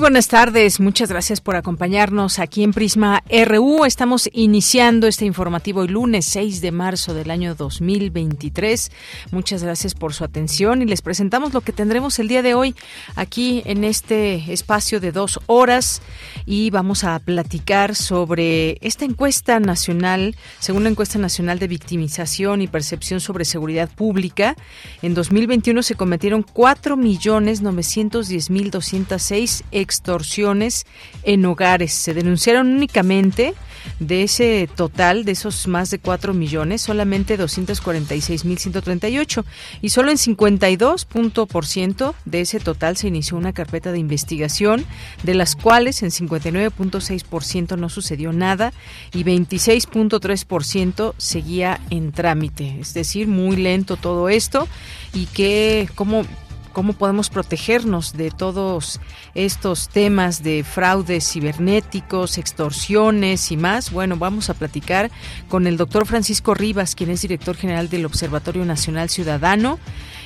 Buenas tardes, muchas gracias por acompañarnos aquí en Prisma RU. Estamos iniciando este informativo el lunes 6 de marzo del año 2023. Muchas gracias por su atención y les presentamos lo que tendremos el día de hoy aquí en este espacio de dos horas y vamos a platicar sobre esta encuesta nacional, según la encuesta nacional de victimización y percepción sobre seguridad pública. En 2021 se cometieron 4.910.206 extorsiones en hogares. Se denunciaron únicamente de ese total, de esos más de 4 millones, solamente 246.138 y solo en 52% de ese total se inició una carpeta de investigación, de las cuales en 59.6% no sucedió nada y 26.3% seguía en trámite. Es decir, muy lento todo esto y que como cómo podemos protegernos de todos estos temas de fraudes cibernéticos, extorsiones y más. Bueno, vamos a platicar con el doctor Francisco Rivas, quien es director general del Observatorio Nacional Ciudadano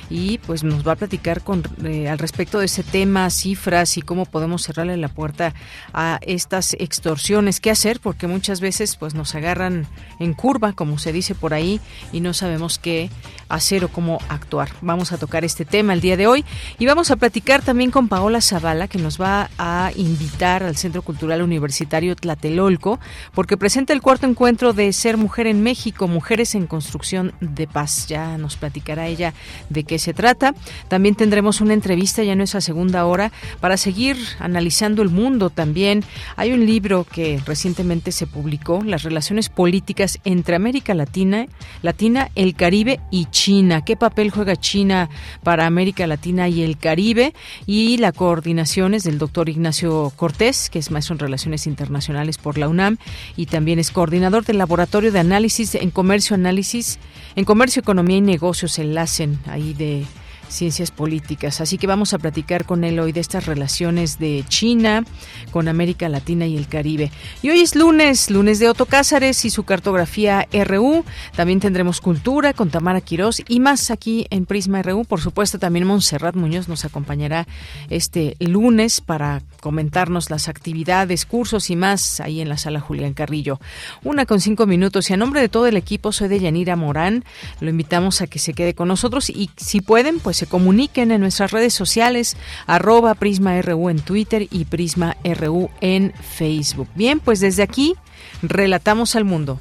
y pues nos va a platicar con, eh, al respecto de ese tema, cifras y cómo podemos cerrarle la puerta a estas extorsiones. ¿Qué hacer? Porque muchas veces pues nos agarran en curva, como se dice por ahí, y no sabemos qué hacer o cómo actuar. Vamos a tocar este tema el día de hoy y vamos a platicar también con Paola Zavala, que nos va a invitar al Centro Cultural Universitario Tlatelolco, porque presenta el cuarto encuentro de Ser Mujer en México, Mujeres en Construcción de Paz. Ya nos platicará ella de qué se trata. También tendremos una entrevista ya en nuestra segunda hora para seguir analizando el mundo también. Hay un libro que recientemente se publicó, Las relaciones políticas entre América Latina, Latina, el Caribe y China. ¿Qué papel juega China para América Latina y el Caribe? Y la coordinación es del doctor Ignacio Cortés, que es maestro en Relaciones Internacionales por la UNAM y también es coordinador del Laboratorio de Análisis en Comercio, Análisis, en Comercio, Economía y Negocios, el LACEN, ahí de ciencias políticas. Así que vamos a platicar con él hoy de estas relaciones de China con América Latina y el Caribe. Y hoy es lunes, lunes de Otto Cázares y su cartografía RU. También tendremos cultura con Tamara Quirós y más aquí en Prisma RU. Por supuesto, también Montserrat Muñoz nos acompañará este lunes para comentarnos las actividades, cursos y más ahí en la sala Julián Carrillo. Una con cinco minutos y a nombre de todo el equipo soy de Yanira Morán. Lo invitamos a que se quede con nosotros y si pueden, pues se comuniquen en nuestras redes sociales, arroba Prisma RU en Twitter y Prisma RU en Facebook. Bien, pues desde aquí relatamos al mundo.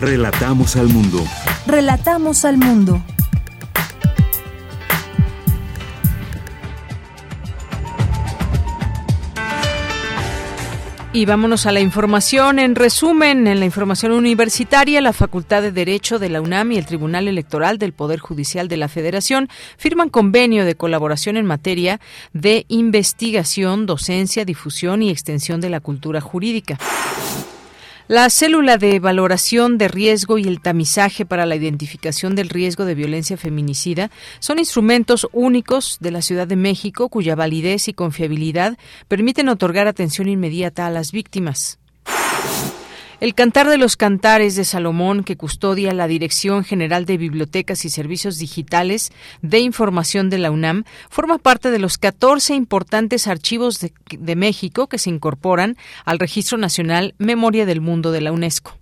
Relatamos al mundo. Relatamos al mundo. Y vámonos a la información. En resumen, en la información universitaria, la Facultad de Derecho de la UNAM y el Tribunal Electoral del Poder Judicial de la Federación firman convenio de colaboración en materia de investigación, docencia, difusión y extensión de la cultura jurídica. La célula de valoración de riesgo y el tamizaje para la identificación del riesgo de violencia feminicida son instrumentos únicos de la Ciudad de México cuya validez y confiabilidad permiten otorgar atención inmediata a las víctimas. El Cantar de los Cantares de Salomón, que custodia la Dirección General de Bibliotecas y Servicios Digitales de Información de la UNAM, forma parte de los 14 importantes archivos de, de México que se incorporan al Registro Nacional Memoria del Mundo de la UNESCO.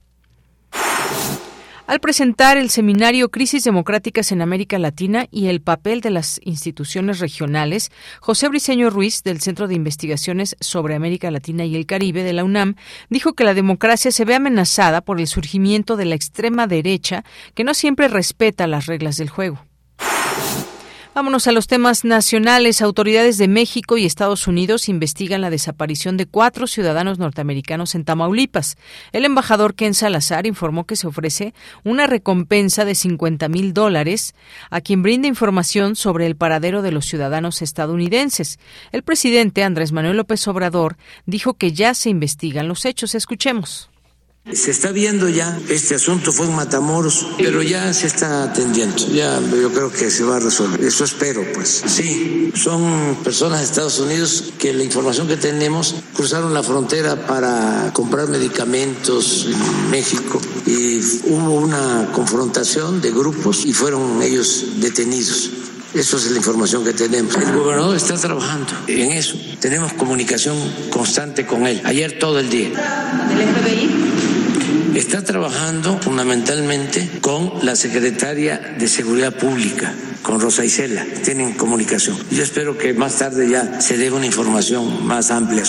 Al presentar el seminario Crisis Democráticas en América Latina y el papel de las instituciones regionales, José Briceño Ruiz, del Centro de Investigaciones sobre América Latina y el Caribe de la UNAM, dijo que la democracia se ve amenazada por el surgimiento de la extrema derecha, que no siempre respeta las reglas del juego. Vámonos a los temas nacionales. Autoridades de México y Estados Unidos investigan la desaparición de cuatro ciudadanos norteamericanos en Tamaulipas. El embajador Ken Salazar informó que se ofrece una recompensa de 50 mil dólares a quien brinde información sobre el paradero de los ciudadanos estadounidenses. El presidente Andrés Manuel López Obrador dijo que ya se investigan los hechos. Escuchemos. Se está viendo ya, este asunto fue en Matamoros, pero ya se está atendiendo, ya yo creo que se va a resolver, eso espero pues. Sí, son personas de Estados Unidos que la información que tenemos cruzaron la frontera para comprar medicamentos en México y hubo una confrontación de grupos y fueron ellos detenidos. Eso es la información que tenemos. El gobernador está trabajando en eso. Tenemos comunicación constante con él. Ayer todo el día. ¿El FBI? Está trabajando fundamentalmente con la secretaria de Seguridad Pública, con Rosa Isela. Tienen comunicación. Yo espero que más tarde ya se dé una información más amplia.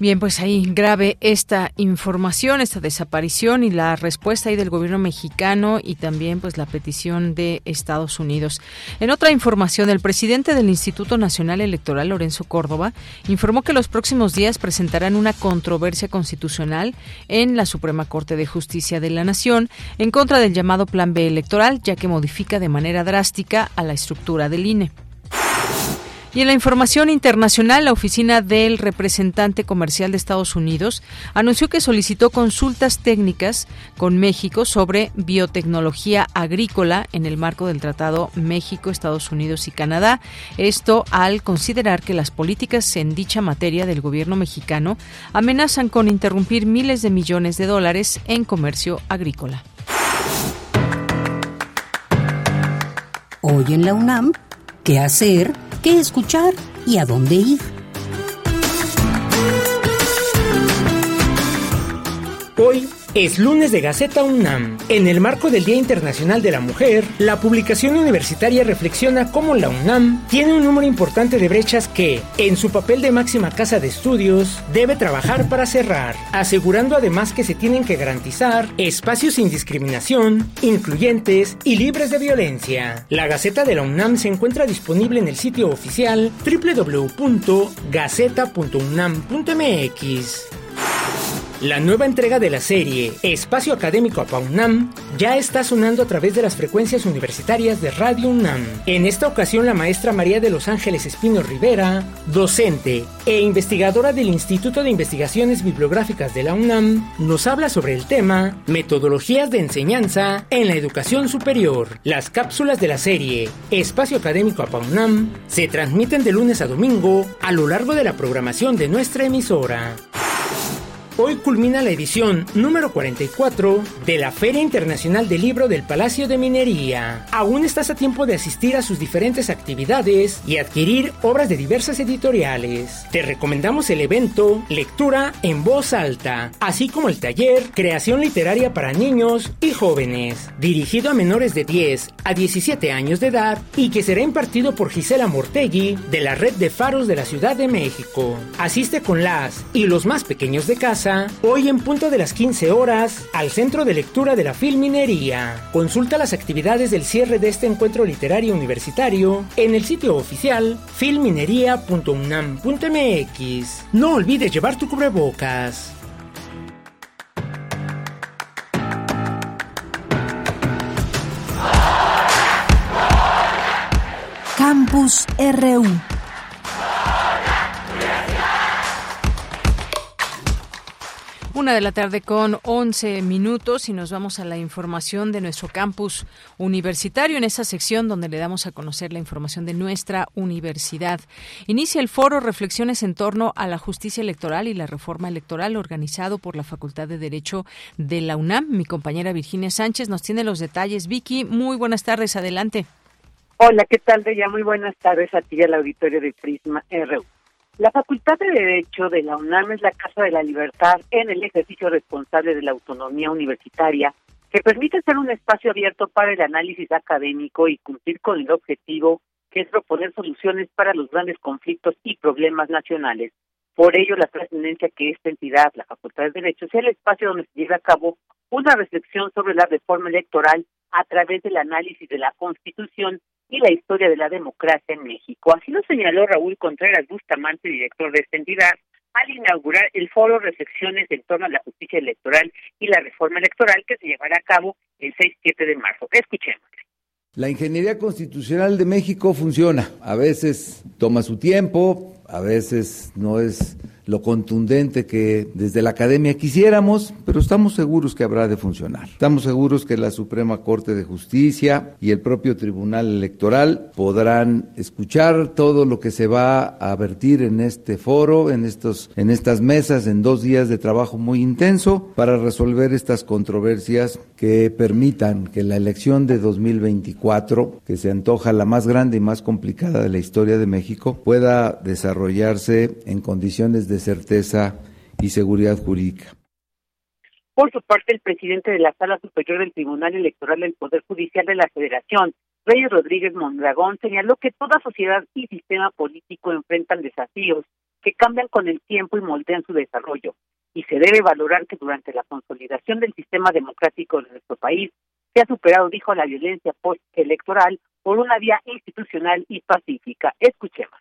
Bien, pues ahí grave esta información, esta desaparición y la respuesta ahí del gobierno mexicano y también pues la petición de Estados Unidos. En otra información, el presidente del Instituto Nacional Electoral, Lorenzo Córdoba, informó que los próximos días presentarán una controversia constitucional en la Suprema Corte de Justicia de la Nación en contra del llamado Plan B electoral, ya que modifica de manera drástica a la estructura del INE. Y en la información internacional, la oficina del representante comercial de Estados Unidos anunció que solicitó consultas técnicas con México sobre biotecnología agrícola en el marco del Tratado México, Estados Unidos y Canadá. Esto al considerar que las políticas en dicha materia del gobierno mexicano amenazan con interrumpir miles de millones de dólares en comercio agrícola. Hoy en la UNAM, ¿qué hacer? Qué escuchar y a dónde ir. Hoy es lunes de Gaceta UNAM. En el marco del Día Internacional de la Mujer, la publicación universitaria reflexiona cómo la UNAM tiene un número importante de brechas que, en su papel de máxima casa de estudios, debe trabajar para cerrar, asegurando además que se tienen que garantizar espacios sin discriminación, incluyentes y libres de violencia. La Gaceta de la UNAM se encuentra disponible en el sitio oficial www.gaceta.unam.mx. La nueva entrega de la serie Espacio Académico APAUNAM ya está sonando a través de las frecuencias universitarias de Radio UNAM. En esta ocasión la maestra María de los Ángeles Espino Rivera, docente e investigadora del Instituto de Investigaciones Bibliográficas de la UNAM, nos habla sobre el tema Metodologías de enseñanza en la educación superior. Las cápsulas de la serie Espacio Académico APAUNAM se transmiten de lunes a domingo a lo largo de la programación de nuestra emisora. Hoy culmina la edición número 44 de la Feria Internacional del Libro del Palacio de Minería. Aún estás a tiempo de asistir a sus diferentes actividades y adquirir obras de diversas editoriales. Te recomendamos el evento Lectura en voz alta, así como el taller Creación literaria para niños y jóvenes, dirigido a menores de 10 a 17 años de edad y que será impartido por Gisela Mortegui de la Red de Faros de la Ciudad de México. Asiste con las y los más pequeños de casa hoy en punto de las 15 horas, al Centro de Lectura de la Filminería. Consulta las actividades del cierre de este encuentro literario universitario en el sitio oficial filminería.unam.mx. No olvides llevar tu cubrebocas. Campus RU Una de la tarde con 11 minutos y nos vamos a la información de nuestro campus universitario en esa sección donde le damos a conocer la información de nuestra universidad. Inicia el foro Reflexiones en torno a la justicia electoral y la reforma electoral organizado por la Facultad de Derecho de la UNAM. Mi compañera Virginia Sánchez nos tiene los detalles. Vicky, muy buenas tardes, adelante. Hola, ¿qué tal, ya Muy buenas tardes a ti y al auditorio de Prisma RU. La Facultad de Derecho de la UNAM es la Casa de la Libertad en el ejercicio responsable de la autonomía universitaria que permite ser un espacio abierto para el análisis académico y cumplir con el objetivo que es proponer soluciones para los grandes conflictos y problemas nacionales. Por ello, la trascendencia que esta entidad, la Facultad de Derecho, sea el espacio donde se lleve a cabo una reflexión sobre la reforma electoral a través del análisis de la Constitución y la historia de la democracia en México. Así lo señaló Raúl Contreras Bustamante, director de esta entidad, al inaugurar el foro Reflexiones en torno a la justicia electoral y la reforma electoral que se llevará a cabo el 6-7 de marzo. Escuchemos. La ingeniería constitucional de México funciona. A veces toma su tiempo, a veces no es lo contundente que desde la academia quisiéramos, pero estamos seguros que habrá de funcionar. Estamos seguros que la Suprema Corte de Justicia y el propio Tribunal Electoral podrán escuchar todo lo que se va a vertir en este foro, en estos en estas mesas en dos días de trabajo muy intenso para resolver estas controversias que permitan que la elección de 2024, que se antoja la más grande y más complicada de la historia de México, pueda desarrollarse en condiciones de certeza y seguridad jurídica. Por su parte, el presidente de la Sala Superior del Tribunal Electoral del Poder Judicial de la Federación, Reyes Rodríguez Mondragón, señaló que toda sociedad y sistema político enfrentan desafíos que cambian con el tiempo y moldean su desarrollo. Y se debe valorar que durante la consolidación del sistema democrático de nuestro país se ha superado, dijo, la violencia postelectoral por una vía institucional y pacífica. Escuchemos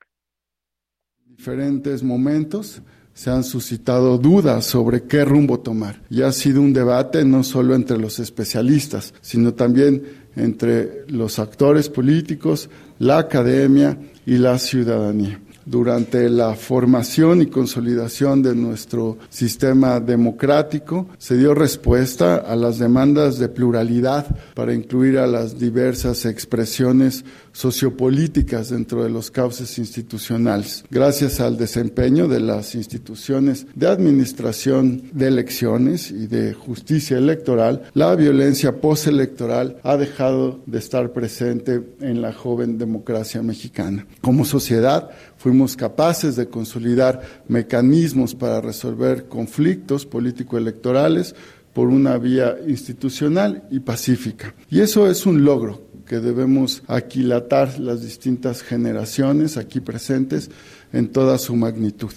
diferentes momentos se han suscitado dudas sobre qué rumbo tomar. Y ha sido un debate no solo entre los especialistas, sino también entre los actores políticos, la academia y la ciudadanía durante la formación y consolidación de nuestro sistema democrático, se dio respuesta a las demandas de pluralidad para incluir a las diversas expresiones sociopolíticas dentro de los cauces institucionales. Gracias al desempeño de las instituciones de administración de elecciones y de justicia electoral, la violencia postelectoral ha dejado de estar presente en la joven democracia mexicana. Como sociedad, fuimos capaces de consolidar mecanismos para resolver conflictos político-electorales por una vía institucional y pacífica. Y eso es un logro que debemos aquilatar las distintas generaciones aquí presentes en toda su magnitud.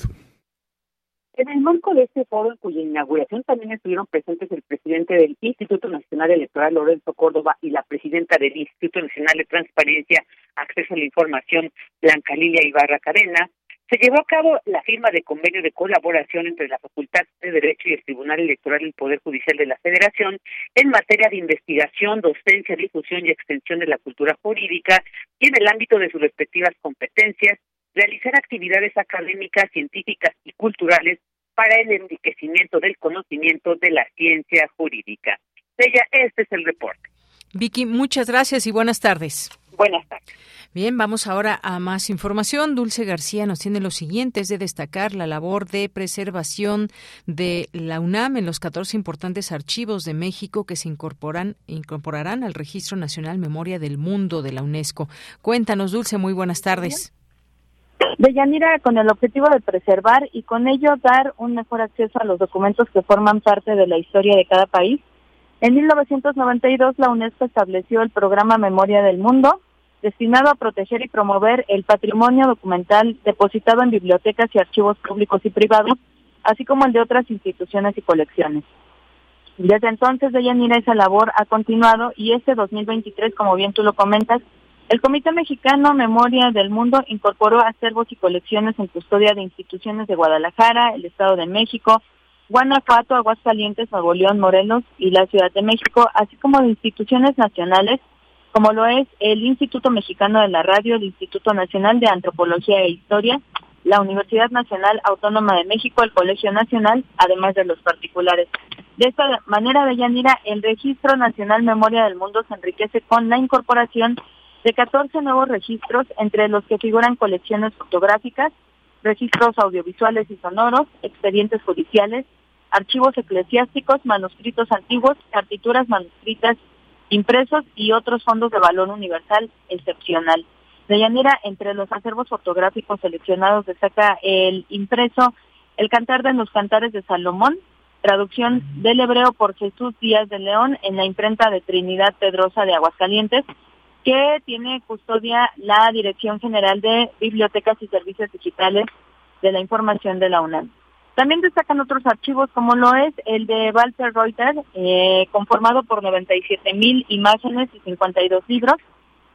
En el marco de este foro, en cuya inauguración también estuvieron presentes el presidente del Instituto Nacional Electoral, Lorenzo Córdoba, y la presidenta del Instituto Nacional de Transparencia, Acceso a la Información, Blanca Lilia Ibarra Cadena, se llevó a cabo la firma de convenio de colaboración entre la Facultad de Derecho y el Tribunal Electoral del Poder Judicial de la Federación en materia de investigación, docencia, difusión y extensión de la cultura jurídica y en el ámbito de sus respectivas competencias, realizar actividades académicas, científicas y culturales para el enriquecimiento del conocimiento de la ciencia jurídica. Ella, este es el reporte. Vicky, muchas gracias y buenas tardes. Buenas tardes. Bien, vamos ahora a más información. Dulce García nos tiene lo siguiente, es de destacar la labor de preservación de la UNAM en los 14 importantes archivos de México que se incorporan, incorporarán al Registro Nacional Memoria del Mundo de la UNESCO. Cuéntanos, Dulce, muy buenas tardes. Deyanira, con el objetivo de preservar y con ello dar un mejor acceso a los documentos que forman parte de la historia de cada país, en 1992 la UNESCO estableció el programa Memoria del Mundo, destinado a proteger y promover el patrimonio documental depositado en bibliotecas y archivos públicos y privados, así como el de otras instituciones y colecciones. Desde entonces, Deyanira, esa labor ha continuado y este 2023, como bien tú lo comentas, el Comité Mexicano Memoria del Mundo incorporó acervos y colecciones en custodia de instituciones de Guadalajara, el Estado de México, Guanajuato, Aguascalientes, Nuevo León, Morelos y la Ciudad de México, así como de instituciones nacionales, como lo es el Instituto Mexicano de la Radio, el Instituto Nacional de Antropología e Historia, la Universidad Nacional Autónoma de México, el Colegio Nacional, además de los particulares. De esta manera, Deyanira, el Registro Nacional Memoria del Mundo se enriquece con la incorporación de 14 nuevos registros, entre los que figuran colecciones fotográficas, registros audiovisuales y sonoros, expedientes judiciales, archivos eclesiásticos, manuscritos antiguos, partituras manuscritas impresos y otros fondos de valor universal excepcional. De Yanira, entre los acervos fotográficos seleccionados destaca el impreso El Cantar de los Cantares de Salomón, traducción del hebreo por Jesús Díaz de León en la imprenta de Trinidad Pedrosa de Aguascalientes, que tiene custodia la Dirección General de Bibliotecas y Servicios Digitales de la Información de la UNAM. También destacan otros archivos como lo es el de Walter Reuter, eh, conformado por 97 mil imágenes y 52 libros,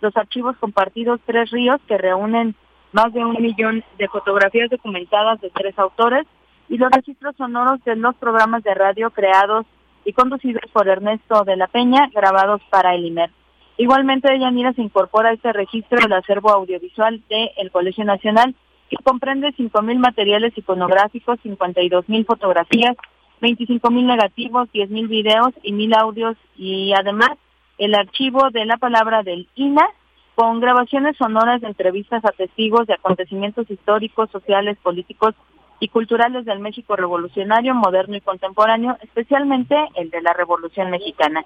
los archivos compartidos Tres Ríos, que reúnen más de un millón de fotografías documentadas de tres autores, y los registros sonoros de los programas de radio creados y conducidos por Ernesto de la Peña, grabados para el IMER. Igualmente, Yanira se incorpora a este registro el acervo audiovisual del Colegio Nacional, que comprende 5.000 materiales iconográficos, 52.000 fotografías, 25.000 negativos, 10.000 videos y 1.000 audios y además el archivo de la palabra del INA con grabaciones sonoras de entrevistas a testigos de acontecimientos históricos, sociales, políticos y culturales del México revolucionario, moderno y contemporáneo, especialmente el de la Revolución Mexicana.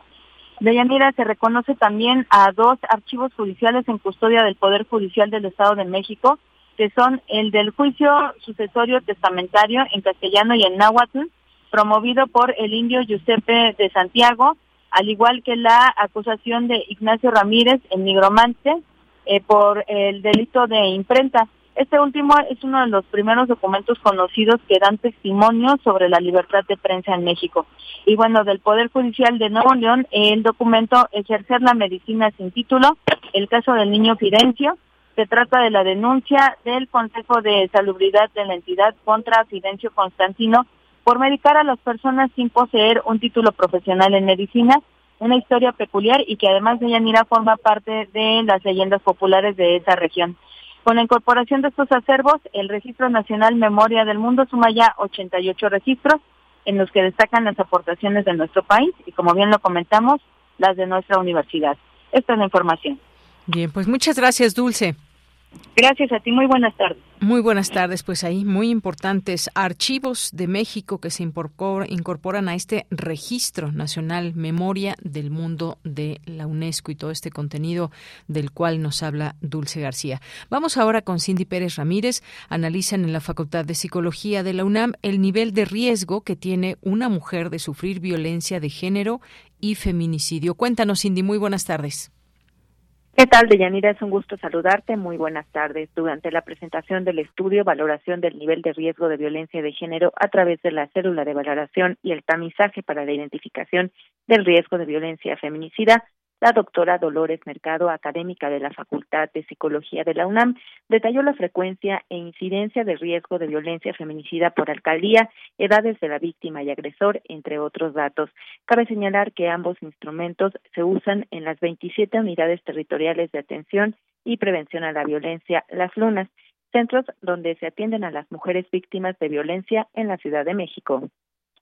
De Yanira se reconoce también a dos archivos judiciales en custodia del Poder Judicial del Estado de México, que son el del juicio sucesorio testamentario en castellano y en náhuatl, promovido por el indio Giuseppe de Santiago, al igual que la acusación de Ignacio Ramírez, en nigromante, eh, por el delito de imprenta. Este último es uno de los primeros documentos conocidos que dan testimonio sobre la libertad de prensa en México. Y bueno, del Poder Judicial de Nuevo León, el documento Ejercer la Medicina sin título, el caso del niño Fidencio, se trata de la denuncia del Consejo de Salubridad de la entidad contra Fidencio Constantino por medicar a las personas sin poseer un título profesional en medicina, una historia peculiar y que además de Yanira forma parte de las leyendas populares de esa región. Con la incorporación de estos acervos, el Registro Nacional Memoria del Mundo suma ya 88 registros en los que destacan las aportaciones de nuestro país y, como bien lo comentamos, las de nuestra universidad. Esta es la información. Bien, pues muchas gracias, Dulce. Gracias a ti, muy buenas tardes. Muy buenas tardes, pues ahí muy importantes archivos de México que se incorporan a este registro nacional Memoria del Mundo de la UNESCO y todo este contenido del cual nos habla Dulce García. Vamos ahora con Cindy Pérez Ramírez. Analizan en la Facultad de Psicología de la UNAM el nivel de riesgo que tiene una mujer de sufrir violencia de género y feminicidio. Cuéntanos, Cindy, muy buenas tardes. ¿Qué tal, Deyanira? Es un gusto saludarte. Muy buenas tardes. Durante la presentación del estudio Valoración del nivel de riesgo de violencia de género a través de la célula de valoración y el tamizaje para la identificación del riesgo de violencia feminicida, la doctora Dolores Mercado, académica de la Facultad de Psicología de la UNAM, detalló la frecuencia e incidencia de riesgo de violencia feminicida por alcaldía, edades de la víctima y agresor, entre otros datos. Cabe señalar que ambos instrumentos se usan en las 27 unidades territoriales de atención y prevención a la violencia, las lunas, centros donde se atienden a las mujeres víctimas de violencia en la Ciudad de México.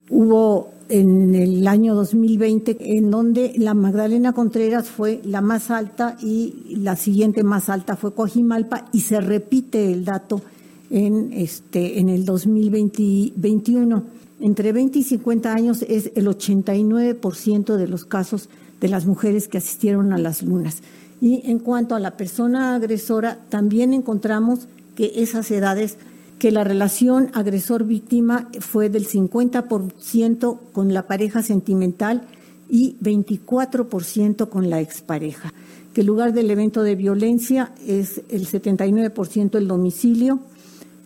Hubo en el año 2020 en donde la Magdalena Contreras fue la más alta y la siguiente más alta fue Coajimalpa y se repite el dato en este en el 2021. Entre 20 y 50 años es el 89% de los casos de las mujeres que asistieron a las lunas. Y en cuanto a la persona agresora, también encontramos que esas edades que la relación agresor-víctima fue del 50% con la pareja sentimental y 24% con la expareja, que el lugar del evento de violencia es el 79% el domicilio,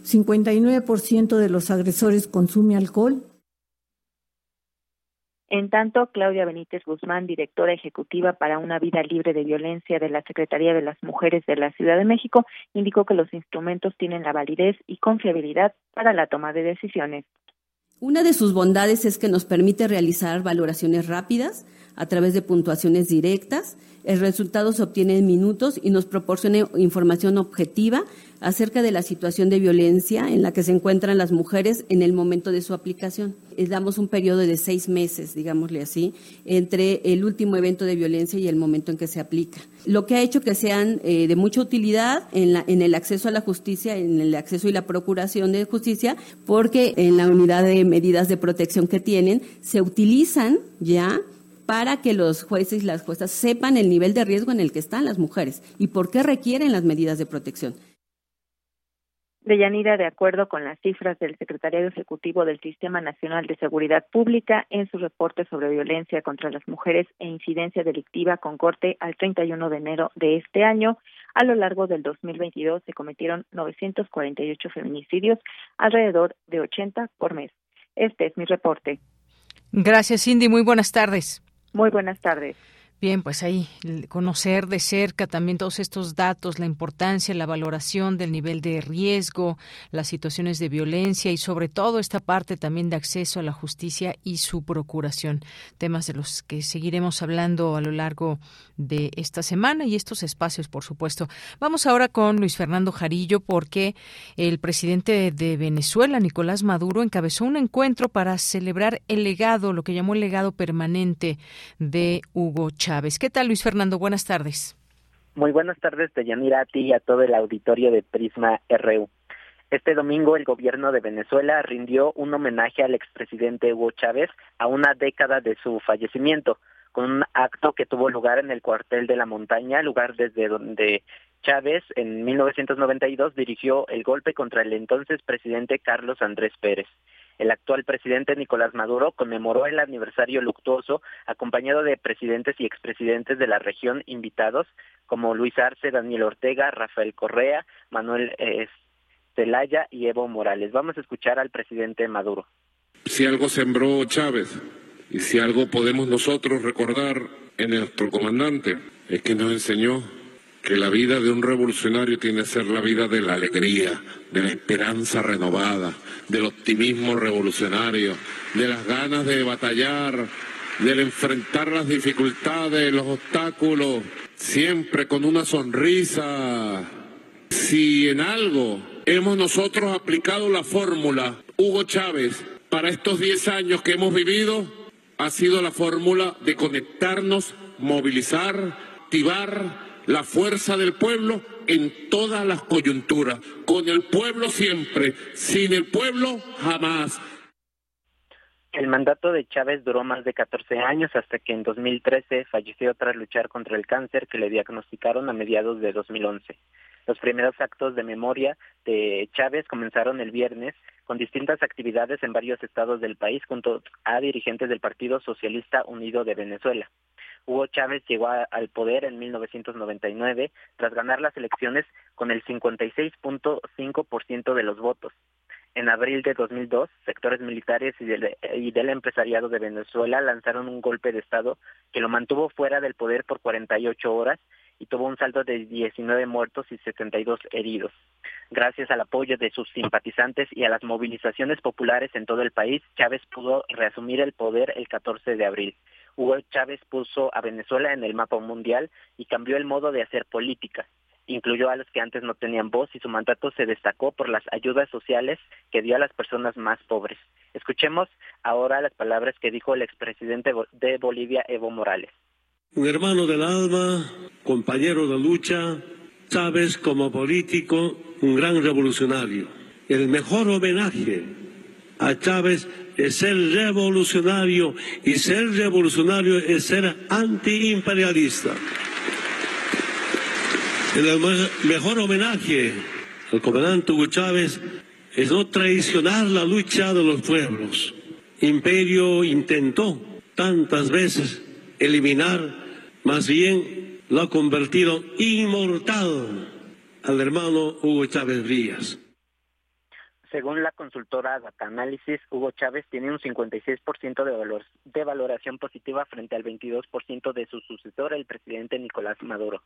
59% de los agresores consume alcohol en tanto, Claudia Benítez Guzmán, directora ejecutiva para una vida libre de violencia de la Secretaría de las Mujeres de la Ciudad de México, indicó que los instrumentos tienen la validez y confiabilidad para la toma de decisiones. Una de sus bondades es que nos permite realizar valoraciones rápidas a través de puntuaciones directas. El resultado se obtiene en minutos y nos proporciona información objetiva acerca de la situación de violencia en la que se encuentran las mujeres en el momento de su aplicación. Les damos un periodo de seis meses, digámosle así, entre el último evento de violencia y el momento en que se aplica. Lo que ha hecho que sean eh, de mucha utilidad en el acceso a la justicia, en el acceso y la procuración de justicia, porque en la unidad de medidas de protección que tienen se utilizan ya para que los jueces y las juezas sepan el nivel de riesgo en el que están las mujeres y por qué requieren las medidas de protección. Deyanira, de acuerdo con las cifras del Secretariado Ejecutivo del Sistema Nacional de Seguridad Pública en su reporte sobre violencia contra las mujeres e incidencia delictiva con corte al 31 de enero de este año, a lo largo del 2022 se cometieron 948 feminicidios, alrededor de 80 por mes. Este es mi reporte. Gracias, Cindy. Muy buenas tardes. Muy buenas tardes. Bien, pues ahí conocer de cerca también todos estos datos, la importancia, la valoración del nivel de riesgo, las situaciones de violencia y sobre todo esta parte también de acceso a la justicia y su procuración, temas de los que seguiremos hablando a lo largo de esta semana y estos espacios, por supuesto. Vamos ahora con Luis Fernando Jarillo porque el presidente de Venezuela, Nicolás Maduro, encabezó un encuentro para celebrar el legado, lo que llamó el legado permanente de Hugo Chávez. ¿Qué tal, Luis Fernando? Buenas tardes. Muy buenas tardes, Deyanira, a ti y a todo el auditorio de Prisma RU. Este domingo el gobierno de Venezuela rindió un homenaje al expresidente Hugo Chávez a una década de su fallecimiento, con un acto que tuvo lugar en el cuartel de la montaña, lugar desde donde Chávez en 1992 dirigió el golpe contra el entonces presidente Carlos Andrés Pérez. El actual presidente Nicolás Maduro conmemoró el aniversario luctuoso acompañado de presidentes y expresidentes de la región invitados como Luis Arce, Daniel Ortega, Rafael Correa, Manuel eh, Zelaya y Evo Morales. Vamos a escuchar al presidente Maduro. Si algo sembró Chávez y si algo podemos nosotros recordar en nuestro comandante es que nos enseñó que la vida de un revolucionario tiene que ser la vida de la alegría, de la esperanza renovada, del optimismo revolucionario, de las ganas de batallar, del enfrentar las dificultades, los obstáculos, siempre con una sonrisa. Si en algo hemos nosotros aplicado la fórmula Hugo Chávez para estos 10 años que hemos vivido, ha sido la fórmula de conectarnos, movilizar, activar la fuerza del pueblo en todas las coyunturas, con el pueblo siempre, sin el pueblo jamás. El mandato de Chávez duró más de 14 años hasta que en 2013 falleció tras luchar contra el cáncer que le diagnosticaron a mediados de 2011. Los primeros actos de memoria de Chávez comenzaron el viernes con distintas actividades en varios estados del país junto a dirigentes del Partido Socialista Unido de Venezuela. Hugo Chávez llegó al poder en 1999 tras ganar las elecciones con el 56.5% de los votos. En abril de 2002, sectores militares y del, y del, empresariado de Venezuela lanzaron un golpe de Estado que lo mantuvo fuera del poder por 48 horas y tuvo un saldo de 19 muertos y 72 heridos. Gracias al apoyo de sus simpatizantes y a las movilizaciones populares en todo el país, Chávez pudo reasumir el poder el 14 de abril. Hugo Chávez puso a Venezuela en el mapa mundial y cambió el modo de hacer política. Incluyó a los que antes no tenían voz y su mandato se destacó por las ayudas sociales que dio a las personas más pobres. Escuchemos ahora las palabras que dijo el expresidente de Bolivia, Evo Morales. Un hermano del alma, compañero de lucha, Chávez como político, un gran revolucionario. El mejor homenaje a Chávez es ser revolucionario y ser revolucionario es ser antiimperialista. El mejor homenaje al comandante Hugo Chávez es no traicionar la lucha de los pueblos. Imperio intentó tantas veces eliminar, más bien lo ha convertido inmortal al hermano Hugo Chávez Frías. Según la consultora Data Analysis, Hugo Chávez tiene un 56% de, valor, de valoración positiva frente al 22% de su sucesor, el presidente Nicolás Maduro.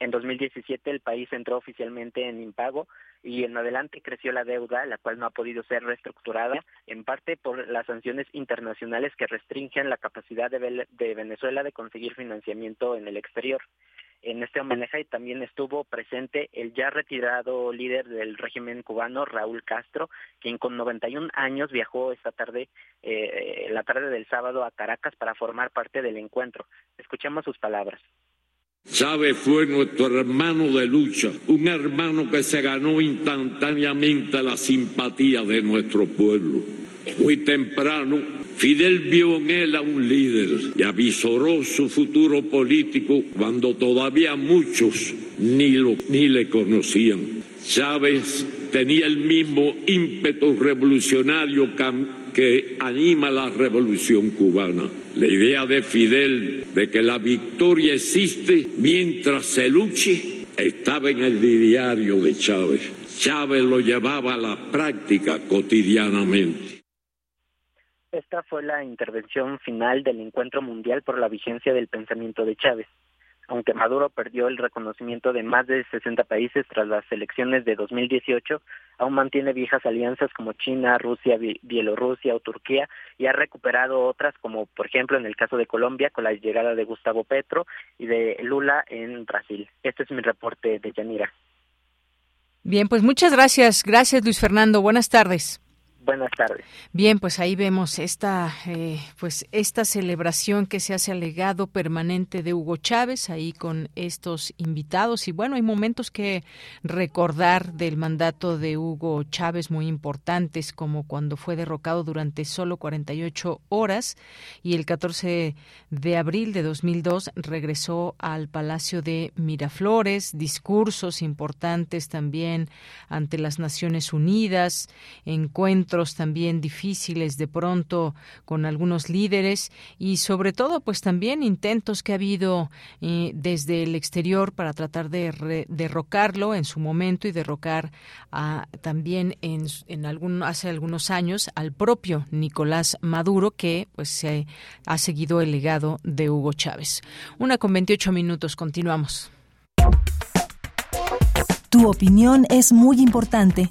En 2017 el país entró oficialmente en impago y en adelante creció la deuda, la cual no ha podido ser reestructurada, en parte por las sanciones internacionales que restringen la capacidad de Venezuela de conseguir financiamiento en el exterior. En este homenaje también estuvo presente el ya retirado líder del régimen cubano, Raúl Castro, quien con 91 años viajó esta tarde, eh, la tarde del sábado a Caracas para formar parte del encuentro. Escuchemos sus palabras. Chávez fue nuestro hermano de lucha, un hermano que se ganó instantáneamente la simpatía de nuestro pueblo. Muy temprano, Fidel vio en él a un líder y avisoró su futuro político cuando todavía muchos ni, lo, ni le conocían. Chávez tenía el mismo ímpetu revolucionario que anima la revolución cubana. La idea de Fidel de que la victoria existe mientras se luche estaba en el diario de Chávez. Chávez lo llevaba a la práctica cotidianamente. Esta fue la intervención final del Encuentro Mundial por la Vigencia del Pensamiento de Chávez aunque Maduro perdió el reconocimiento de más de 60 países tras las elecciones de 2018, aún mantiene viejas alianzas como China, Rusia, Bielorrusia o Turquía y ha recuperado otras como por ejemplo en el caso de Colombia con la llegada de Gustavo Petro y de Lula en Brasil. Este es mi reporte de Yanira. Bien, pues muchas gracias. Gracias Luis Fernando. Buenas tardes. Buenas tardes. Bien, pues ahí vemos esta, eh, pues esta celebración que se hace al legado permanente de Hugo Chávez, ahí con estos invitados. Y bueno, hay momentos que recordar del mandato de Hugo Chávez muy importantes, como cuando fue derrocado durante solo 48 horas y el 14 de abril de 2002 regresó al Palacio de Miraflores, discursos importantes también ante las Naciones Unidas, encuentros también difíciles de pronto con algunos líderes y sobre todo pues también intentos que ha habido eh, desde el exterior para tratar de derrocarlo en su momento y derrocar a, también en, en algún, hace algunos años al propio Nicolás Maduro que pues se ha seguido el legado de Hugo Chávez. Una con 28 minutos, continuamos. Tu opinión es muy importante.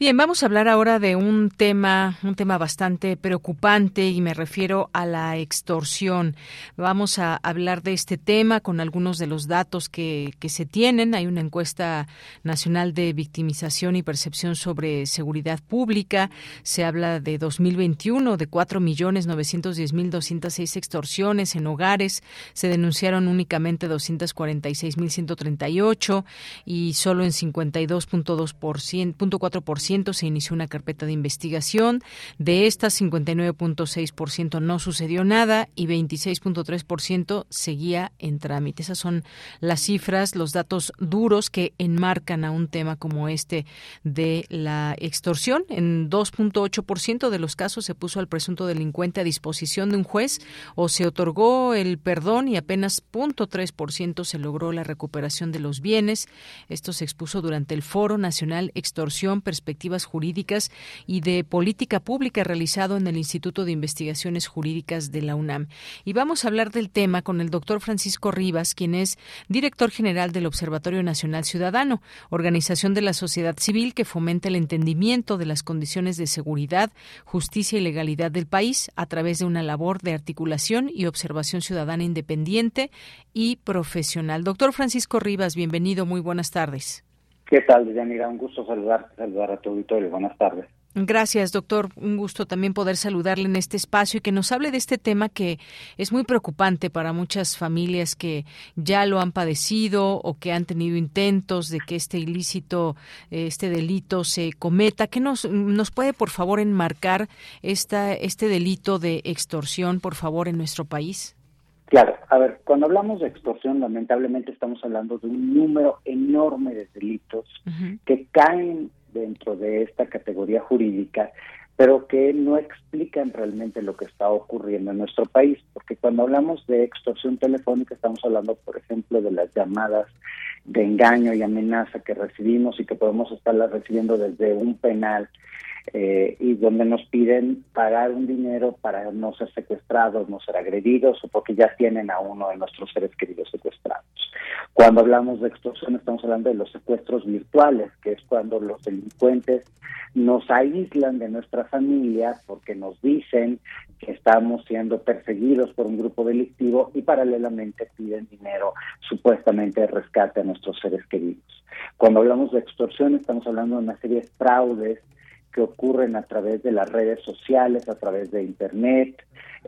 Bien, vamos a hablar ahora de un tema, un tema bastante preocupante y me refiero a la extorsión. Vamos a hablar de este tema con algunos de los datos que, que se tienen. Hay una encuesta nacional de victimización y percepción sobre seguridad pública. Se habla de 2021 de 4.910.206 extorsiones en hogares. Se denunciaron únicamente 246.138 y solo en 52.2%, se inició una carpeta de investigación. De estas, 59.6% no sucedió nada y 26.3% seguía en trámite. Esas son las cifras, los datos duros que enmarcan a un tema como este de la extorsión. En 2.8% de los casos se puso al presunto delincuente a disposición de un juez o se otorgó el perdón y apenas 0.3% se logró la recuperación de los bienes. Esto se expuso durante el Foro Nacional Extorsión, Perspectiva jurídicas y de política pública realizado en el Instituto de Investigaciones Jurídicas de la UNAM. Y vamos a hablar del tema con el doctor Francisco Rivas, quien es director general del Observatorio Nacional Ciudadano, organización de la sociedad civil que fomenta el entendimiento de las condiciones de seguridad, justicia y legalidad del país a través de una labor de articulación y observación ciudadana independiente y profesional. Doctor Francisco Rivas, bienvenido, muy buenas tardes. ¿Qué tal, Yanira? Un gusto saludarte, saludar a tu auditorio. Buenas tardes. Gracias, doctor. Un gusto también poder saludarle en este espacio y que nos hable de este tema que es muy preocupante para muchas familias que ya lo han padecido o que han tenido intentos de que este ilícito, este delito se cometa. ¿Qué nos, nos puede, por favor, enmarcar esta, este delito de extorsión, por favor, en nuestro país? Claro, a ver, cuando hablamos de extorsión, lamentablemente estamos hablando de un número enorme de delitos que caen dentro de esta categoría jurídica, pero que no explican realmente lo que está ocurriendo en nuestro país, porque cuando hablamos de extorsión telefónica estamos hablando, por ejemplo, de las llamadas de engaño y amenaza que recibimos y que podemos estarlas recibiendo desde un penal eh, y donde nos piden pagar un dinero para no ser secuestrados, no ser agredidos o porque ya tienen a uno de nuestros seres queridos secuestrados. Cuando hablamos de extorsión estamos hablando de los secuestros virtuales, que es cuando los delincuentes nos aíslan de nuestra familia porque nos dicen que estamos siendo perseguidos por un grupo delictivo y paralelamente piden dinero supuestamente de rescate a nuestros seres queridos. Cuando hablamos de extorsión estamos hablando de una serie de fraudes que ocurren a través de las redes sociales, a través de Internet,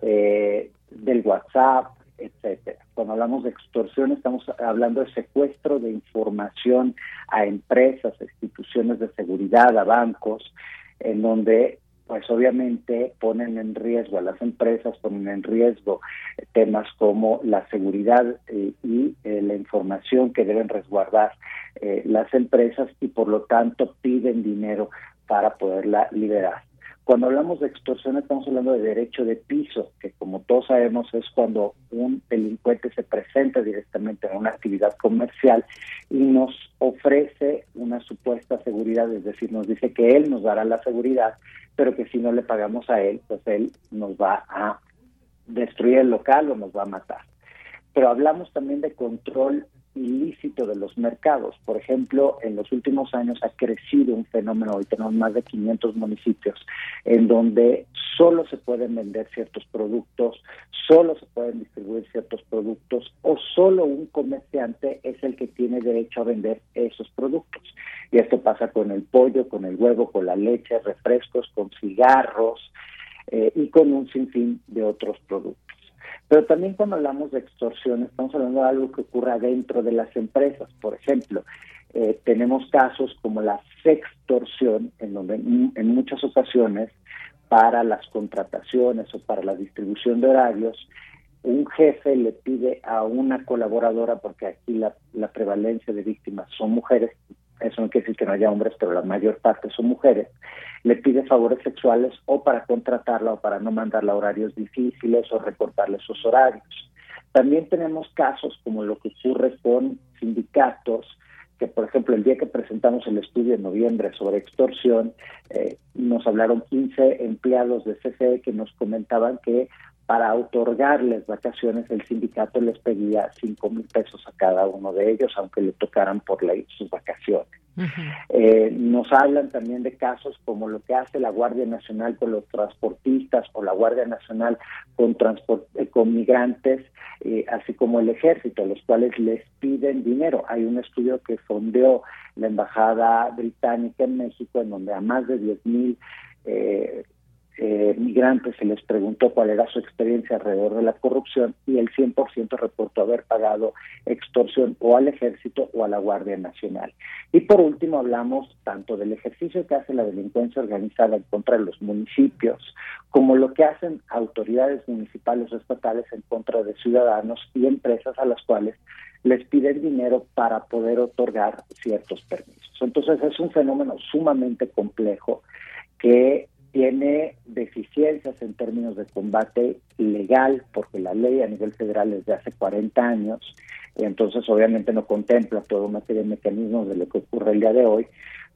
eh, del WhatsApp, etcétera. Cuando hablamos de extorsión estamos hablando de secuestro de información a empresas, a instituciones de seguridad, a bancos, en donde pues obviamente ponen en riesgo a las empresas, ponen en riesgo temas como la seguridad eh, y eh, la información que deben resguardar las empresas y por lo tanto piden dinero para poderla liberar. Cuando hablamos de extorsión estamos hablando de derecho de piso, que como todos sabemos es cuando un delincuente se presenta directamente en una actividad comercial y nos ofrece una supuesta seguridad, es decir, nos dice que él nos dará la seguridad, pero que si no le pagamos a él, pues él nos va a destruir el local o nos va a matar. Pero hablamos también de control ilícito de los mercados. Por ejemplo, en los últimos años ha crecido un fenómeno, hoy tenemos más de 500 municipios, en donde solo se pueden vender ciertos productos, solo se pueden distribuir ciertos productos o solo un comerciante es el que tiene derecho a vender esos productos. Y esto pasa con el pollo, con el huevo, con la leche, refrescos, con cigarros eh, y con un sinfín de otros productos. Pero también cuando hablamos de extorsión, estamos hablando de algo que ocurra dentro de las empresas. Por ejemplo, eh, tenemos casos como la sextorsión, en donde en, muchas ocasiones para las contrataciones o para la distribución de horarios, un jefe le pide a una colaboradora, porque aquí la, la prevalencia de víctimas son mujeres, eso no quiere decir que no haya hombres, pero la mayor parte son mujeres, le pide favores sexuales o para contratarla o para no mandarla a horarios difíciles o recortarle sus horarios. También tenemos casos como lo que ocurre con sindicatos, que por ejemplo el día que presentamos el estudio en noviembre sobre extorsión, eh, nos hablaron 15 empleados de CFE que nos comentaban que para otorgarles vacaciones el sindicato les pedía cinco mil pesos a cada uno de ellos, aunque le tocaran por ley sus vacaciones. Eh, nos hablan también de casos como lo que hace la Guardia Nacional con los transportistas o la Guardia Nacional con, eh, con migrantes, eh, así como el ejército, los cuales les piden dinero. Hay un estudio que fondeó la Embajada Británica en México en donde a más de 10 mil eh, migrantes se les preguntó cuál era su experiencia alrededor de la corrupción y el 100% reportó haber pagado extorsión o al ejército o a la Guardia Nacional. Y por último hablamos tanto del ejercicio que hace la delincuencia organizada en contra de los municipios como lo que hacen autoridades municipales o estatales en contra de ciudadanos y empresas a las cuales les piden dinero para poder otorgar ciertos permisos. Entonces es un fenómeno sumamente complejo que tiene deficiencias en términos de combate legal, porque la ley a nivel federal es de hace 40 años, y entonces obviamente no contempla toda una serie de mecanismos de lo que ocurre el día de hoy,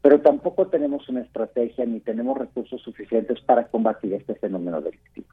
pero tampoco tenemos una estrategia ni tenemos recursos suficientes para combatir este fenómeno delictivo.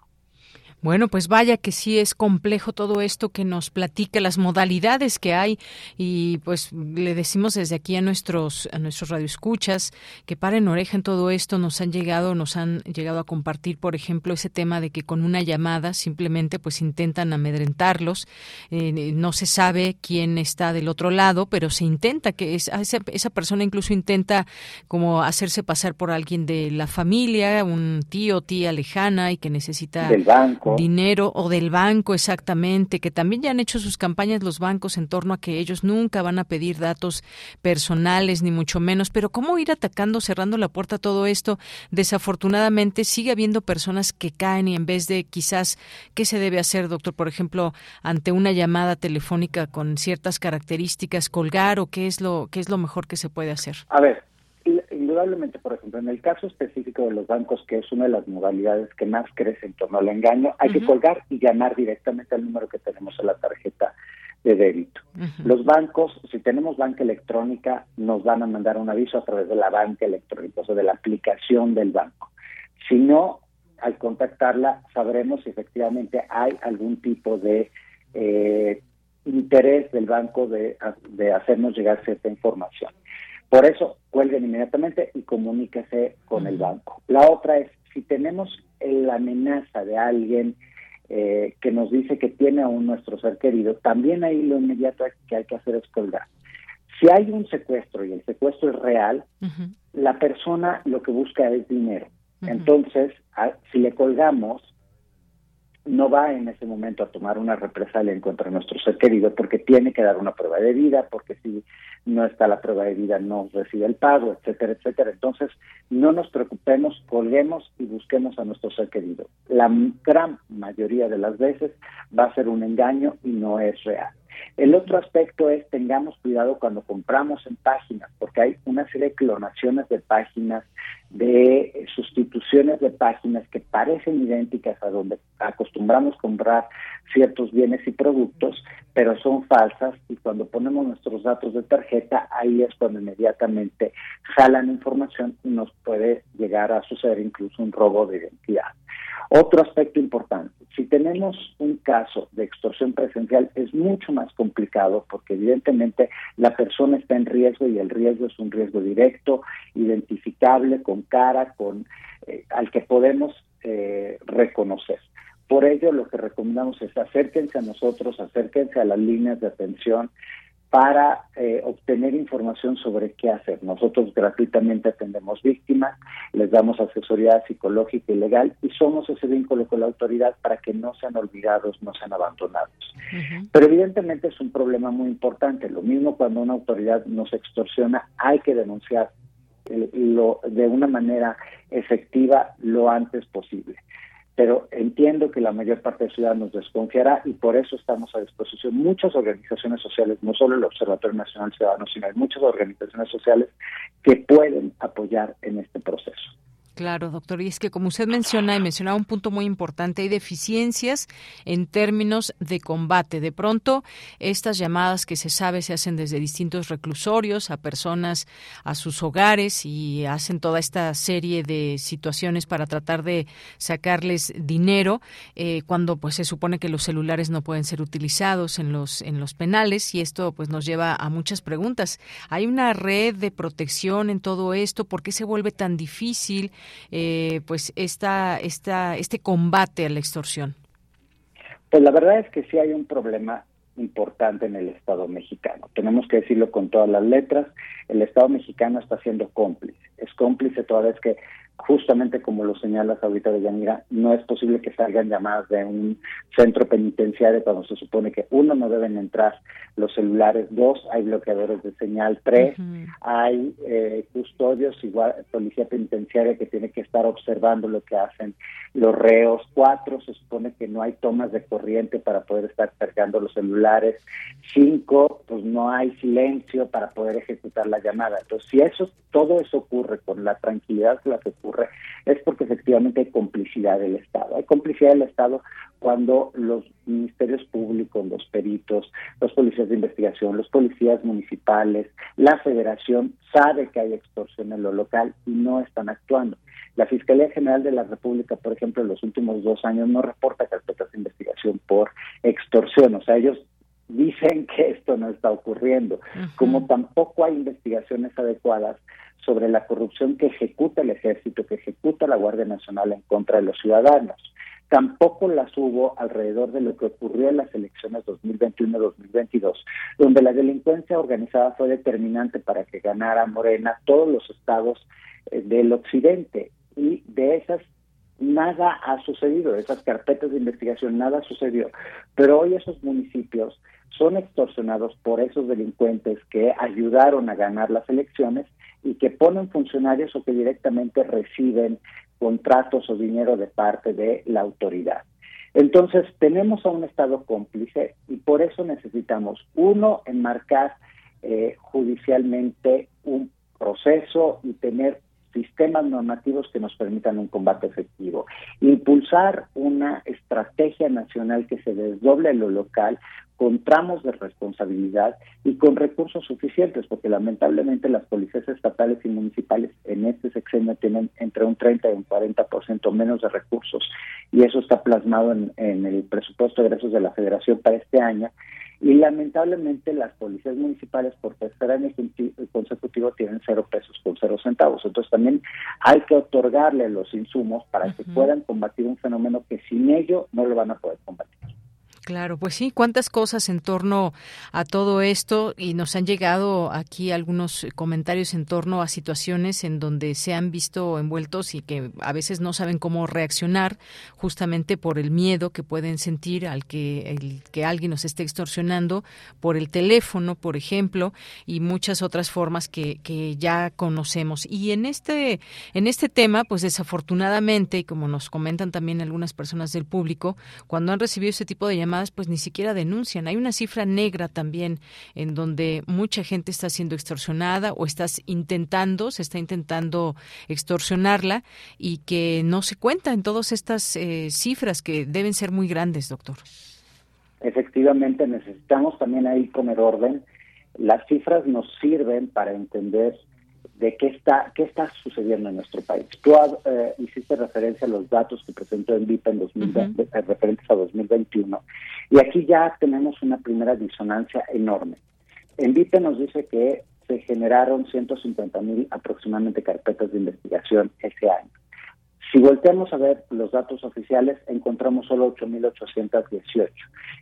Bueno, pues vaya que sí es complejo todo esto que nos platica las modalidades que hay. Y pues le decimos desde aquí a nuestros a nuestros radioescuchas que paren oreja en todo esto, nos han llegado nos han llegado a compartir, por ejemplo, ese tema de que con una llamada simplemente pues intentan amedrentarlos, eh, no se sabe quién está del otro lado, pero se intenta que esa, esa persona incluso intenta como hacerse pasar por alguien de la familia, un tío, tía lejana y que necesita banco. Dinero o del banco exactamente, que también ya han hecho sus campañas los bancos en torno a que ellos nunca van a pedir datos personales ni mucho menos, pero cómo ir atacando, cerrando la puerta a todo esto, desafortunadamente sigue habiendo personas que caen y en vez de quizás qué se debe hacer, doctor, por ejemplo, ante una llamada telefónica con ciertas características colgar o qué es lo qué es lo mejor que se puede hacer. A ver, indudablemente, por ejemplo, en el caso específico de los bancos, que es una de las modalidades que más crece en torno al engaño, hay que colgar y llamar directamente al número que tenemos en la tarjeta de débito. Los bancos, si tenemos banca electrónica, nos van a mandar un aviso a través de la banca electrónica, o sea, de la aplicación del banco. Si no, al contactarla, sabremos si efectivamente hay algún tipo de eh, interés del banco de, de hacernos llegar cierta información. Por eso, cuelguen inmediatamente y comuníquese con el banco. La otra es, si tenemos la amenaza de alguien eh, que nos dice que tiene aún nuestro ser querido, también ahí lo inmediato que hay que hacer es colgar. Si hay un secuestro y el secuestro es real, la persona lo que busca es dinero. Entonces, si le colgamos, no va en ese momento a tomar una represalia en contra de nuestro ser querido porque tiene que dar una prueba de vida, porque si no está la prueba de vida no recibe el pago, etcétera, etcétera. Entonces, no nos preocupemos, colguemos y busquemos a nuestro ser querido. La gran mayoría de las veces va a ser un engaño y no es real. El otro aspecto es tengamos cuidado cuando compramos en páginas, porque hay una serie de clonaciones de páginas, de sustituciones de páginas que parecen idénticas a donde acostumbramos comprar ciertos bienes y productos, pero son falsas y cuando ponemos nuestros datos de tarjeta, ahí es cuando inmediatamente jalan información y nos puede llegar a suceder incluso un robo de identidad. Otro aspecto importante, si tenemos un caso de extorsión presencial es mucho más complicado porque evidentemente la persona está en riesgo y el riesgo es un riesgo directo, identificable, con cara, con eh, al que podemos eh, reconocer. Por ello, lo que recomendamos es acérquense a nosotros, acérquense a las líneas de atención, para eh, obtener información sobre qué hacer. Nosotros gratuitamente atendemos víctimas, les damos asesoría psicológica y legal y somos ese vínculo con la autoridad para que no sean olvidados, no sean abandonados. Pero evidentemente es un problema muy importante. Lo mismo cuando una autoridad nos extorsiona, hay que denunciar eh, lo, de una manera efectiva lo antes posible pero entiendo que la mayor parte de la ciudad nos desconfiará y por eso estamos a disposición. Muchas organizaciones sociales, no solo el Observatorio Nacional Ciudadano, sino hay muchas organizaciones sociales que pueden apoyar en este proceso. Claro, doctor. Y es que como usted menciona, y mencionaba un punto muy importante, hay deficiencias en términos de combate. De pronto, estas llamadas que se sabe se hacen desde distintos reclusorios a personas a sus hogares y hacen toda esta serie de situaciones para tratar de sacarles dinero, eh, cuando pues se supone que los celulares no pueden ser utilizados en los en los penales y esto pues nos lleva a muchas preguntas. ¿Hay una red de protección en todo esto? ¿Por qué se vuelve tan difícil? Eh, pues esta, esta, este combate a la extorsión? Pues la verdad es que sí hay un problema importante en el Estado mexicano. Tenemos que decirlo con todas las letras. El Estado mexicano está siendo cómplice. Es cómplice toda vez que justamente como lo señalas ahorita de Yanira, no es posible que salgan llamadas de un centro penitenciario cuando se supone que uno no deben entrar los celulares, dos hay bloqueadores de señal, tres hay eh, custodios, igual policía penitenciaria que tiene que estar observando lo que hacen los reos, cuatro se supone que no hay tomas de corriente para poder estar cargando los celulares, cinco pues no hay silencio para poder ejecutar la llamada. Entonces si eso todo eso ocurre con la tranquilidad con la que ocurre es porque efectivamente hay complicidad del Estado. Hay complicidad del Estado cuando los ministerios públicos, los peritos, los policías de investigación, los policías municipales, la federación sabe que hay extorsión en lo local y no están actuando. La Fiscalía General de la República, por ejemplo, en los últimos dos años no reporta carpetas de investigación por extorsión. O sea, ellos dicen que esto no está ocurriendo. Como tampoco hay investigaciones adecuadas sobre la corrupción que ejecuta el ejército, que ejecuta la Guardia Nacional en contra de los ciudadanos. Tampoco las hubo alrededor de lo que ocurrió en las elecciones 2021-2022, donde la delincuencia organizada fue determinante para que ganara Morena todos los estados eh, del occidente. Y de esas nada ha sucedido, de esas carpetas de investigación nada sucedió. Pero hoy esos municipios son extorsionados por esos delincuentes que ayudaron a ganar las elecciones y que ponen funcionarios o que directamente reciben contratos o dinero de parte de la autoridad. Entonces, tenemos a un Estado cómplice y por eso necesitamos, uno, enmarcar eh, judicialmente un proceso y tener sistemas normativos que nos permitan un combate efectivo. Impulsar una estrategia nacional que se desdoble en lo local con tramos de responsabilidad y con recursos suficientes, porque lamentablemente las policías estatales y municipales en este sexenio tienen entre un 30 y un 40% menos de recursos, y eso está plasmado en, en el presupuesto de ingresos de la Federación para este año, y lamentablemente las policías municipales por tercer año consecutivo tienen cero pesos con cero centavos. Entonces también hay que otorgarle los insumos para que puedan combatir un fenómeno que sin ello no lo van a poder combatir. Claro, pues sí, cuántas cosas en torno a todo esto y nos han llegado aquí algunos comentarios en torno a situaciones en donde se han visto envueltos y que a veces no saben cómo reaccionar justamente por el miedo que pueden sentir al que el, que alguien nos esté extorsionando por el teléfono, por ejemplo, y muchas otras formas que, que ya conocemos. Y en este en este tema, pues desafortunadamente, como nos comentan también algunas personas del público, cuando han recibido ese tipo de llamadas pues ni siquiera denuncian. Hay una cifra negra también en donde mucha gente está siendo extorsionada o estás intentando, se está intentando extorsionarla y que no se cuenta en todas estas eh, cifras que deben ser muy grandes, doctor. Efectivamente, necesitamos también ahí poner orden. Las cifras nos sirven para entender de qué está qué está sucediendo en nuestro país. Tú eh, hiciste referencia a los datos que presentó en VIP en 2020, eh, referentes a 2021, y aquí ya tenemos una primera disonancia enorme. En VIP nos dice que se generaron 150 mil aproximadamente carpetas de investigación ese año. Si volteamos a ver los datos oficiales, encontramos solo 8.818.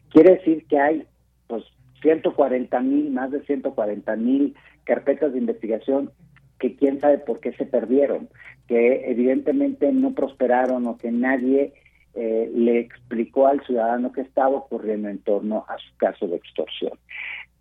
Quiere decir que hay pues 140 mil, más de 140 mil carpetas de investigación que quién sabe por qué se perdieron, que evidentemente no prosperaron o que nadie eh, le explicó al ciudadano qué estaba ocurriendo en torno a su caso de extorsión.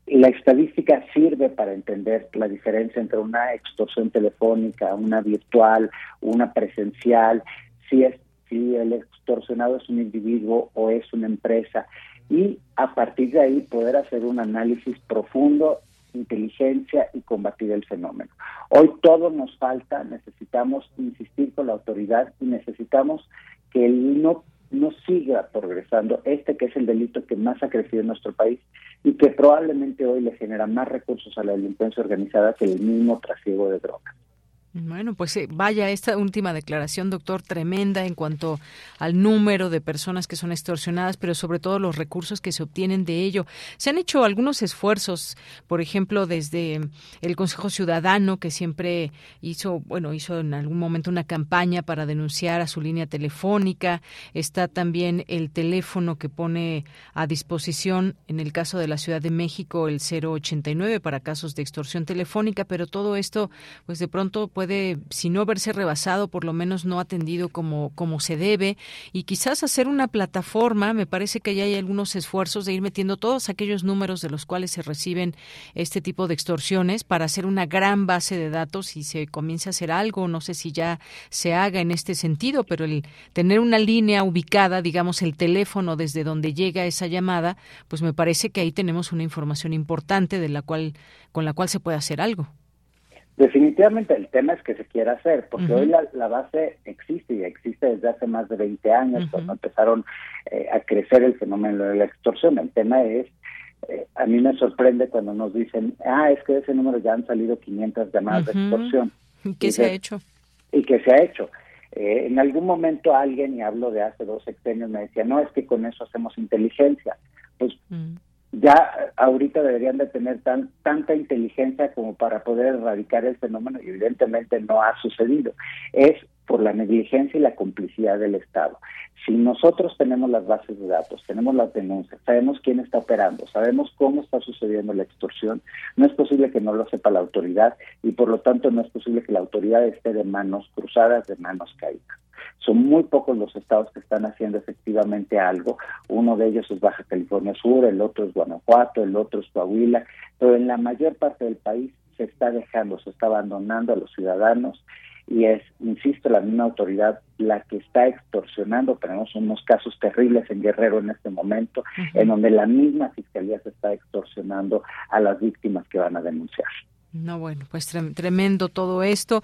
La estadística sirve para entender la diferencia entre una extorsión telefónica, una virtual, una presencial, si es si el extorsionado es un individuo o es una empresa y a partir de ahí poder hacer un análisis profundo inteligencia y combatir el fenómeno. Hoy todo nos falta, necesitamos insistir con la autoridad y necesitamos que él no, no siga progresando este que es el delito que más ha crecido en nuestro país y que probablemente hoy le genera más recursos a la delincuencia organizada que el mismo trasiego de drogas. Bueno, pues eh, vaya esta última declaración, doctor, tremenda en cuanto al número de personas que son extorsionadas, pero sobre todo los recursos que se obtienen de ello. Se han hecho algunos esfuerzos, por ejemplo, desde el Consejo Ciudadano, que siempre hizo, bueno, hizo en algún momento una campaña para denunciar a su línea telefónica. Está también el teléfono que pone a disposición, en el caso de la Ciudad de México, el 089 para casos de extorsión telefónica, pero todo esto, pues de pronto puede, si no verse rebasado, por lo menos no atendido como, como se debe, y quizás hacer una plataforma, me parece que ya hay algunos esfuerzos de ir metiendo todos aquellos números de los cuales se reciben este tipo de extorsiones para hacer una gran base de datos y se comience a hacer algo, no sé si ya se haga en este sentido, pero el tener una línea ubicada, digamos el teléfono desde donde llega esa llamada, pues me parece que ahí tenemos una información importante de la cual con la cual se puede hacer algo. Definitivamente el tema es que se quiera hacer, porque hoy la, base existe y existe desde hace más de 20 años, cuando empezaron eh, a crecer el fenómeno de la extorsión. El tema es, eh, a mí me sorprende cuando nos dicen, ah, es que de ese número ya han salido 500 llamadas de extorsión. ¿Qué se ha hecho? Y que se ha hecho. Eh, en algún momento alguien, y hablo de hace dos sexenios, me decía, no, es que con eso hacemos inteligencia. Pues mm ya ahorita deberían de tener tan, tanta inteligencia como para poder erradicar el fenómeno y evidentemente no ha sucedido. Es por la negligencia y la complicidad del Estado. Si nosotros tenemos las bases de datos, tenemos las denuncias, sabemos quién está operando, sabemos cómo está sucediendo la extorsión, no es posible que no lo sepa la autoridad y por lo tanto no es posible que la autoridad esté de manos cruzadas, de manos caídas. Son muy pocos los estados que están haciendo efectivamente algo. Uno de ellos es Baja California Sur, el otro es Guanajuato, el otro es Coahuila, pero en la mayor parte del país se está dejando, se está abandonando a los ciudadanos y es, insisto, la misma autoridad la que está extorsionando. Tenemos unos casos terribles en Guerrero en este momento, en donde la misma fiscalía se está extorsionando a las víctimas que van a denunciar. No, bueno, pues tremendo todo esto.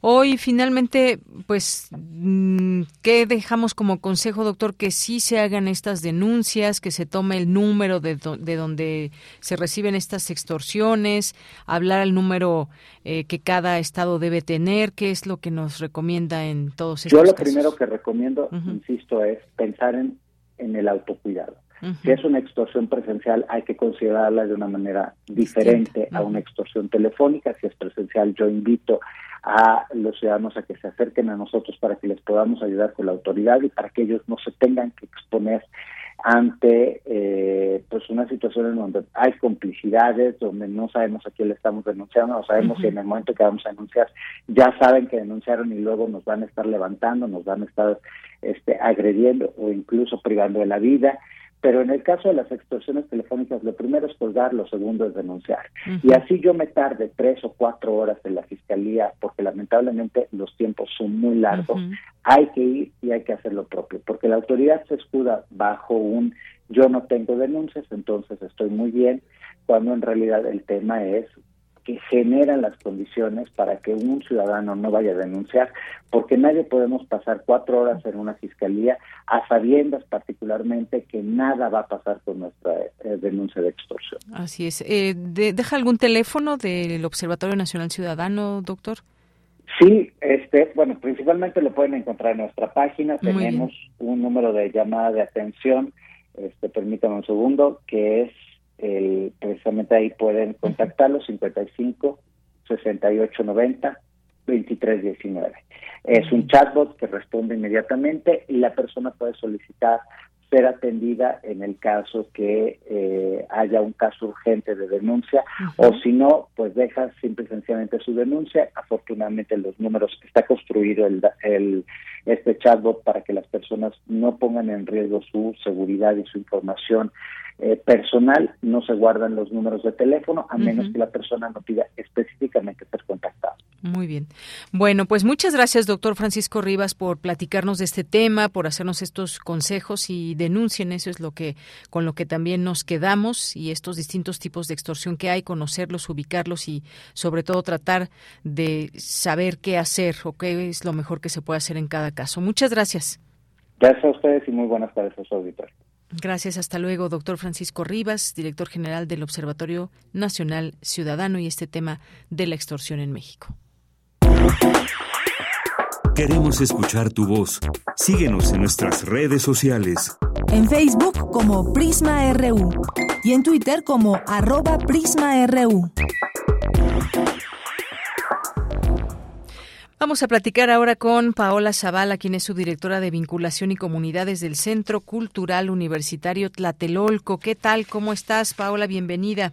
Hoy finalmente, pues, mm, ¿qué dejamos como consejo, doctor? Que sí se hagan estas denuncias, que se tome el número de, de donde se reciben estas extorsiones, hablar al número eh, que cada estado debe tener, ¿qué es lo que nos recomienda en todos estos Yo lo primero que recomiendo, insisto, es pensar en, en el autocuidado. Si es una extorsión presencial, hay que considerarla de una manera diferente a una extorsión telefónica. Si es presencial, yo invito a los ciudadanos a que se acerquen a nosotros para que les podamos ayudar con la autoridad y para que ellos no se tengan que exponer ante eh, pues una situación en donde hay complicidades, donde no sabemos a quién le estamos denunciando, no sabemos si en el momento que vamos a denunciar ya saben que denunciaron y luego nos van a estar levantando, nos van a estar este, agrediendo o incluso privando de la vida. Pero en el caso de las extorsiones telefónicas, lo primero es colgar, lo segundo es denunciar. Y así yo me tarde tres o cuatro horas en la fiscalía, porque lamentablemente los tiempos son muy largos, hay que ir y hay que hacer lo propio, porque la autoridad se escuda bajo un yo no tengo denuncias, entonces estoy muy bien, cuando en realidad el tema es que generan las condiciones para que un ciudadano no vaya a denunciar, porque nadie podemos pasar cuatro horas en una fiscalía a sabiendas particularmente que nada va a pasar con nuestra eh, denuncia de extorsión. Así es. Eh, ¿Deja algún teléfono del Observatorio Nacional Ciudadano, doctor? Sí, este, bueno, principalmente lo pueden encontrar en nuestra página. Tenemos un número de llamada de atención, este, permítanme un segundo, que es el, precisamente ahí pueden contactarlo 55 68 90 23 19. Es un chatbot que responde inmediatamente y la persona puede solicitar ser atendida en el caso que eh, haya un caso urgente de denuncia o si no, pues deja simple y sencillamente su denuncia. Afortunadamente los números, está construido el, el, este chatbot para que las personas no pongan en riesgo su seguridad y su información eh, personal, no se guardan los números de teléfono a menos que la persona no pida específicamente ser contactado. Muy bien. Bueno, pues muchas gracias, doctor Francisco Rivas, por platicarnos de este tema, por hacernos estos consejos y denuncien. Eso es lo que, con lo que también nos quedamos y estos distintos tipos de extorsión que hay, conocerlos, ubicarlos y sobre todo tratar de saber qué hacer o qué es lo mejor que se puede hacer en cada caso. Muchas gracias. Gracias a ustedes y muy buenas tardes a su auditorio. Gracias, hasta luego, doctor Francisco Rivas, director general del Observatorio Nacional Ciudadano y este tema de la extorsión en México. Queremos escuchar tu voz. Síguenos en nuestras redes sociales. En Facebook como Prisma RU y en Twitter como arroba PrismaRU. Vamos a platicar ahora con Paola Zavala, quien es su directora de vinculación y comunidades del Centro Cultural Universitario Tlatelolco. ¿Qué tal? ¿Cómo estás, Paola? Bienvenida.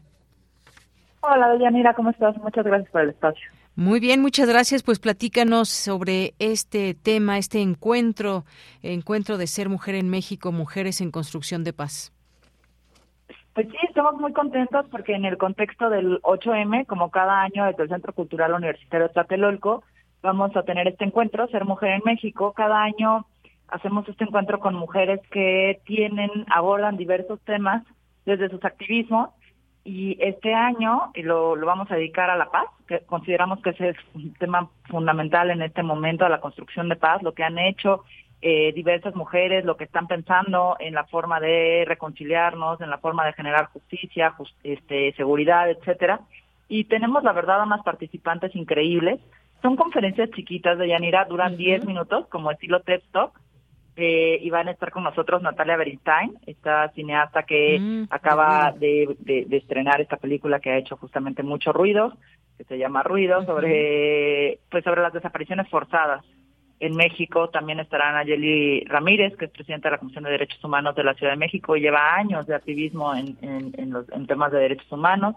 Hola, Deyanira, ¿cómo estás? Muchas gracias por el espacio. Muy bien, muchas gracias. Pues platícanos sobre este tema, este encuentro, encuentro de ser mujer en México, mujeres en construcción de paz. Pues sí, estamos muy contentos porque en el contexto del 8M, como cada año desde el Centro Cultural Universitario Tlatelolco, vamos a tener este encuentro, Ser Mujer en México. Cada año hacemos este encuentro con mujeres que tienen, abordan diversos temas desde sus activismos y este año lo, lo vamos a dedicar a la paz, que consideramos que ese es un tema fundamental en este momento, a la construcción de paz, lo que han hecho eh, diversas mujeres, lo que están pensando en la forma de reconciliarnos, en la forma de generar justicia, este, seguridad, etcétera. Y tenemos, la verdad, unas participantes increíbles son conferencias chiquitas de Yanira, duran 10 minutos, como estilo TED Talk. Eh, y van a estar con nosotros Natalia Beristain, esta cineasta que mm, acaba de, estrenar esta película que ha hecho justamente mucho ruido, que se llama Ruido, sobre, pues sobre las desapariciones forzadas. En México también estará Nayeli Ramírez, que es presidenta de la Comisión de Derechos Humanos de la Ciudad de México y lleva años de activismo en, en, los, en temas de derechos humanos.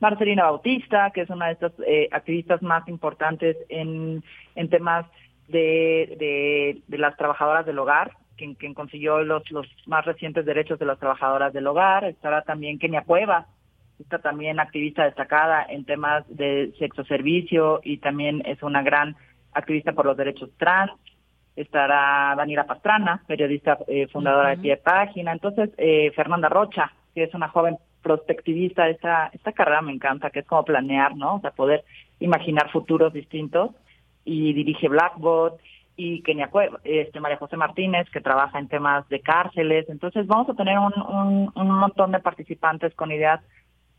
Marcelina Bautista, que es una de estas eh, activistas más importantes en, en temas de, de, las trabajadoras del hogar, quien, quien consiguió los, los más recientes derechos de las trabajadoras del hogar. Estará también Kenia Cueva, está también activista destacada en temas de sexo servicio y también es una gran activista por los derechos trans. Estará Daniela Pastrana, periodista eh, fundadora de Pie Página. Entonces, eh, Fernanda Rocha, que es una joven prospectivista, esta, esta carrera me encanta, que es como planear, ¿no? O sea, poder imaginar futuros distintos. Y dirige Blackbot y Kenia este, María José Martínez, que trabaja en temas de cárceles. Entonces vamos a tener un, un, montón de participantes con ideas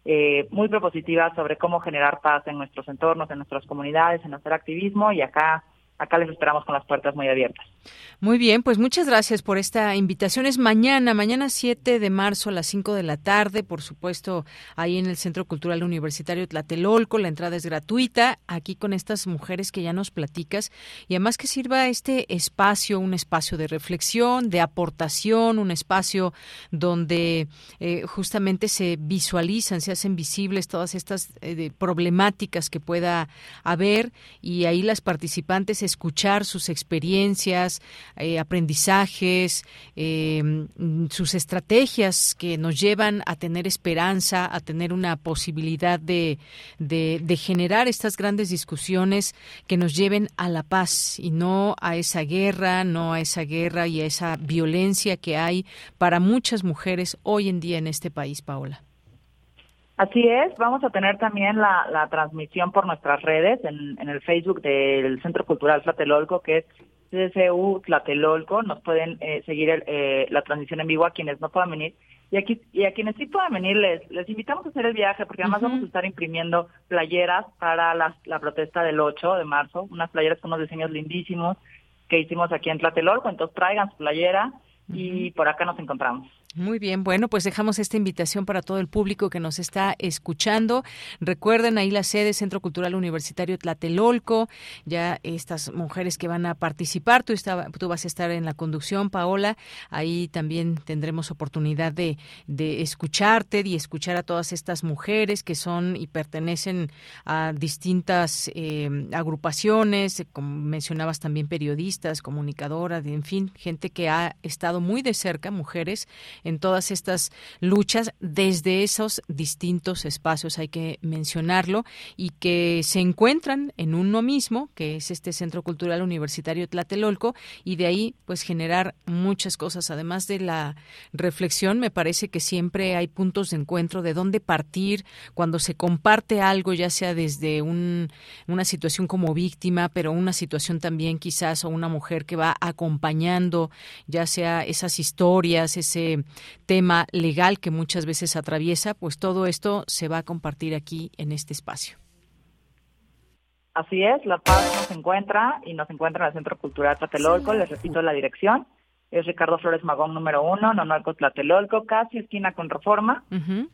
eh, muy propositivas sobre cómo generar paz en nuestros entornos, en nuestras comunidades, en hacer activismo y acá acá les esperamos con las puertas muy abiertas. Muy bien, pues muchas gracias por esta invitación. Es mañana, mañana 7 de marzo a las 5 de la tarde, por supuesto, ahí en el Centro Cultural Universitario Tlatelolco. La entrada es gratuita, aquí con estas mujeres que ya nos platicas, y además que sirva este espacio, un espacio de reflexión, de aportación, un espacio donde eh, justamente se visualizan, se hacen visibles todas estas eh, problemáticas que pueda haber, y ahí las participantes escuchar sus experiencias, eh, aprendizajes, eh, sus estrategias que nos llevan a tener esperanza, a tener una posibilidad de, de, generar estas grandes discusiones que nos lleven a la paz y no a esa guerra, no a esa guerra y a esa violencia que hay para muchas mujeres hoy en día en este país, Paola. Así es, vamos a tener también la, la transmisión por nuestras redes en, en, el Facebook del Centro Cultural Tlatelolco, que es CCU Tlatelolco. Nos pueden eh, seguir eh, la transmisión en vivo a quienes no puedan venir. Y, aquí, y a quienes sí puedan venir, les, les invitamos a hacer el viaje, porque además vamos a estar imprimiendo playeras para la, la protesta del 8 de marzo, unas playeras con unos diseños lindísimos que hicimos aquí en Tlatelolco. Entonces traigan su playera y por acá nos encontramos. Muy bien, bueno, pues dejamos esta invitación para todo el público que nos está escuchando. Recuerden ahí la sede Centro Cultural Universitario Tlatelolco, ya estas mujeres que van a participar, tú, tú vas a estar en la conducción, Paola, ahí también tendremos oportunidad de, de escucharte y escuchar a todas estas mujeres que son y pertenecen a distintas eh, agrupaciones, como mencionabas también periodistas, comunicadoras, en fin, gente que ha estado muy de cerca, mujeres, en todas estas luchas desde esos distintos espacios, hay que mencionarlo, y que se encuentran en uno mismo, que es este Centro Cultural Universitario Tlatelolco, y de ahí pues generar muchas cosas. Además de la reflexión, me parece que siempre hay puntos de encuentro de dónde partir cuando se comparte algo, ya sea desde un, una situación como víctima, pero una situación también quizás o una mujer que va acompañando, ya sea esas historias, ese tema legal que muchas veces atraviesa, pues todo esto se va a compartir aquí en este espacio. Así es, La Paz nos encuentra y nos encuentra en el Centro Cultural Tlatelolco, les repito la dirección, es Ricardo Flores Magón número uno, Nonualco Tlatelolco, casi esquina con Reforma,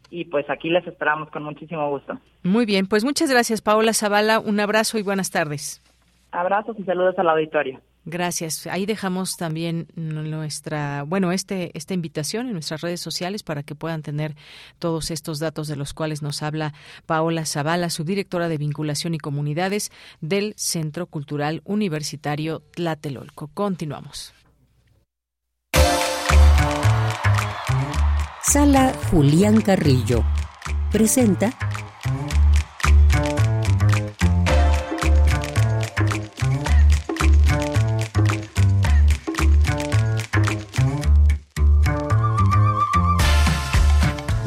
y pues aquí les esperamos con muchísimo gusto. Muy bien, pues muchas gracias Paola Zavala, un abrazo y buenas tardes. Abrazos y saludos al auditorio. Gracias. Ahí dejamos también nuestra, bueno, este esta invitación en nuestras redes sociales para que puedan tener todos estos datos de los cuales nos habla Paola Zavala, subdirectora de vinculación y comunidades del Centro Cultural Universitario Tlatelolco. Continuamos. Sala Julián Carrillo presenta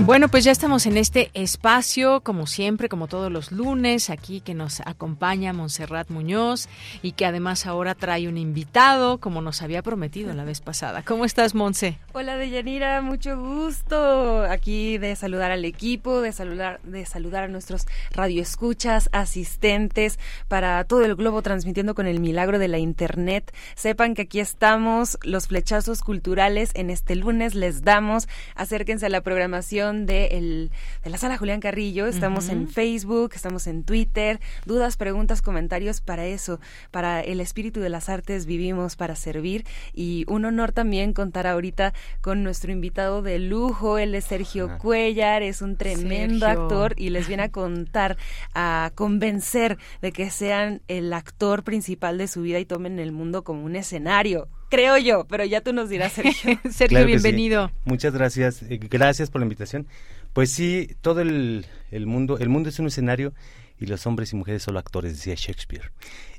Bueno, pues ya estamos en este espacio, como siempre, como todos los lunes, aquí que nos acompaña Montserrat Muñoz y que además ahora trae un invitado, como nos había prometido la vez pasada. ¿Cómo estás, Monse? Hola, Deyanira, mucho gusto aquí de saludar al equipo, de saludar, de saludar a nuestros radioescuchas, asistentes para todo el globo transmitiendo con el milagro de la Internet. Sepan que aquí estamos, los flechazos culturales en este lunes les damos. Acérquense a la programación de, de la sala Julián Carrillo. Estamos en Facebook, estamos en Twitter. Dudas, preguntas, comentarios para eso, para el espíritu de las artes vivimos para servir. Y un honor también contar ahorita con nuestro invitado de lujo. Él es Sergio Cuellar, es un tremendo actor y les viene a contar, a convencer de que sean el actor principal de su vida y tomen el mundo como un escenario creo yo, pero ya tú nos dirás, Sergio. Sergio, bienvenido. Muchas gracias, eh, gracias por la invitación. Pues sí, todo el, mundo, el mundo es un escenario y los hombres y mujeres solo actores, decía Shakespeare.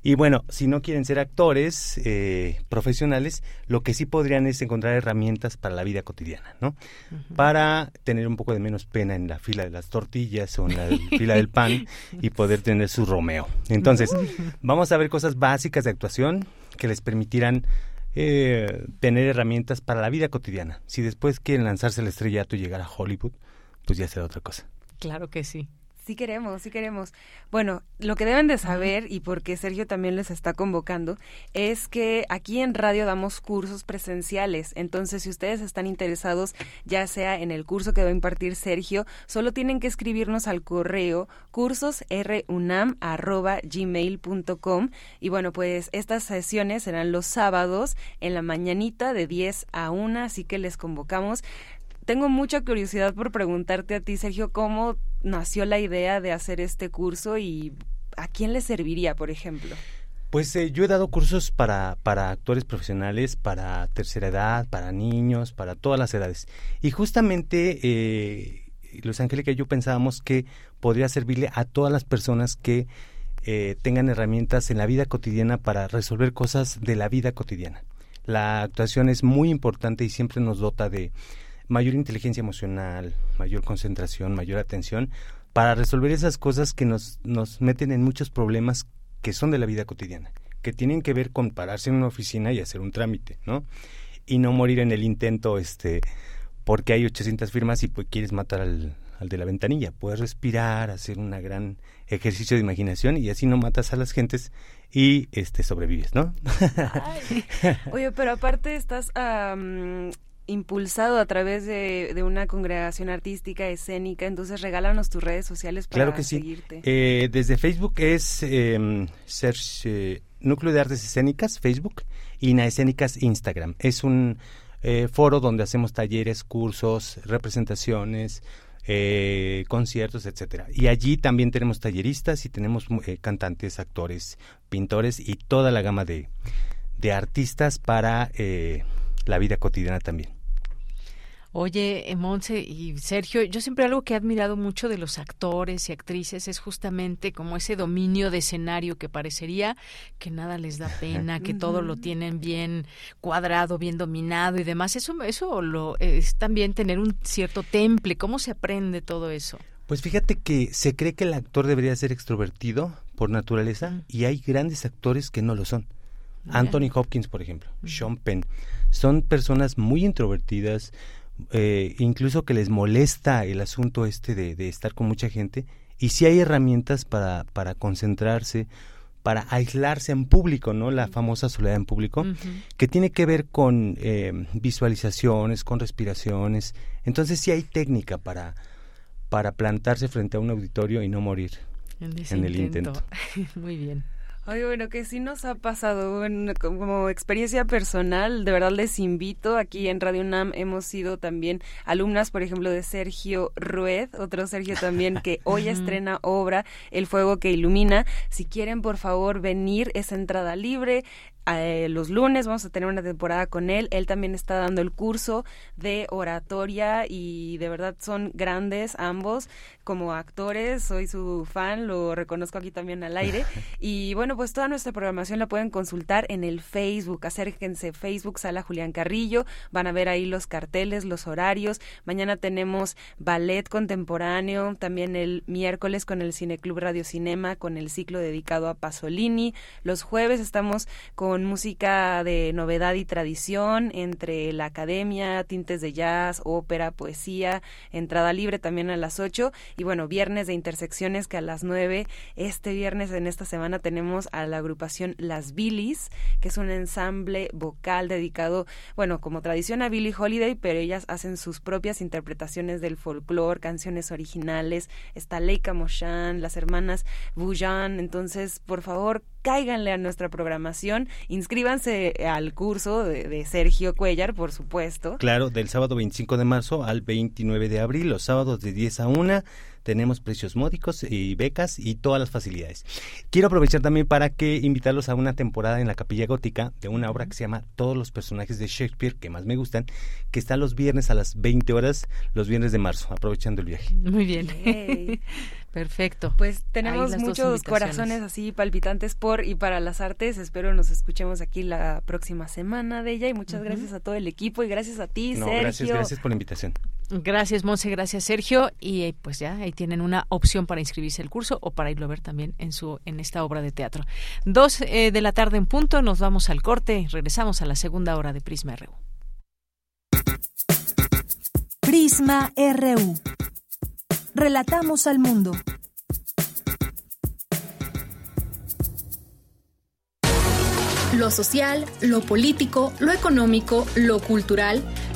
Y bueno, si no quieren ser actores eh, profesionales, lo que sí podrían es encontrar herramientas para la vida cotidiana, ¿no? Para tener un poco de menos pena en la fila de las tortillas o en la fila del pan y poder tener su Romeo. Entonces, vamos a ver cosas básicas de actuación que les permitirán eh, tener herramientas para la vida cotidiana. Si después quieren lanzarse el estrellato y llegar a Hollywood, pues ya será otra cosa. Claro que sí. Sí queremos, sí queremos. Bueno, lo que deben de saber, y porque Sergio también les está convocando, es que aquí en radio damos cursos presenciales. Entonces, si ustedes están interesados, ya sea en el curso que va a impartir Sergio, solo tienen que escribirnos al correo cursosrunam.gmail.com. Y bueno, pues estas sesiones serán los sábados en la mañanita de 10 a 1, así que les convocamos tengo mucha curiosidad por preguntarte a ti, Sergio, cómo nació la idea de hacer este curso y a quién le serviría, por ejemplo. Pues eh, yo he dado cursos para, para actores profesionales, para tercera edad, para niños, para todas las edades. Y justamente, eh, Luis Angélica y yo pensábamos que podría servirle a todas las personas que eh, tengan herramientas en la vida cotidiana para resolver cosas de la vida cotidiana. La actuación es muy importante y siempre nos dota de, mayor inteligencia emocional, mayor concentración, mayor atención, para resolver esas cosas que nos, nos meten en muchos problemas que son de la vida cotidiana, que tienen que ver con pararse en una oficina y hacer un trámite, ¿no? Y no morir en el intento, este, porque hay 800 firmas y pues quieres matar al, al de la ventanilla. Puedes respirar, hacer un gran ejercicio de imaginación y así no matas a las gentes y este sobrevives, ¿no? Oye, pero aparte estás impulsado a través de, una congregación artística escénica, entonces regálanos tus redes sociales para claro que seguirte. Sí. Eh, desde Facebook es eh, Search, Núcleo de Artes Escénicas, Facebook, y Naescénicas Instagram. Es un eh, foro donde hacemos talleres, cursos, representaciones, eh, conciertos, etcétera. Y allí también tenemos talleristas y tenemos eh, cantantes, actores, pintores y toda la gama de, de artistas para eh, la vida cotidiana también. Oye, eh, Monse y Sergio, yo siempre algo que he admirado mucho de los actores y actrices es justamente como ese dominio de escenario que parecería que nada les da pena, que todo lo tienen bien cuadrado, bien dominado y demás. Eso, eso lo, es también tener un cierto temple. ¿Cómo se aprende todo eso? Pues fíjate que se cree que el actor debería ser extrovertido por naturaleza y hay grandes actores que no lo son. Anthony Hopkins, por ejemplo, Sean Penn, son personas muy introvertidas, eh, incluso que les molesta el asunto este de, estar con mucha gente y si hay herramientas para, para concentrarse, para aislarse en público, ¿no? La famosa soledad en público, que tiene que ver con eh, visualizaciones, con respiraciones. Entonces sí hay técnica para, para plantarse frente a un auditorio y no morir en, el intento. Muy bien. Oye, bueno, que sí nos ha pasado como experiencia personal, de verdad les invito, aquí en Radio UNAM hemos sido también alumnas, por ejemplo, de Sergio Rued, otro Sergio también que hoy estrena obra El Fuego que Ilumina. Si quieren, por favor, venir, es entrada libre, eh, los lunes vamos a tener una temporada con él. Él también está dando el curso de oratoria y de verdad son grandes ambos como actores. Soy su fan, lo reconozco aquí también al aire. Y bueno, pues toda nuestra programación la pueden consultar en el Facebook. Acérquense, Facebook, Sala Julián Carrillo. Van a ver ahí los carteles, los horarios. Mañana tenemos ballet contemporáneo, también el miércoles con el Cineclub Radio Cinema, con el ciclo dedicado a Pasolini. Los jueves estamos con con música de novedad y tradición entre la academia, tintes de jazz, ópera, poesía, entrada libre también a las 8 y bueno, viernes de intersecciones que a las 9, este viernes en esta semana tenemos a la agrupación Las Billys, que es un ensamble vocal dedicado, bueno, como tradición a Billie Holiday, pero ellas hacen sus propias interpretaciones del folclore, canciones originales, está Leica Moshan, las hermanas Boujan, entonces, por favor, cáiganle a nuestra programación, inscríbanse al curso de, Sergio Cuellar, por supuesto. Claro, del sábado 25 de marzo al 29 de abril, los sábados de 10 a 1 tenemos precios módicos y becas y todas las facilidades. Quiero aprovechar también para que invitarlos a una temporada en la Capilla Gótica de una obra que se llama Todos los personajes de Shakespeare que más me gustan, que está los viernes a las 20 horas, los viernes de marzo, aprovechando el viaje. Muy bien. Perfecto. Pues tenemos muchos corazones así palpitantes por y para las artes. Espero nos escuchemos aquí la próxima semana de ella y muchas gracias a todo el equipo y gracias a ti, Sergio. Gracias, gracias por la invitación. Gracias, Monse, gracias, Sergio. Y eh, pues ya ahí tienen una opción para inscribirse al curso o para irlo a ver también en su en esta obra de teatro. Dos eh, de la tarde en punto, nos vamos al corte regresamos a la segunda hora de Prisma RU. Prisma RU. Relatamos al mundo. Lo social, lo político, lo económico, lo cultural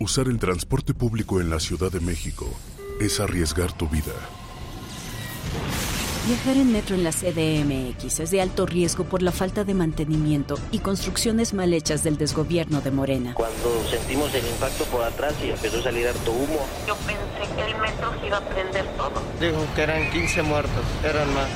Usar el transporte público en la Ciudad de México es arriesgar tu vida. Viajar en metro en la CDMX es de alto riesgo por la falta de mantenimiento y construcciones mal hechas del desgobierno de Morena. Cuando sentimos el impacto por atrás y empezó a salir harto humo. Yo pensé que el metro se iba a prender todo. Dijo que eran 15 muertos, eran más.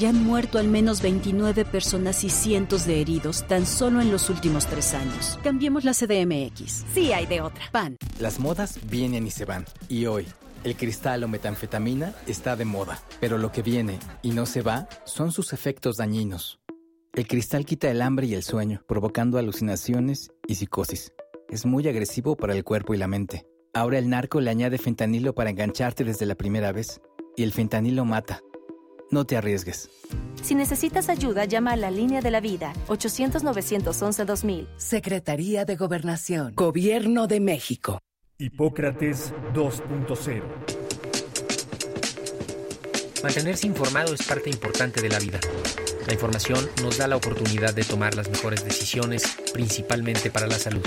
Ya han muerto al menos 29 personas y cientos de heridos tan solo en los últimos tres años. Cambiemos la CDMX. Sí hay de otra. PAN. Las modas vienen y se van. Y hoy, el cristal o metanfetamina está de moda, pero lo que viene y no se va son sus efectos dañinos. El cristal quita el hambre y el sueño, provocando alucinaciones y psicosis. Es muy agresivo para el cuerpo y la mente. Ahora el narco le añade fentanilo para engancharte desde la primera vez, y el fentanilo mata. No te arriesgues. Si necesitas ayuda, llama a la línea de la vida, 800-911-2000. Secretaría de Gobernación, Gobierno de México. Hipócrates 2.0 Mantenerse informado es parte importante de la vida. La información nos da la oportunidad de tomar las mejores decisiones, principalmente para la salud.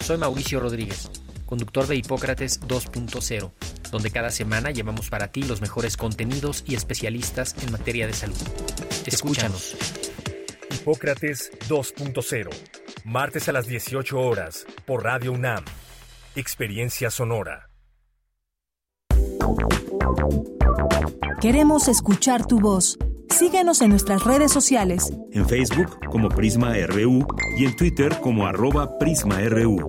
Soy Mauricio Rodríguez, conductor de Hipócrates 2.0, donde cada semana llevamos para ti los mejores contenidos y especialistas en materia de salud. Escúchanos. Hipócrates 2.0, martes a las 18 horas, por Radio UNAM. Experiencia sonora. Queremos escuchar tu voz. Síguenos en nuestras redes sociales. En Facebook como Prisma RU y en Twitter como arroba PrismaRU.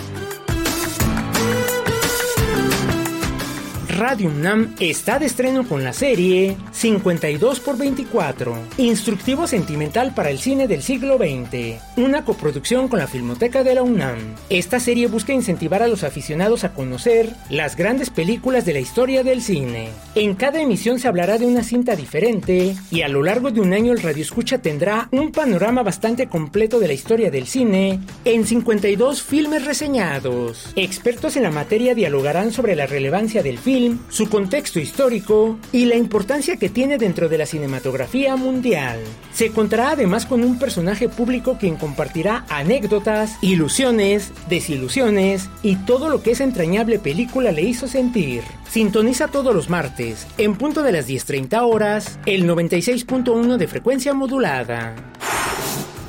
Radio UNAM está de estreno con la serie 52 por 24, Instructivo Sentimental para el Cine del Siglo XX, una coproducción con la Filmoteca de la UNAM. Esta serie busca incentivar a los aficionados a conocer las grandes películas de la historia del cine. En cada emisión se hablará de una cinta diferente y a lo largo de un año el Radio Escucha tendrá un panorama bastante completo de la historia del cine en 52 filmes reseñados. Expertos en la materia dialogarán sobre la relevancia del film, su contexto histórico y la importancia que tiene dentro de la cinematografía mundial. Se contará además con un personaje público quien compartirá anécdotas, ilusiones, desilusiones y todo lo que esa entrañable película le hizo sentir. Sintoniza todos los martes, en punto de las 10.30 horas, el 96.1 de frecuencia modulada.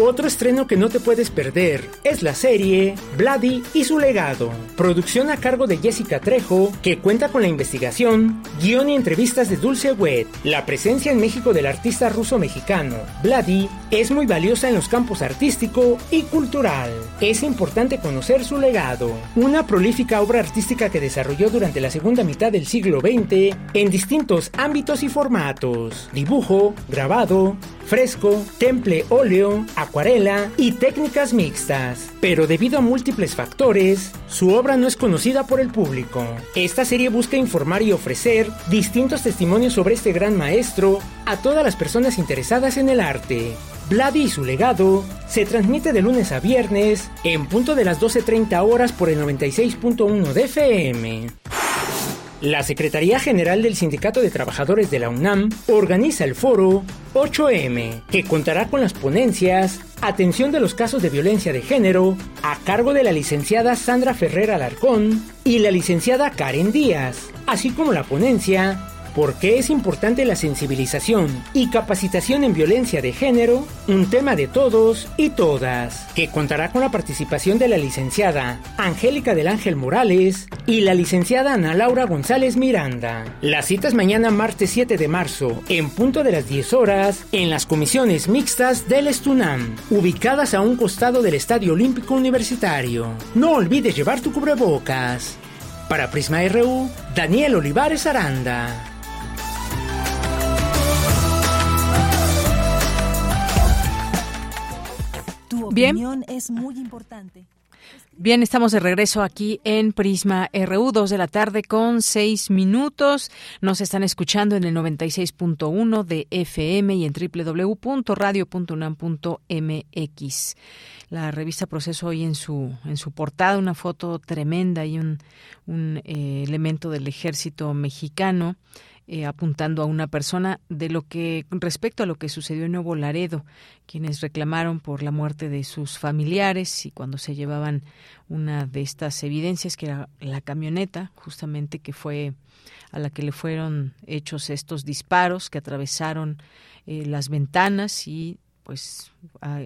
Otro estreno que no te puedes perder es la serie Bloody y su legado, producción a cargo de Jessica Trejo, que cuenta con la investigación, guion y entrevistas de Dulce Wet. La presencia en México del artista ruso-mexicano Bloody es muy valiosa en los campos artístico y cultural. Es importante conocer su legado, una prolífica obra artística que desarrolló durante la segunda mitad del siglo XX en distintos ámbitos y formatos, dibujo, grabado, fresco, temple óleo, acuarela y técnicas mixtas. Pero debido a múltiples factores, su obra no es conocida por el público. Esta serie busca informar y ofrecer distintos testimonios sobre este gran maestro a todas las personas interesadas en el arte. Vladi y su legado se transmite de lunes a viernes en punto de las 12.30 horas por el 96.1 de FM. La Secretaría General del Sindicato de Trabajadores de la UNAM organiza el foro 8M, que contará con las ponencias Atención de los casos de violencia de género, a cargo de la licenciada Sandra Ferrer Alarcón y la licenciada Karen Díaz, así como la ponencia ¿Por qué es importante la sensibilización y capacitación en violencia de género? Un tema de todos y todas, que contará con la participación de la licenciada Angélica del Ángel Morales y la licenciada Ana Laura González Miranda. Las citas mañana martes 7 de marzo, en punto de las 10 horas, en las comisiones mixtas del Estunam, ubicadas a un costado del Estadio Olímpico Universitario. No olvides llevar tu cubrebocas. Para Prisma RU, Daniel Olivares Aranda. Bien. es muy importante. Bien, estamos de regreso aquí en Prisma RU, 2 de la tarde con 6 minutos. Nos están escuchando en el 96.1 de FM y en www.radio.unam.mx. La revista Proceso hoy en su, en su portada una foto tremenda y un, un eh, elemento del ejército mexicano eh, apuntando a una persona de lo que respecto a lo que sucedió en Nuevo Laredo, quienes reclamaron por la muerte de sus familiares y cuando se llevaban una de estas evidencias que era la camioneta, justamente que fue a la que le fueron hechos estos disparos que atravesaron eh, las ventanas y pues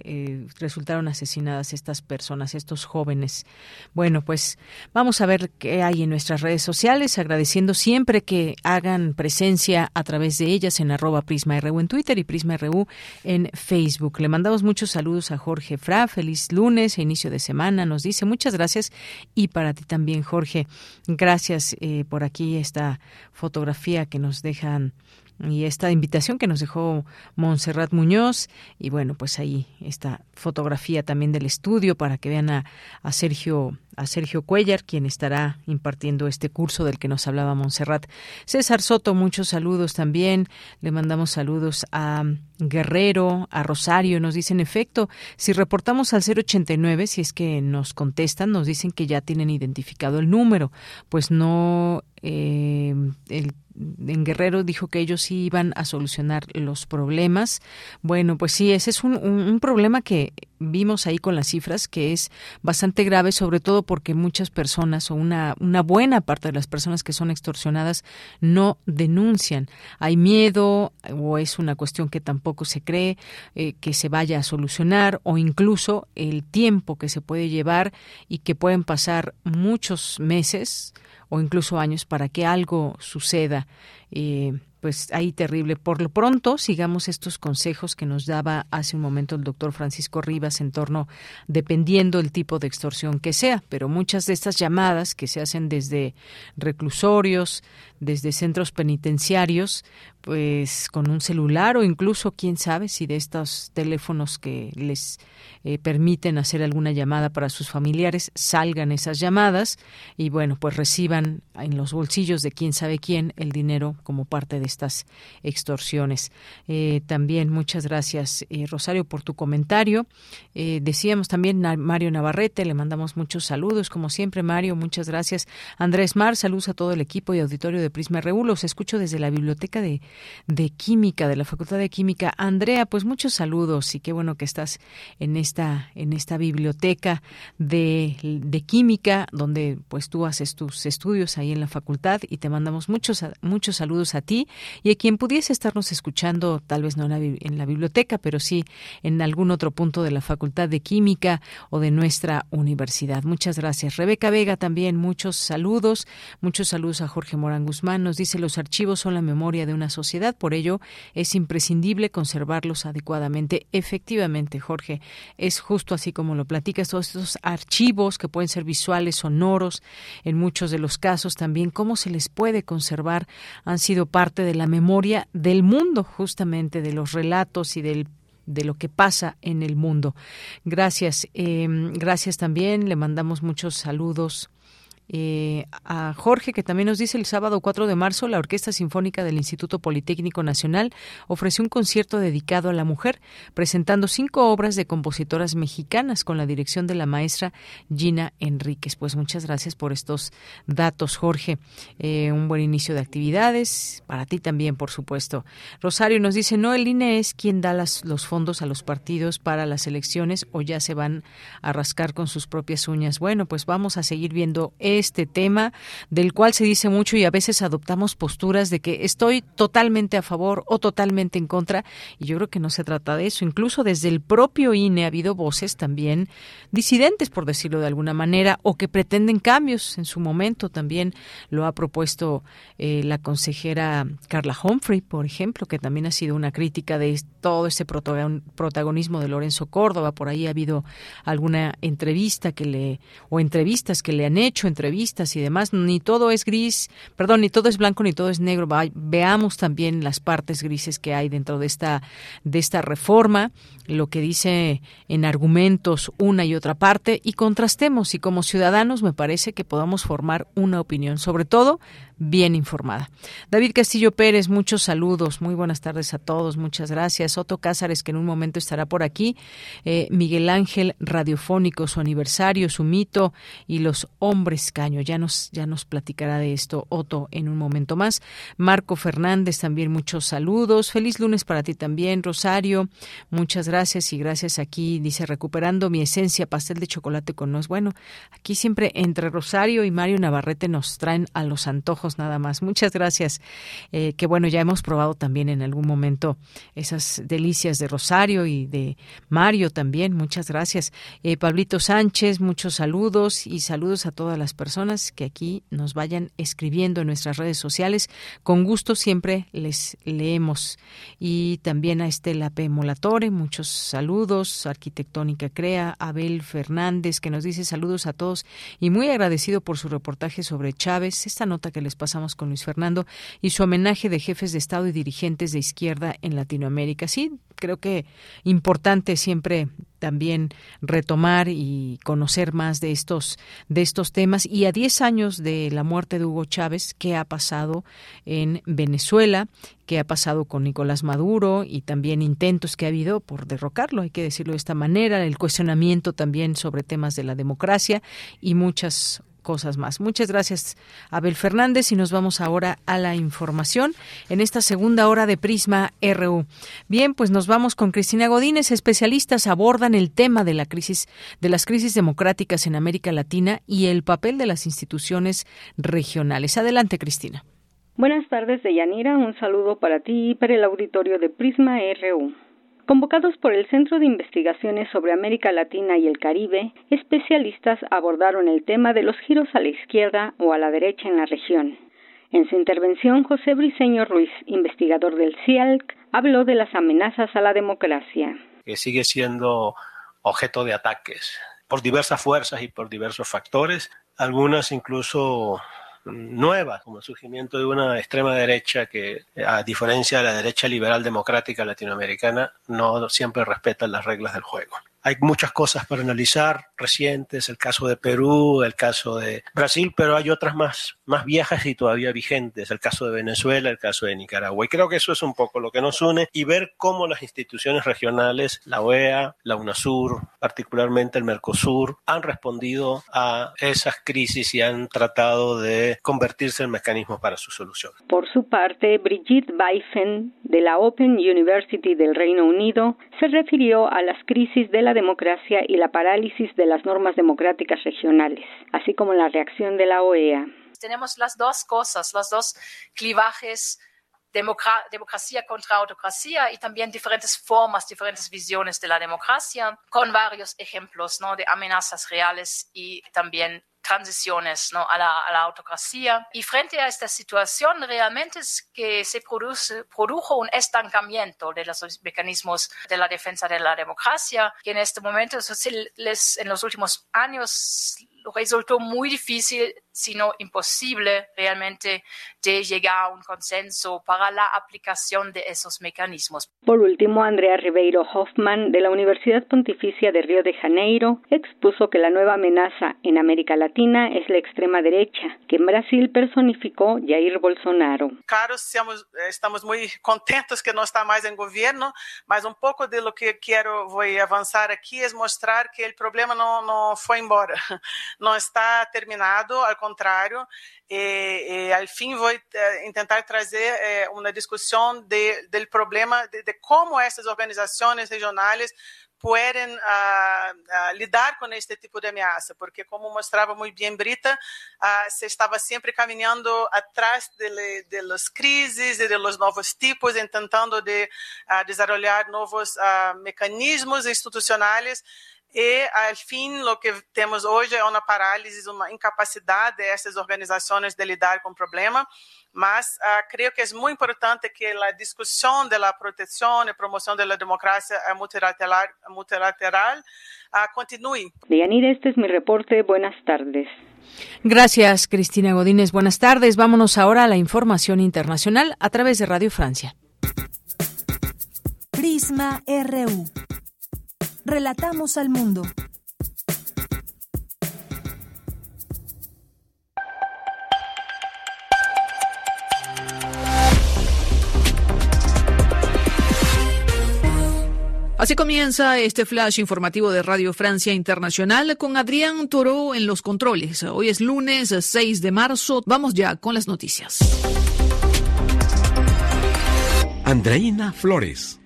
eh, resultaron asesinadas estas personas, estos jóvenes. Bueno, pues vamos a ver qué hay en nuestras redes sociales, agradeciendo siempre que hagan presencia a través de ellas en arroba PrismaRU en Twitter y PrismaRU en Facebook. Le mandamos muchos saludos a Jorge Fra, feliz lunes e inicio de semana, nos dice muchas gracias y para ti también, Jorge. Gracias eh, por aquí esta fotografía que nos dejan y esta invitación que nos dejó Montserrat Muñoz. Y bueno pues ahí esta fotografía también del estudio para que vean a, a Sergio a Sergio Cuellar, quien estará impartiendo este curso del que nos hablaba Montserrat. César Soto, muchos saludos también. Le mandamos saludos a Guerrero, a Rosario. Nos dicen, efecto, si reportamos al 089, si es que nos contestan, nos dicen que ya tienen identificado el número. Pues no, eh, en Guerrero dijo que ellos sí iban a solucionar los problemas. Bueno, pues sí, ese es un, un, problema que vimos ahí con las cifras, que es bastante grave, sobre todo porque muchas personas o una, una buena parte de las personas que son extorsionadas no denuncian. Hay miedo o es una cuestión que tampoco se cree eh, que se vaya a solucionar o incluso el tiempo que se puede llevar y que pueden pasar muchos meses o incluso años para que algo suceda. Eh, pues ahí terrible. Por lo pronto, sigamos estos consejos que nos daba hace un momento el doctor Francisco Rivas en torno, dependiendo el tipo de extorsión que sea, pero muchas de estas llamadas que se hacen desde reclusorios, desde centros penitenciarios, pues con un celular o incluso quién sabe si de estos teléfonos que les eh, permiten hacer alguna llamada para sus familiares salgan esas llamadas y bueno pues reciban en los bolsillos de quién sabe quién el dinero como parte de estas extorsiones. Eh, también muchas gracias eh, Rosario por tu comentario. decíamos también a Mario Navarrete, le mandamos muchos saludos como siempre Mario, muchas gracias. Andrés Mar, saludos a todo el equipo y auditorio de de Prisma RU. Los escucho desde la biblioteca de, de Química, de la Facultad de Química. Andrea, pues muchos saludos y qué bueno que estás en esta, en esta biblioteca de, de Química, donde pues tú haces tus estudios ahí en la facultad y te mandamos muchos, muchos saludos a ti y a quien pudiese estarnos escuchando, tal vez no en la, biblioteca, pero sí en algún otro punto de la Facultad de Química o de nuestra universidad. Muchas gracias. Rebeca Vega también, muchos saludos. Muchos saludos a Jorge Morán Guzmán. Nos dice los archivos son la memoria de una sociedad, por ello es imprescindible conservarlos adecuadamente. Efectivamente, Jorge, es justo así como lo platicas, todos estos archivos que pueden ser visuales, sonoros, en muchos de los casos también, cómo se les puede conservar, han sido parte de la memoria del mundo, justamente de los relatos y del de lo que pasa en el mundo. Gracias, eh, gracias también. Le mandamos muchos saludos eh, a Jorge, que también nos dice el sábado 4 de marzo, la Orquesta Sinfónica del Instituto Politécnico Nacional ofreció un concierto dedicado a la mujer, presentando cinco obras de compositoras mexicanas con la dirección de la maestra Gina Enríquez. Pues muchas gracias por estos datos, Jorge. Eh, un buen inicio de actividades, para ti también, por supuesto. Rosario nos dice, no, el INE es quien da las, los fondos a los partidos para las elecciones o ya se van a rascar con sus propias uñas. Bueno, pues vamos a seguir viendo este tema del cual se dice mucho y a veces adoptamos posturas de que estoy totalmente a favor o totalmente en contra y yo creo que no se trata de eso. Incluso desde el propio INE ha habido voces también disidentes, por decirlo de alguna manera, o que pretenden cambios. En su momento también lo ha propuesto eh, la consejera Carla Humphrey, por ejemplo, que también ha sido una crítica de todo ese protagonismo de Lorenzo Córdoba. Por ahí ha habido alguna entrevista que le o entrevistas que le han hecho entre vistas y demás, ni todo es gris, perdón, ni todo es blanco ni todo es negro. Veamos también las partes grises que hay dentro de esta de esta reforma, lo que dice en argumentos una y otra parte y contrastemos y como ciudadanos me parece que podamos formar una opinión, sobre todo bien informada. David Castillo Pérez, muchos saludos, muy buenas tardes a todos, muchas gracias. Otto Cázares, que en un momento estará por aquí. Eh, Miguel Ángel, radiofónico, su aniversario, su mito y los hombres caño. Ya nos, ya nos platicará de esto Otto en un momento más. Marco Fernández, también muchos saludos. Feliz lunes para ti también, Rosario. Muchas gracias y gracias aquí, dice, recuperando mi esencia, pastel de chocolate con es Bueno, aquí siempre entre Rosario y Mario Navarrete nos traen a los antojos nada más. Muchas gracias. Eh, que bueno, ya hemos probado también en algún momento esas delicias de Rosario y de Mario también. Muchas gracias. Eh, Pablito Sánchez, muchos saludos y saludos a todas las personas que aquí nos vayan escribiendo en nuestras redes sociales. Con gusto siempre les leemos. Y también a Estela P. Molatore, muchos saludos. Arquitectónica Crea, Abel Fernández, que nos dice saludos a todos y muy agradecido por su reportaje sobre Chávez. Esta nota que les pasamos con Luis Fernando y su homenaje de jefes de Estado y dirigentes de izquierda en Latinoamérica. Sí, creo que importante siempre también retomar y conocer más de estos de estos temas. Y a 10 años de la muerte de Hugo Chávez qué ha pasado en Venezuela qué ha pasado con Nicolás Maduro y también intentos que ha habido por derrocarlo hay que decirlo de esta manera. El cuestionamiento también sobre temas de la democracia y muchas cosas más. Muchas gracias, Abel Fernández, y nos vamos ahora a la información en esta segunda hora de Prisma RU. Bien, pues nos vamos con Cristina Godínez. Especialistas abordan el tema de la crisis, de las crisis democráticas en América Latina y el papel de las instituciones regionales. Adelante, Cristina. Buenas tardes, Deyanira. Un saludo para ti y para el auditorio de Prisma RU. Convocados por el Centro de Investigaciones sobre América Latina y el Caribe, especialistas abordaron el tema de los giros a la izquierda o a la derecha en la región. En su intervención, José Briceño Ruiz, investigador del CIALC, habló de las amenazas a la democracia. Que sigue siendo objeto de ataques por diversas fuerzas y por diversos factores, algunas incluso nuevas, como el surgimiento de una extrema derecha que, a diferencia de la derecha liberal democrática latinoamericana, no siempre respeta las reglas del juego. Hay muchas cosas para analizar recientes, el caso de Perú, el caso de Brasil, pero hay otras más, más viejas y todavía vigentes, el caso de Venezuela, el caso de Nicaragua. Y creo que eso es un poco lo que nos une y ver cómo las instituciones regionales, la OEA, la UNASUR, particularmente el Mercosur, han respondido a esas crisis y han tratado de convertirse en mecanismos para su solución. Por su parte, Brigitte Beifen, de la Open University del Reino Unido, se refirió a las crisis de la democracia y la parálisis de las normas democráticas regionales, así como la reacción de la OEA. Tenemos las dos cosas, los dos clivajes democracia contra autocracia y también diferentes formas, diferentes visiones de la democracia, con varios ejemplos ¿no? de amenazas reales y también transiciones ¿no? a, la, a, la, autocracia. Y frente a esta situación, realmente es que se produce, produjo un estancamiento de los mecanismos de la defensa de la democracia, que en este momento, en los últimos años, resultó muy difícil, sino imposible realmente de llegar a un consenso para la aplicación de esos mecanismos. Por último, Andrea Ribeiro Hoffman de la Universidad Pontificia de Río de Janeiro expuso que la nueva amenaza en América Latina es la extrema derecha, que en Brasil personificó Jair Bolsonaro. Claro, estamos muy contentos que no está más en gobierno, mas un poco de lo que quiero voy a avanzar aquí es mostrar que el problema no, no fue embora. não está terminado, ao contrário, e, e fim vou tentar trazer é, uma discussão de, do problema de, de, como essas organizações regionais podem uh, uh, lidar com este tipo de ameaça, porque como mostrava muito bem Brita, uh, se estava sempre caminhando atrás de, crises e de los novos tipos, tentando de desenvolver novos mecanismos institucionais e, al fim, o que temos hoje é uma parálise, uma incapacidade dessas organizações de lidar com o problema, mas uh, creio que é muito importante que a discussão da proteção e promoção da democracia multilateral, multilateral uh, continue. Deyanira, este es mi reporte. Buenas tardes. Gracias, Cristina Godínez. Buenas tardes. Vámonos ahora a la información internacional a través de Radio Francia. Prisma RU. Relatamos al mundo. Así comienza este flash informativo de Radio Francia Internacional con Adrián Toro en los controles. Hoy es lunes 6 de marzo. Vamos ya con las noticias. Andreina Flores.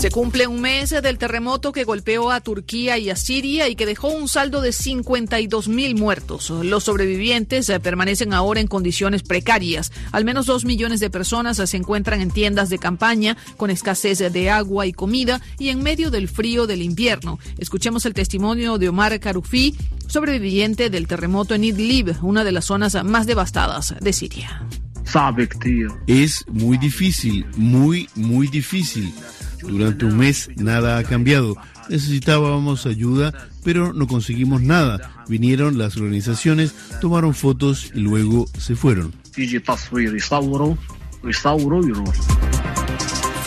Se cumple un mes del terremoto que golpeó a Turquía y a Siria y que dejó un saldo de 52 mil muertos. Los sobrevivientes eh, permanecen ahora en condiciones precarias. Al menos dos millones de personas se encuentran en tiendas de campaña con escasez de agua y comida y en medio del frío del invierno. Escuchemos el testimonio de Omar Karufi, sobreviviente del terremoto en Idlib, una de las zonas más devastadas de Siria. Es muy difícil, muy, muy difícil. Durante un mes nada ha cambiado. Necesitábamos ayuda, pero no conseguimos nada. Vinieron las organizaciones, tomaron fotos y luego se fueron.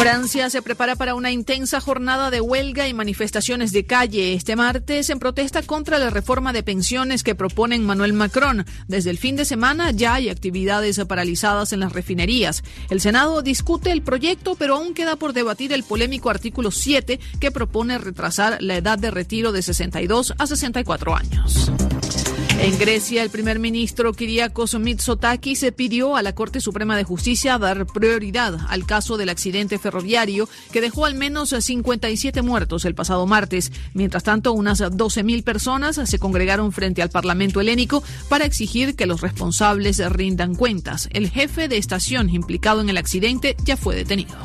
Francia se prepara para una intensa jornada de huelga y manifestaciones de calle este martes en protesta contra la reforma de pensiones que proponen Manuel Macron. Desde el fin de semana ya hay actividades paralizadas en las refinerías. El Senado discute el proyecto, pero aún queda por debatir el polémico artículo 7 que propone retrasar la edad de retiro de 62 a 64 años. En Grecia, el primer ministro Kyriakos Mitsotakis se pidió a la Corte Suprema de Justicia dar prioridad al caso del accidente ferroviario que dejó al menos 57 muertos el pasado martes. Mientras tanto, unas 12.000 personas se congregaron frente al Parlamento helénico para exigir que los responsables rindan cuentas. El jefe de estación implicado en el accidente ya fue detenido.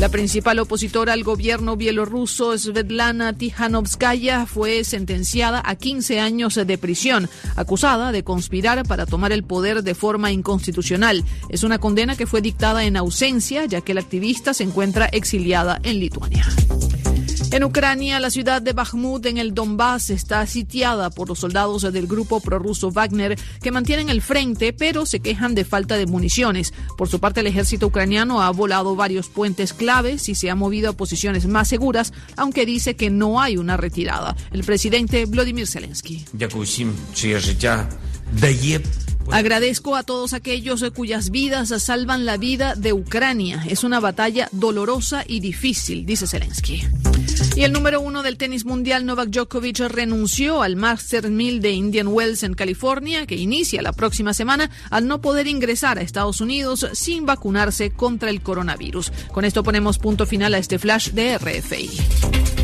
La principal opositora al gobierno bielorruso, Svetlana Tijanovskaya, fue sentenciada a 15 años de prisión, acusada de conspirar para tomar el poder de forma inconstitucional. Es una condena que fue dictada en ausencia, ya que la activista se encuentra exiliada en Lituania. En Ucrania, la ciudad de Bakhmut en el Donbass está sitiada por los soldados del grupo prorruso Wagner que mantienen el frente, pero se quejan de falta de municiones. Por su parte, el ejército ucraniano ha volado varios puentes claves y se ha movido a posiciones más seguras, aunque dice que no hay una retirada. El presidente Vladimir Zelensky. Agradezco a todos aquellos cuyas vidas salvan la vida de Ucrania. Es una batalla dolorosa y difícil, dice Zelensky. Y el número uno del tenis mundial, Novak Djokovic, renunció al Master 1000 de Indian Wells en California, que inicia la próxima semana, al no poder ingresar a Estados Unidos sin vacunarse contra el coronavirus. Con esto ponemos punto final a este flash de RFI.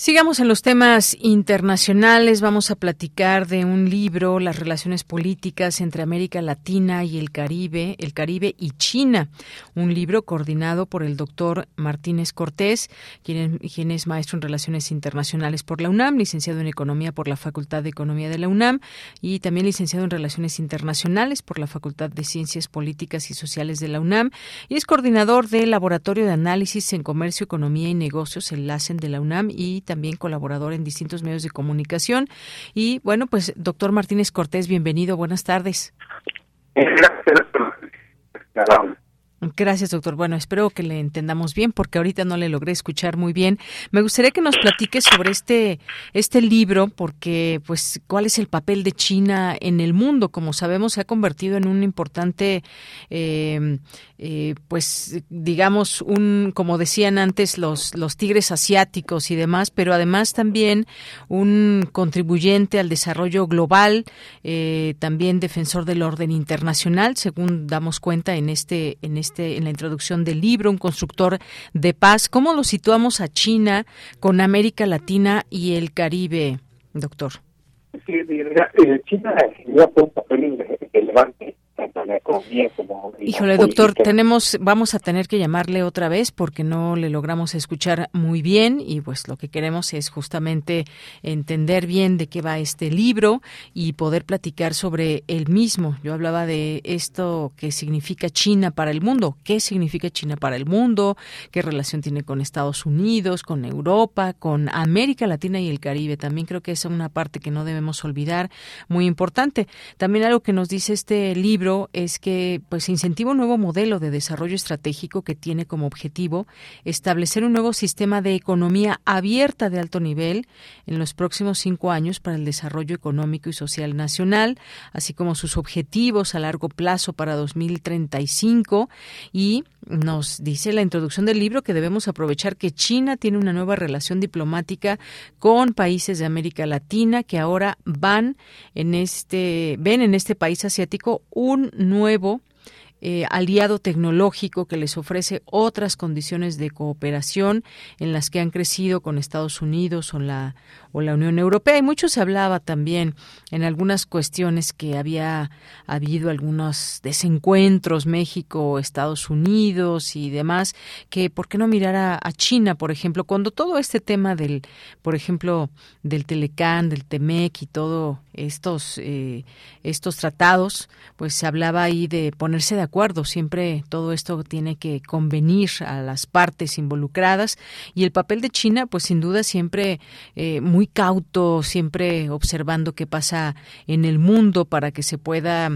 Sigamos en los temas internacionales. Vamos a platicar de un libro, Las relaciones políticas entre América Latina y el Caribe, el Caribe y China. Un libro coordinado por el doctor Martínez Cortés, quien, quien es maestro en relaciones internacionales por la UNAM, licenciado en economía por la Facultad de Economía de la UNAM y también licenciado en relaciones internacionales por la Facultad de Ciencias Políticas y Sociales de la UNAM y es coordinador del Laboratorio de Análisis en Comercio, Economía y Negocios, el LACEN de la UNAM y también colaborador en distintos medios de comunicación. Y bueno, pues doctor Martínez Cortés, bienvenido, buenas tardes. Gracias, doctor. Bueno, espero que le entendamos bien porque ahorita no le logré escuchar muy bien. Me gustaría que nos platique sobre este este libro porque pues cuál es el papel de China en el mundo. Como sabemos, se ha convertido en un importante eh, eh, pues digamos un como decían antes los los tigres asiáticos y demás, pero además también un contribuyente al desarrollo global, eh, también defensor del orden internacional, según damos cuenta en este en este en la introducción del libro, un constructor de paz. ¿Cómo lo situamos a China con América Latina y el Caribe, doctor? Eh, China fue un papel relevante Híjole, doctor, tenemos, vamos a tener que llamarle otra vez porque no le logramos escuchar muy bien y pues lo que queremos es justamente entender bien de qué va este libro y poder platicar sobre el mismo. Yo hablaba de esto que significa China para el mundo. ¿Qué significa China para el mundo? ¿Qué relación tiene con Estados Unidos, con Europa, con América Latina y el Caribe? También creo que es una parte que no debemos olvidar, muy importante. También algo que nos dice este libro es que pues incentiva un nuevo modelo de desarrollo estratégico que tiene como objetivo establecer un nuevo sistema de economía abierta de alto nivel en los próximos cinco años para el desarrollo económico y social nacional, así como sus objetivos a largo plazo para 2035 y nos dice la introducción del libro que debemos aprovechar que China tiene una nueva relación diplomática con países de América Latina que ahora van en este ven en este país asiático un nuevo eh, aliado tecnológico que les ofrece otras condiciones de cooperación en las que han crecido con Estados Unidos o la, o la Unión Europea. Y mucho se hablaba también en algunas cuestiones que había habido algunos desencuentros México, Estados Unidos y demás, que por qué no mirar a, China, por ejemplo, cuando todo este tema del, por ejemplo, del Telecán, del Temec y todo estos eh, estos tratados, pues se hablaba ahí de ponerse de acuerdo. Siempre todo esto tiene que convenir a las partes involucradas y el papel de China, pues sin duda siempre eh, muy cauto, siempre observando qué pasa en el mundo para que se pueda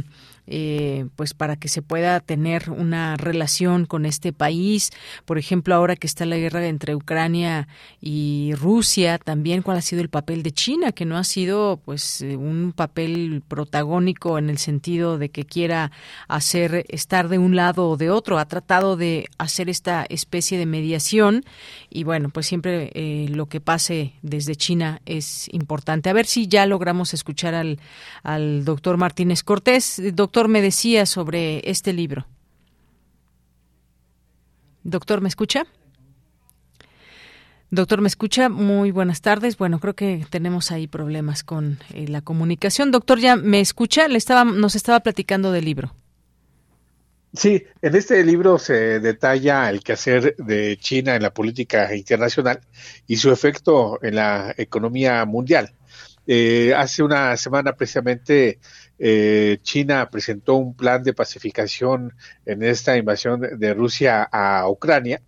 eh, pues para que se pueda tener una relación con este país. Por ejemplo, ahora que está la guerra entre Ucrania y Rusia, también cuál ha sido el papel de China, que no ha sido pues eh, un papel protagónico en el sentido de que quiera hacer estar de un lado o de otro. Ha tratado de hacer esta especie de mediación y bueno, pues siempre eh, lo que pase desde China es importante. A ver si ya logramos escuchar al, al doctor Martínez Cortés. Doctor doctor me decía sobre este libro? Doctor, ¿me escucha? Doctor, ¿me escucha? Muy buenas tardes. Bueno, creo que tenemos ahí problemas con eh, la comunicación. Doctor, ¿ya me escucha? Le estaba, nos estaba platicando del libro. Sí, en este libro se detalla el quehacer de China en la política internacional y su efecto en la economía mundial. Eh, hace una semana precisamente eh, China presentó un plan de pacificación en esta invasión de Rusia a Ucrania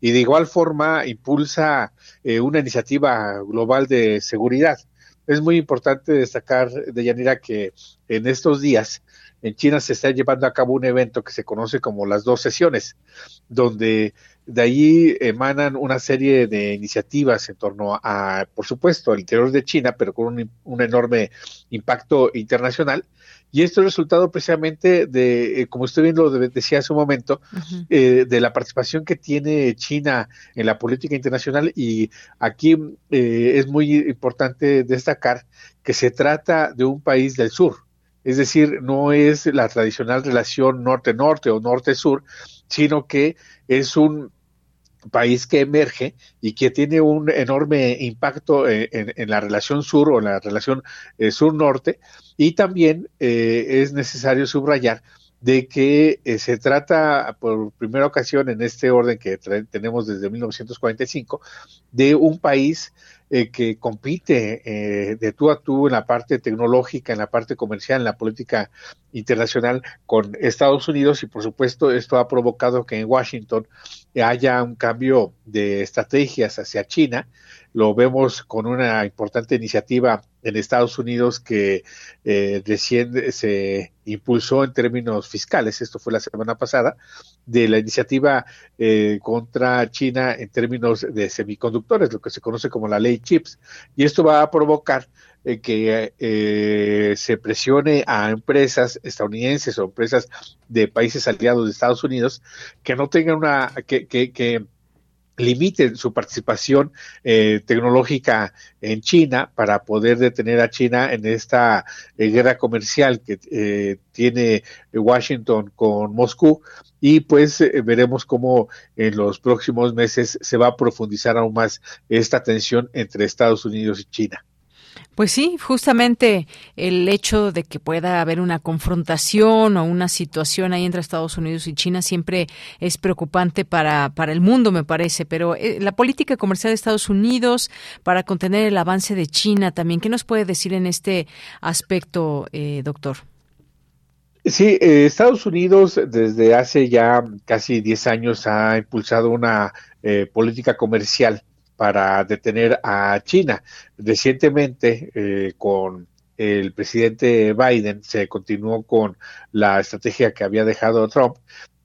y de igual forma impulsa eh, una iniciativa global de seguridad. Es muy importante destacar, Deyanira, que en estos días en China se está llevando a cabo un evento que se conoce como las dos sesiones, donde de ahí emanan una serie de iniciativas en torno a, por supuesto, el interior de China, pero con un, enorme impacto internacional. Y esto es resultado precisamente de, eh, como usted bien lo decía hace un momento, eh, de la participación que tiene China en la política internacional. Y aquí eh, es muy importante destacar que se trata de un país del sur, es decir, no es la tradicional relación norte-norte o norte-sur, sino que es un país que emerge y que tiene un enorme impacto en, la relación sur o en la relación eh, sur-norte. Y también eh, es necesario subrayar de que eh, se trata por primera ocasión en este orden que tenemos desde 1945 de un país eh, que compite eh, de tú a tú en la parte tecnológica, en la parte comercial, en la política internacional con Estados Unidos y por supuesto esto ha provocado que en Washington haya un cambio de estrategias hacia China. Lo vemos con una importante iniciativa en Estados Unidos que eh, recién se impulsó en términos fiscales, esto fue la semana pasada, de la iniciativa eh, contra China en términos de semiconductores, lo que se conoce como la ley CHIPS. Y esto va a provocar eh, que eh, se presione a empresas estadounidenses o empresas de países aliados de Estados Unidos que no tengan una, que, que, limiten su participación eh, tecnológica en China para poder detener a China en esta eh, guerra comercial que eh, tiene Washington con Moscú y pues veremos cómo en los próximos meses se va a profundizar aún más esta tensión entre Estados Unidos y China. Pues sí, justamente el hecho de que pueda haber una confrontación o una situación ahí entre Estados Unidos y China siempre es preocupante para, para el mundo, me parece. Pero eh, la política comercial de Estados Unidos para contener el avance de China también, ¿qué nos puede decir en este aspecto, eh, doctor? Sí, eh, Estados Unidos desde hace ya casi 10 años ha impulsado una política comercial para detener a China. Recientemente, eh, con el presidente Biden, se continuó con la estrategia que había dejado Trump,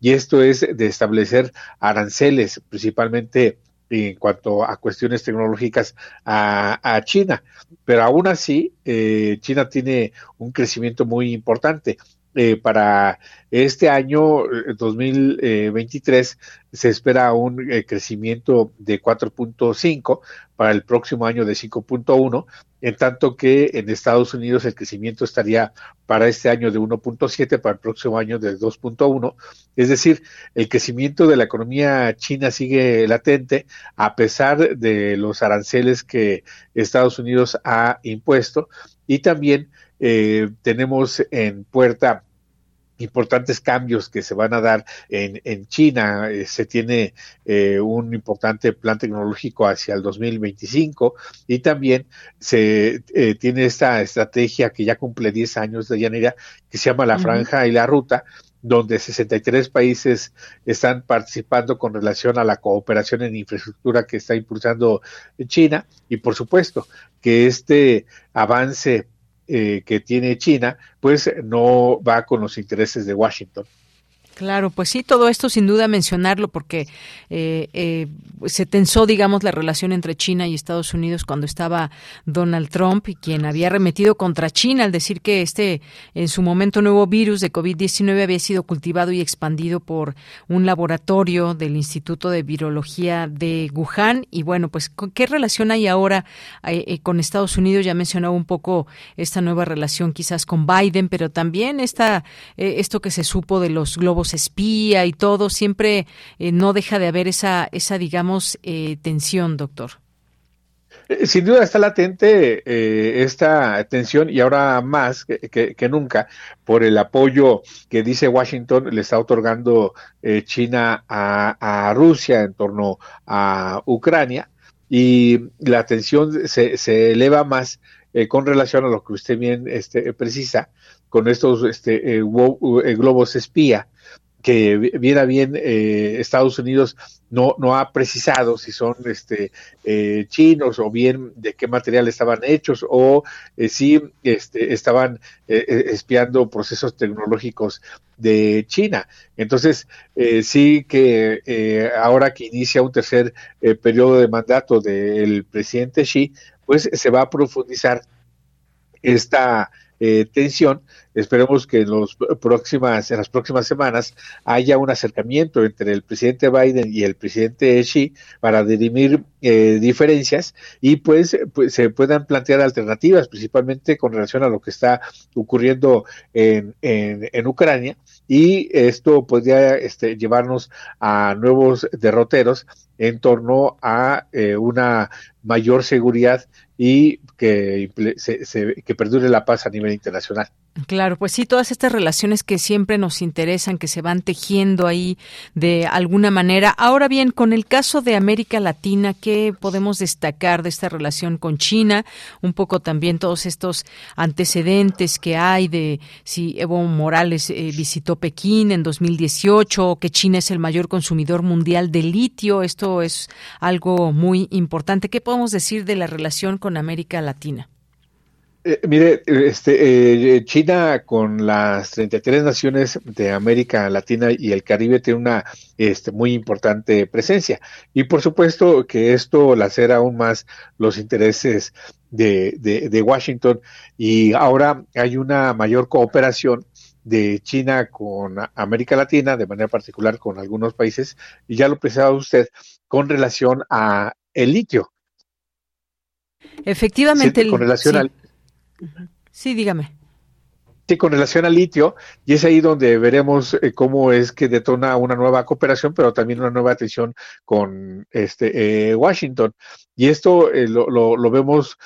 y esto es de establecer aranceles, principalmente en cuanto a cuestiones tecnológicas a, China. Pero aún así, eh, China tiene un crecimiento muy importante. Eh, para este año 2023 eh, se espera un eh, crecimiento de 4.5, para el próximo año de 5.1, en tanto que en Estados Unidos el crecimiento estaría para este año de 1.7, para el próximo año de 2.1. Es decir, el crecimiento de la economía china sigue latente a pesar de los aranceles que Estados Unidos ha impuesto y también tenemos en puerta importantes cambios que se van a dar en, en China. Eh, se tiene eh, un importante plan tecnológico hacia el 2025 y también se tiene esta estrategia que ya cumple 10 años de Yanira, que se llama la Franja y la Ruta, donde 63 países están participando con relación a la cooperación en infraestructura que está impulsando China y por supuesto que este avance eh, que tiene China, pues no va con los intereses de Washington. Claro, pues sí, todo esto sin duda mencionarlo porque eh, eh, se tensó, digamos, la relación entre China y Estados Unidos cuando estaba Donald Trump quien había remetido contra China al decir que este, en su momento, nuevo virus de COVID-19 había sido cultivado y expandido por un laboratorio del Instituto de Virología de Wuhan. Y bueno, pues, ¿qué relación hay ahora eh, con Estados Unidos? Ya mencionaba un poco esta nueva relación quizás con Biden, pero también esta, esto que se supo de los globos espía y todo, siempre eh, no deja de haber esa, esa digamos, eh, tensión, doctor. Eh, sin duda está latente eh, esta tensión y ahora más que, nunca por el apoyo que dice Washington le está otorgando eh, China a, Rusia en torno a Ucrania y la tensión se, se eleva más con relación a lo que usted bien este, precisa con estos este, globos espía que bien a bien eh, Estados Unidos no, no ha precisado si son este, eh, chinos o bien de qué material estaban hechos o eh, si este, estaban espiando procesos tecnológicos de China. Entonces, sí que ahora que inicia un tercer periodo de mandato del presidente Xi, pues se va a profundizar esta eh, tensión. Esperemos que en, los próximas, en las próximas semanas haya un acercamiento entre el presidente Biden y el presidente Xi para dirimir eh, diferencias y pues, pues, se puedan plantear alternativas, principalmente con relación a lo que está ocurriendo en, Ucrania y esto podría este, llevarnos a nuevos derroteros en torno a eh, una mayor seguridad y que, que perdure la paz a nivel internacional. Claro, pues sí, todas estas relaciones que siempre nos interesan, que se van tejiendo ahí de alguna manera. Ahora bien, con el caso de América Latina, ¿qué podemos destacar de esta relación con China? Un poco también todos estos antecedentes que hay de si Evo Morales eh, visitó Pekín en 2018, que China es el mayor consumidor mundial de litio. Esto es algo muy importante. ¿Qué podemos decir de la relación con América Latina? Eh, mire, este, eh, China con las 33 naciones de América Latina y el Caribe tiene una este, muy importante presencia. Y por supuesto que esto lacera aún más los intereses de, de, Washington y ahora hay una mayor cooperación de China con América Latina, de manera particular con algunos países, y ya lo precisaba usted, con relación a el litio. Efectivamente, con relación al Sí, dígame. Sí, con relación al litio, y es ahí donde veremos eh, cómo es que detona una nueva cooperación, pero también una nueva atención con este eh, Washington. Y esto eh, lo, lo, vemos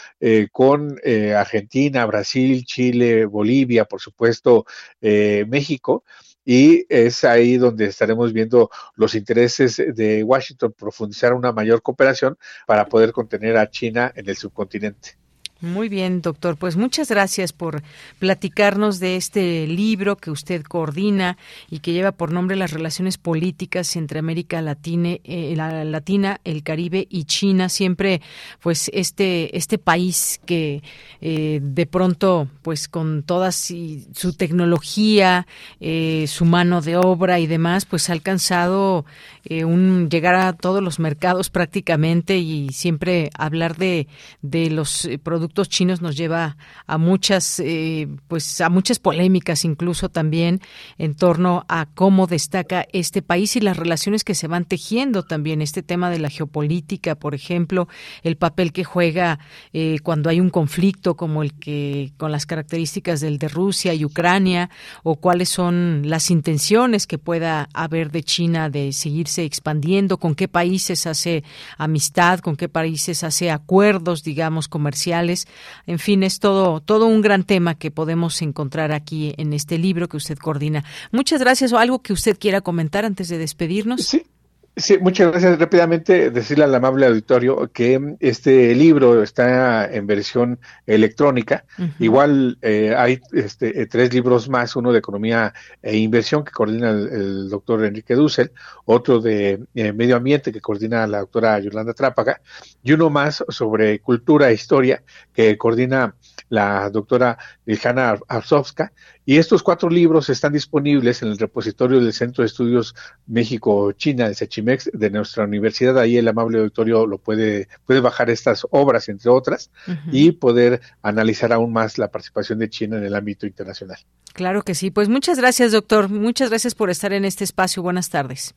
con Argentina, Brasil, Chile, Bolivia, por supuesto, México. Y es ahí donde estaremos viendo los intereses de Washington profundizar una mayor cooperación para poder contener a China en el subcontinente. Muy bien, doctor. Pues muchas gracias por platicarnos de este libro que usted coordina y que lleva por nombre Las relaciones políticas entre América Latina, eh, la Latina, el Caribe y China. Siempre, pues, este, este país que eh, de pronto, pues, con toda su tecnología, eh, su mano de obra y demás, pues, ha alcanzado un llegar a todos los mercados prácticamente y siempre hablar de, de los productos chinos nos lleva a muchas, eh, pues a muchas polémicas incluso también en torno a cómo destaca este país y las relaciones que se van tejiendo también. Este tema de la geopolítica, por ejemplo, el papel que juega eh, cuando hay un conflicto como el que con las características del de Rusia y Ucrania o cuáles son las intenciones que pueda haber de China de expandiendo, con qué países hace amistad, con qué países hace acuerdos, digamos, comerciales en fin, es todo, todo un gran tema que podemos encontrar aquí en este libro que usted coordina. Muchas gracias o algo que usted quiera comentar antes de despedirnos. Sí, Sí, muchas gracias. Rápidamente decirle al amable auditorio que este libro está en versión electrónica. Igual eh, hay este, eh, tres libros más, uno de economía e inversión que coordina el, doctor Enrique Dussel, otro de eh, medio ambiente que coordina la doctora Yolanda Trápaga y uno más sobre cultura e historia que coordina la doctora Iljana Arzovska y estos cuatro libros están disponibles en el repositorio del Centro de Estudios México-China, el Sechimex, de nuestra universidad. Ahí el amable auditorio lo puede, puede bajar estas obras, entre otras, y poder analizar aún más la participación de China en el ámbito internacional. Claro que sí. Pues muchas gracias, doctor. Muchas gracias por estar en este espacio. Buenas tardes.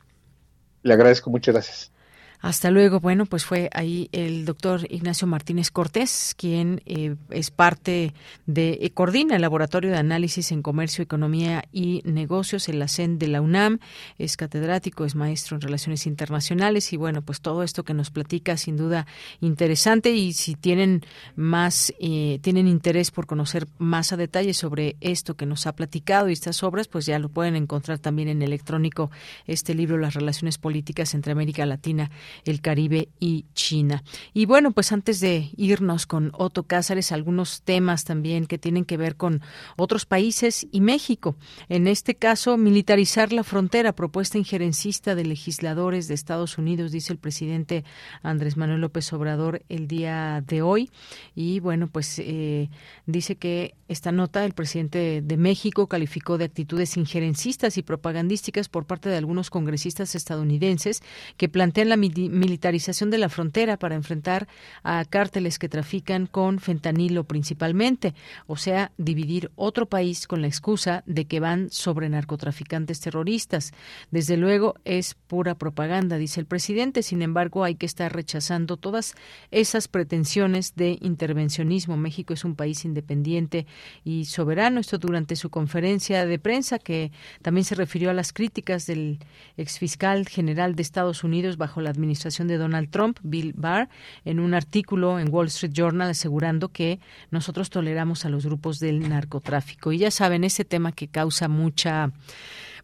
Le agradezco. Muchas gracias. Hasta luego. Bueno, pues fue ahí el doctor Ignacio Martínez Cortés, quien eh, es parte de, coordina el Laboratorio de Análisis en Comercio, Economía y Negocios, en la CEN de la UNAM, es catedrático, es maestro en Relaciones Internacionales y bueno, pues todo esto que nos platica sin duda interesante y si tienen más, eh, tienen interés por conocer más a detalle sobre esto que nos ha platicado y estas obras, pues ya lo pueden encontrar también en electrónico este libro, Las Relaciones Políticas entre América Latina el Caribe y China. Y bueno, pues antes de irnos con Otto Cázares, algunos temas también que tienen que ver con otros países y México. En este caso, militarizar la frontera, propuesta injerencista de legisladores de Estados Unidos, dice el presidente Andrés Manuel López Obrador el día de hoy. Y bueno, pues eh, dice que esta nota el presidente de México calificó de actitudes injerencistas y propagandísticas por parte de algunos congresistas estadounidenses que plantean la militarización de la frontera para enfrentar a cárteles que trafican con fentanilo principalmente, o sea, dividir otro país con la excusa de que van sobre narcotraficantes terroristas. Desde luego es pura propaganda, dice el presidente, sin embargo hay que estar rechazando todas esas pretensiones de intervencionismo. México es un país independiente y soberano, esto durante su conferencia de prensa que también se refirió a las críticas del exfiscal general de Estados Unidos bajo la administración de Donald Trump, Bill Barr, en un artículo en Wall Street Journal asegurando que nosotros toleramos a los grupos del narcotráfico. Y ya saben, ese tema que causa mucha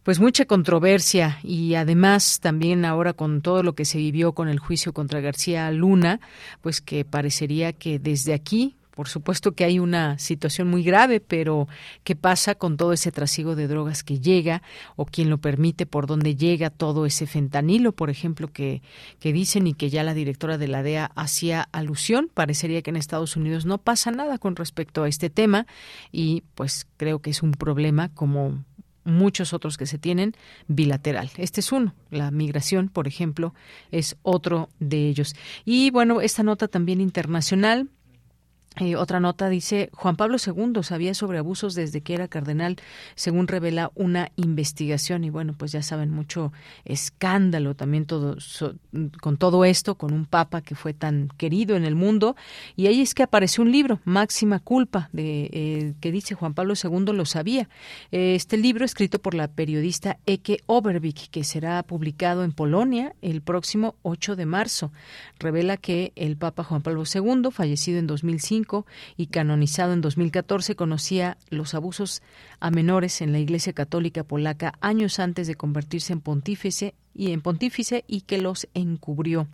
pues mucha controversia y además también ahora con todo lo que se vivió con el juicio contra García Luna, pues que parecería que desde aquí por supuesto que hay una situación muy grave, pero ¿qué pasa con todo ese trasiego de drogas que llega o quién lo permite, por dónde llega todo ese fentanilo, por ejemplo, que, que dicen y que ya la directora de la DEA hacía alusión? Parecería que en Estados Unidos no pasa nada con respecto a este tema y pues creo que es un problema como muchos otros que se tienen bilateral. Este es uno. La migración, por ejemplo, es otro de ellos. Y bueno, esta nota también internacional eh, otra nota dice, Juan Pablo II sabía sobre abusos desde que era cardenal, según revela una investigación. Y bueno, pues ya saben, mucho escándalo también todo, con todo esto, con un papa que fue tan querido en el mundo. Y ahí es que apareció un libro, Máxima Culpa, de, eh, que dice Juan Pablo II lo sabía. este libro, escrito por la periodista Eke Overvik, que será publicado en Polonia el próximo 8 de marzo, revela que el papa Juan Pablo II, fallecido en 2005, y canonizado en 2014, conocía los abusos a menores en la Iglesia Católica Polaca años antes de convertirse en pontífice y en pontífice y que los encubrió.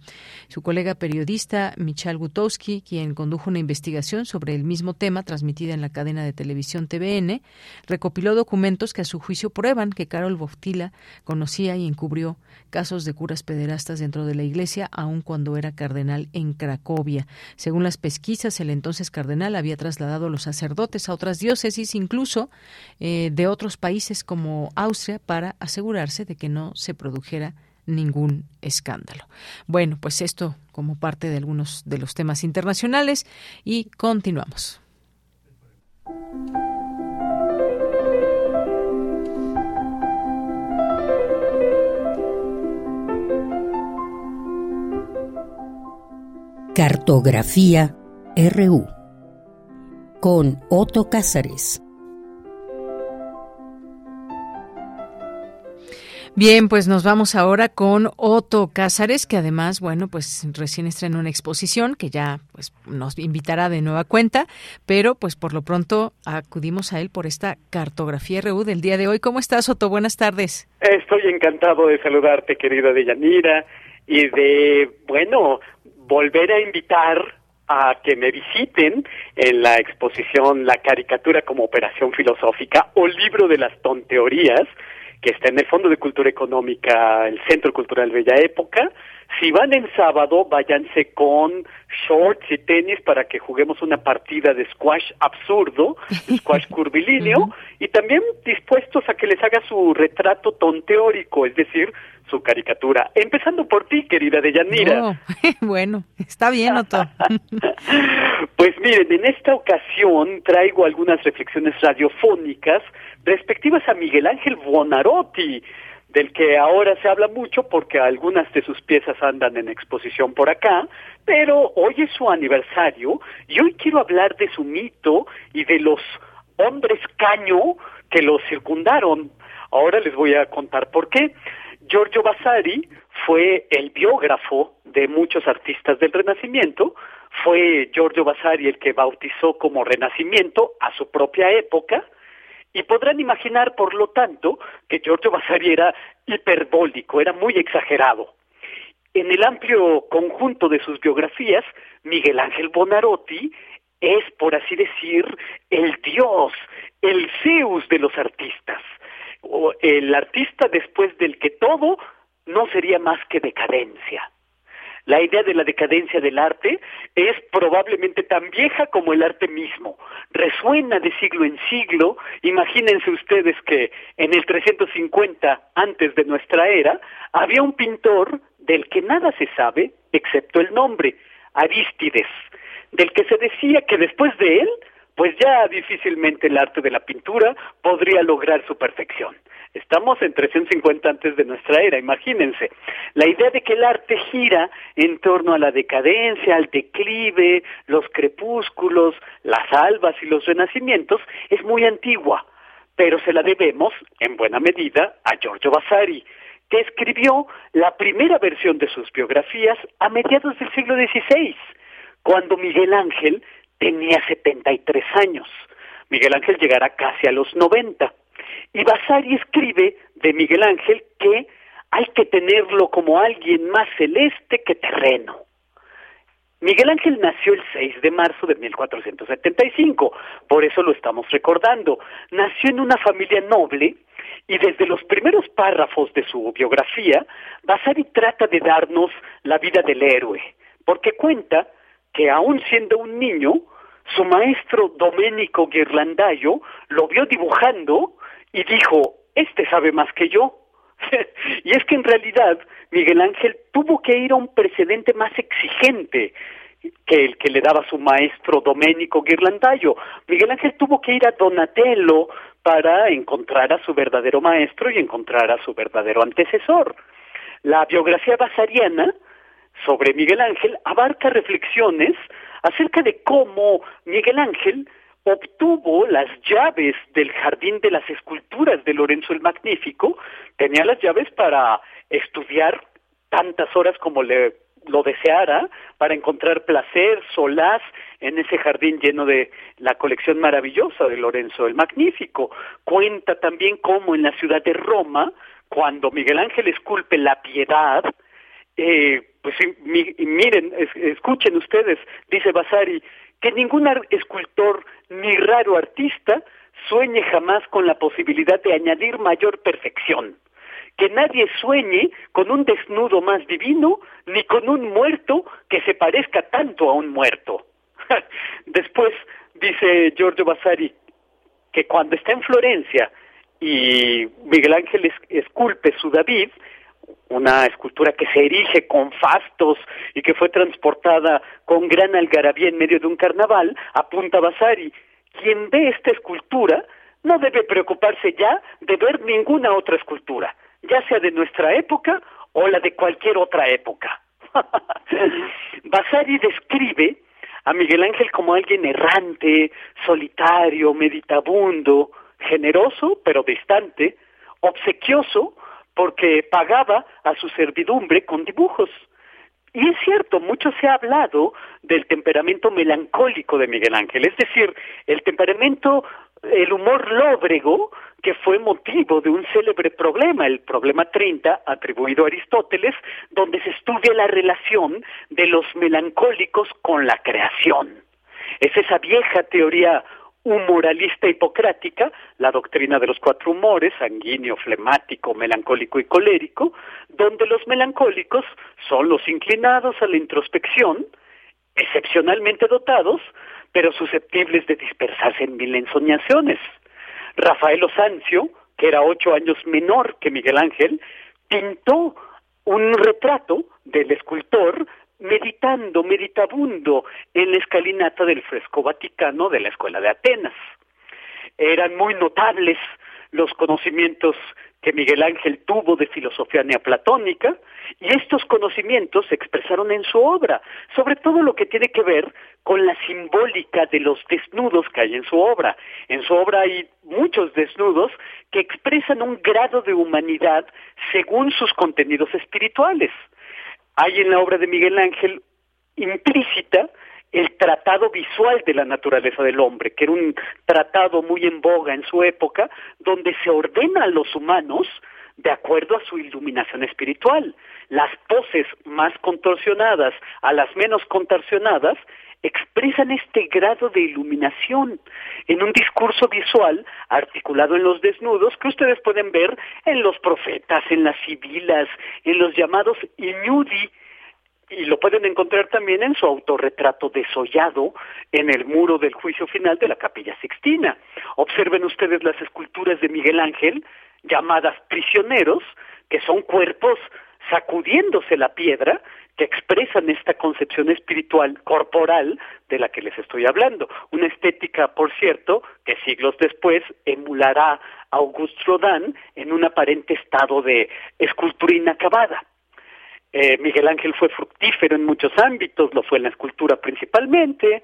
Su colega periodista Michal Gutowski, quien condujo una investigación sobre el mismo tema transmitida en la cadena de televisión TVN, recopiló documentos que a su juicio prueban que Carol Boftila conocía y encubrió casos de curas pederastas dentro de la Iglesia, aun cuando era cardenal en Cracovia. Según las pesquisas, el entonces cardenal había trasladado a los sacerdotes a otras diócesis, incluso eh, de otros países como Austria, para asegurarse de que no se produjera ningún escándalo. Bueno, pues esto como parte de algunos de los temas internacionales y continuamos. Cartografía RU con Otto Cázares. Bien, pues nos vamos ahora con Otto Cázares, que además, bueno, pues recién estrenó una exposición que ya pues nos invitará de nueva cuenta, pero pues por lo pronto acudimos a él por esta cartografía RU del día de hoy. ¿Cómo estás, Otto? Buenas tardes. Estoy encantado de saludarte, querida Deyanira, y de, bueno, volver a invitar a que me visiten en la exposición La caricatura como operación filosófica o libro de las tonteorías, que está en el Fondo de Cultura Económica, el Centro Cultural Bella Época. Si van en sábado, váyanse con shorts y tenis para que juguemos una partida de squash absurdo, squash curvilíneo, y también dispuestos a que les haga su retrato tonteórico, es decir, su caricatura. Empezando por ti, querida Deyanira. Oh, bueno, está bien, Otto. pues miren, en esta ocasión traigo algunas reflexiones radiofónicas respectivas a Miguel Ángel Buonarroti, del que ahora se habla mucho porque algunas de sus piezas andan en exposición por acá, pero hoy es su aniversario y hoy quiero hablar de su mito y de los hombres caño que lo circundaron. Ahora les voy a contar por qué. Giorgio Vasari fue el biógrafo de muchos artistas del Renacimiento, fue Giorgio Vasari el que bautizó como Renacimiento a su propia época, y podrán imaginar, por lo tanto, que Giorgio Vasari era hiperbólico, era muy exagerado. En el amplio conjunto de sus biografías, Miguel Ángel Bonarotti es, por así decir, el dios, el Zeus de los artistas, o el artista después del que todo no sería más que decadencia. La idea de la decadencia del arte es probablemente tan vieja como el arte mismo. Resuena de siglo en siglo. Imagínense ustedes que en el 350 antes de nuestra era había un pintor del que nada se sabe excepto el nombre, Arístides, del que se decía que después de él pues ya difícilmente el arte de la pintura podría lograr su perfección. Estamos en 350 antes de nuestra era, imagínense. La idea de que el arte gira en torno a la decadencia, al declive, los crepúsculos, las albas y los renacimientos es muy antigua, pero se la debemos, en buena medida, a Giorgio Vasari, que escribió la primera versión de sus biografías a mediados del siglo XVI, cuando Miguel Ángel tenía 73 años. Miguel Ángel llegará casi a los 90. Y Vasari escribe de Miguel Ángel que hay que tenerlo como alguien más celeste que terreno. Miguel Ángel nació el 6 de marzo de 1475, por eso lo estamos recordando. Nació en una familia noble y desde los primeros párrafos de su biografía, Vasari trata de darnos la vida del héroe, porque cuenta que aún siendo un niño, su maestro Domenico Ghirlandaio lo vio dibujando y dijo, este sabe más que yo. y es que en realidad Miguel Ángel tuvo que ir a un precedente más exigente que el que le daba su maestro Domenico Ghirlandaio. Miguel Ángel tuvo que ir a Donatello para encontrar a su verdadero maestro y encontrar a su verdadero antecesor. La biografía basariana sobre Miguel Ángel abarca reflexiones acerca de cómo Miguel Ángel obtuvo las llaves del jardín de las esculturas de Lorenzo el Magnífico, tenía las llaves para estudiar tantas horas como le lo deseara para encontrar placer, solaz en ese jardín lleno de la colección maravillosa de Lorenzo el Magnífico. Cuenta también cómo en la ciudad de Roma, cuando Miguel Ángel esculpe la piedad, eh, pues miren, escuchen ustedes, dice Vasari, que ningún escultor ni raro artista sueñe jamás con la posibilidad de añadir mayor perfección. Que nadie sueñe con un desnudo más divino, ni con un muerto que se parezca tanto a un muerto. Después dice Giorgio Vasari que cuando está en Florencia y Miguel Ángel esculpe su David, una escultura que se erige con fastos y que fue transportada con gran algarabía en medio de un carnaval, apunta Vasari. Quien ve esta escultura no debe preocuparse ya de ver ninguna otra escultura, ya sea de nuestra época o la de cualquier otra época. Vasari describe a Miguel Ángel como alguien errante, solitario, meditabundo, generoso pero distante, obsequioso, porque pagaba a su servidumbre con dibujos. Y es cierto, mucho se ha hablado del temperamento melancólico de Miguel Ángel, es decir, el temperamento, el humor lóbrego, que fue motivo de un célebre problema, el problema 30, atribuido a Aristóteles, donde se estudia la relación de los melancólicos con la creación. Es esa vieja teoría humoralista hipocrática, la doctrina de los cuatro humores, sanguíneo, flemático, melancólico y colérico, donde los melancólicos son los inclinados a la introspección, excepcionalmente dotados, pero susceptibles de dispersarse en mil ensoñaciones. Rafael Osancio, que era ocho años menor que Miguel Ángel, pintó un retrato del escultor meditando, meditabundo en la escalinata del fresco vaticano de la Escuela de Atenas. Eran muy notables los conocimientos que Miguel Ángel tuvo de filosofía neoplatónica, y estos conocimientos se expresaron en su obra, sobre todo lo que tiene que ver con la simbólica de los desnudos que hay en su obra. En su obra hay muchos desnudos que expresan un grado de humanidad según sus contenidos espirituales. Hay en la obra de Miguel Ángel implícita el tratado visual de la naturaleza del hombre, que era un tratado muy en boga en su época, donde se ordena a los humanos de acuerdo a su iluminación espiritual. Las poses más contorsionadas a las menos contorsionadas expresan este grado de iluminación en un discurso visual articulado en los desnudos que ustedes pueden ver en los profetas, en las sibilas, en los llamados iñudi, y lo pueden encontrar también en su autorretrato desollado en el muro del juicio final de la capilla sixtina. Observen ustedes las esculturas de Miguel Ángel, llamadas prisioneros, que son cuerpos sacudiéndose la piedra, que expresan esta concepción espiritual corporal de la que les estoy hablando. Una estética, por cierto, que siglos después emulará a Auguste Rodin en un aparente estado de escultura inacabada. Eh, Miguel Ángel fue fructífero en muchos ámbitos, lo fue en la escultura principalmente, en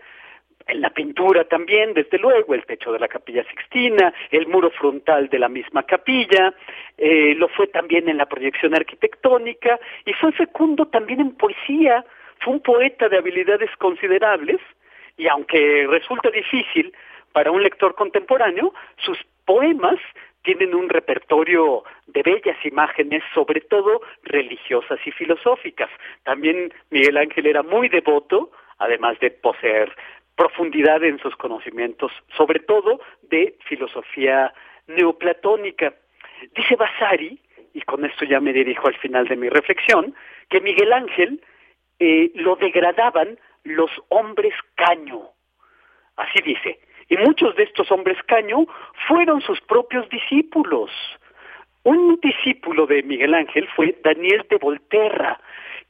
la pintura también, desde luego, el techo de la capilla sixtina, el muro frontal de la misma capilla, eh, lo fue también en la proyección arquitectónica y fue fecundo también en poesía, fue un poeta de habilidades considerables y aunque resulta difícil para un lector contemporáneo, sus poemas tienen un repertorio de bellas imágenes, sobre todo religiosas y filosóficas. También Miguel Ángel era muy devoto, además de poseer profundidad en sus conocimientos, sobre todo de filosofía neoplatónica. Dice Vasari, y con esto ya me dirijo al final de mi reflexión, que Miguel Ángel eh, lo degradaban los hombres caño. Así dice, y muchos de estos hombres caño fueron sus propios discípulos. Un discípulo de Miguel Ángel fue Daniel de Volterra,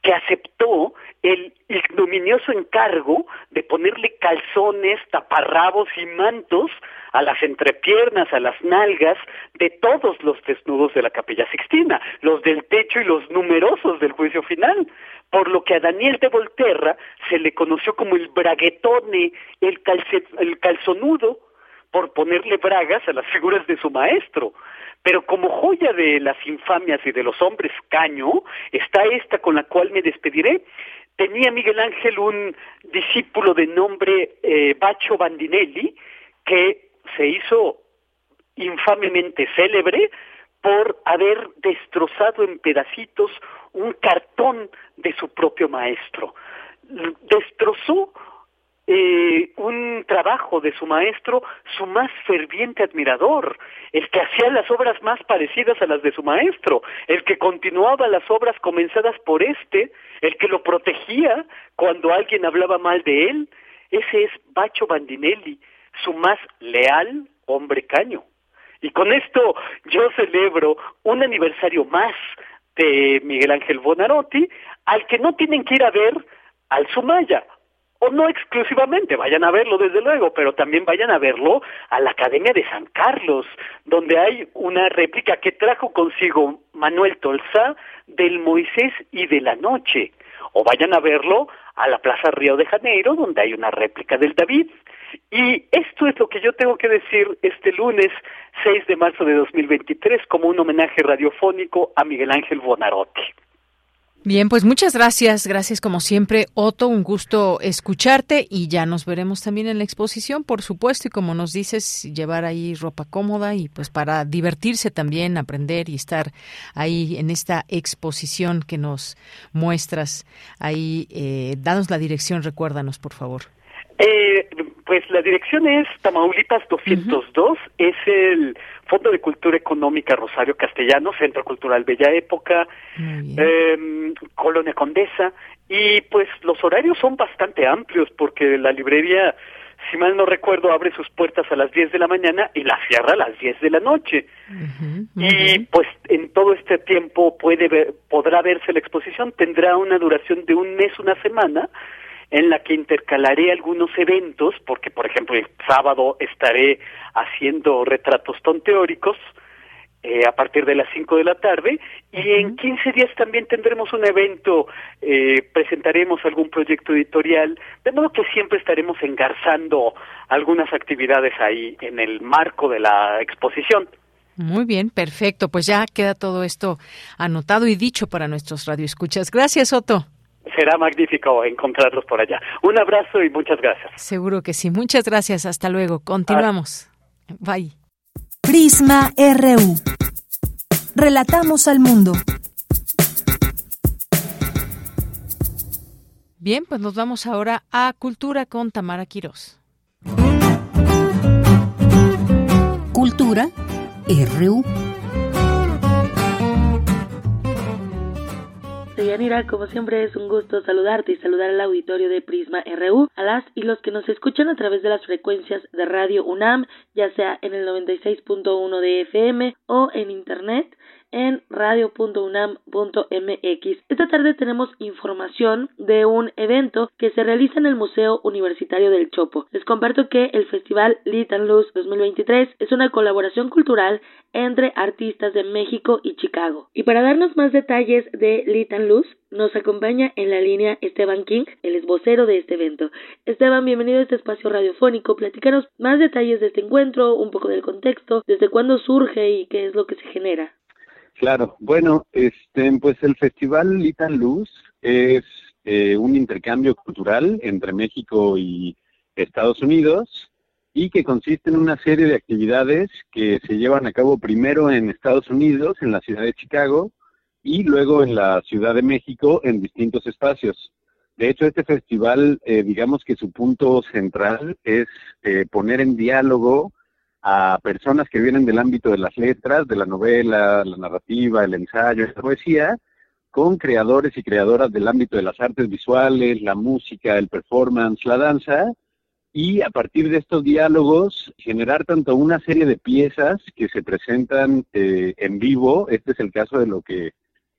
que aceptó el ignominioso encargo de ponerle calzones, taparrabos y mantos a las entrepiernas, a las nalgas de todos los desnudos de la capilla sixtina, los del techo y los numerosos del juicio final, por lo que a Daniel de Volterra se le conoció como el braguetone, el, el calzonudo, por ponerle bragas a las figuras de su maestro. Pero como joya de las infamias y de los hombres caño, está esta con la cual me despediré. Tenía Miguel Ángel un discípulo de nombre eh, Bacho Bandinelli, que se hizo infamemente célebre por haber destrozado en pedacitos un cartón de su propio maestro. Destrozó eh, un trabajo de su maestro, su más ferviente admirador, el que hacía las obras más parecidas a las de su maestro, el que continuaba las obras comenzadas por éste, el que lo protegía cuando alguien hablaba mal de él. Ese es Bacho Bandinelli, su más leal hombre caño. Y con esto yo celebro un aniversario más de Miguel Ángel Bonarotti, al que no tienen que ir a ver al Sumaya, o no exclusivamente, vayan a verlo desde luego, pero también vayan a verlo a la Academia de San Carlos, donde hay una réplica que trajo consigo Manuel Tolsa del Moisés y de la Noche, o vayan a verlo a la Plaza Río de Janeiro, donde hay una réplica del David. Y esto es lo que yo tengo que decir este lunes 6 de marzo de 2023 como un homenaje radiofónico a Miguel Ángel Bonarotti. Bien, pues muchas gracias, gracias como siempre, Otto, un gusto escucharte y ya nos veremos también en la exposición, por supuesto, y como nos dices, llevar ahí ropa cómoda y pues para divertirse también, aprender y estar ahí en esta exposición que nos muestras ahí. Eh, danos la dirección, recuérdanos, por favor. Eh, pues la dirección es Tamaulipas 202, es el Fondo de Cultura Económica Rosario Castellano, Centro Cultural Bella Época, eh, Colonia Condesa, y pues los horarios son bastante amplios porque la librería, si mal no recuerdo, abre sus puertas a las 10 de la mañana y la cierra a las 10 de la noche. y pues en todo este tiempo puede ver, podrá verse la exposición, tendrá una duración de un mes, una semana, en la que intercalaré algunos eventos, porque por ejemplo el sábado estaré haciendo retratos tonteóricos eh, a partir de las 5 de la tarde y en 15 días también tendremos un evento, eh, presentaremos algún proyecto editorial, de modo que siempre estaremos engarzando algunas actividades ahí en el marco de la exposición. Muy bien, perfecto. Pues ya queda todo esto anotado y dicho para nuestros radioescuchas. Gracias, Otto. Será magnífico encontrarlos por allá. Un abrazo y muchas gracias. Seguro que sí. Muchas gracias. Hasta luego. Continuamos. Bye. Prisma RU. Relatamos al mundo. Bien, pues nos vamos ahora a Cultura con Tamara Quirós. Cultura RU. Yanira, como siempre es un gusto saludarte y saludar al auditorio de Prisma RU, a las y los que nos escuchan a través de las frecuencias de Radio UNAM, ya sea en el 96.1 de FM o en Internet en radio.unam.mx. Esta tarde tenemos información de un evento que se realiza en el Museo Universitario del Chopo. Les comparto que el Festival Lit and Luz 2023 es una colaboración cultural entre artistas de México y Chicago. Y para darnos más detalles de Lit and Luz, nos acompaña en la línea Esteban King, el esbocero de este evento. Esteban, bienvenido a este espacio radiofónico. Platícanos más detalles de este encuentro, un poco del contexto, desde cuándo surge y qué es lo que se genera. Claro, bueno, este, pues el Festival Litan Luz es eh, un intercambio cultural entre México y Estados Unidos y que consiste en una serie de actividades que se llevan a cabo primero en Estados Unidos, en la ciudad de Chicago, y luego en la Ciudad de México en distintos espacios. De hecho, este festival, eh, digamos que su punto central es eh, poner en diálogo a personas que vienen del ámbito de las letras, de la novela, la narrativa, el ensayo, la poesía, con creadores y creadoras del ámbito de las artes visuales, la música, el performance, la danza, y a partir de estos diálogos generar tanto una serie de piezas que se presentan eh, en vivo, este es el caso de lo que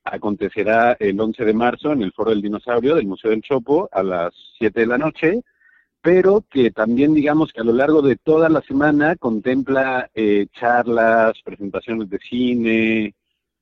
acontecerá el 11 de marzo en el Foro del Dinosaurio del Museo del Chopo a las 7 de la noche, pero que también digamos que a lo largo de toda la semana contempla eh, charlas, presentaciones de cine,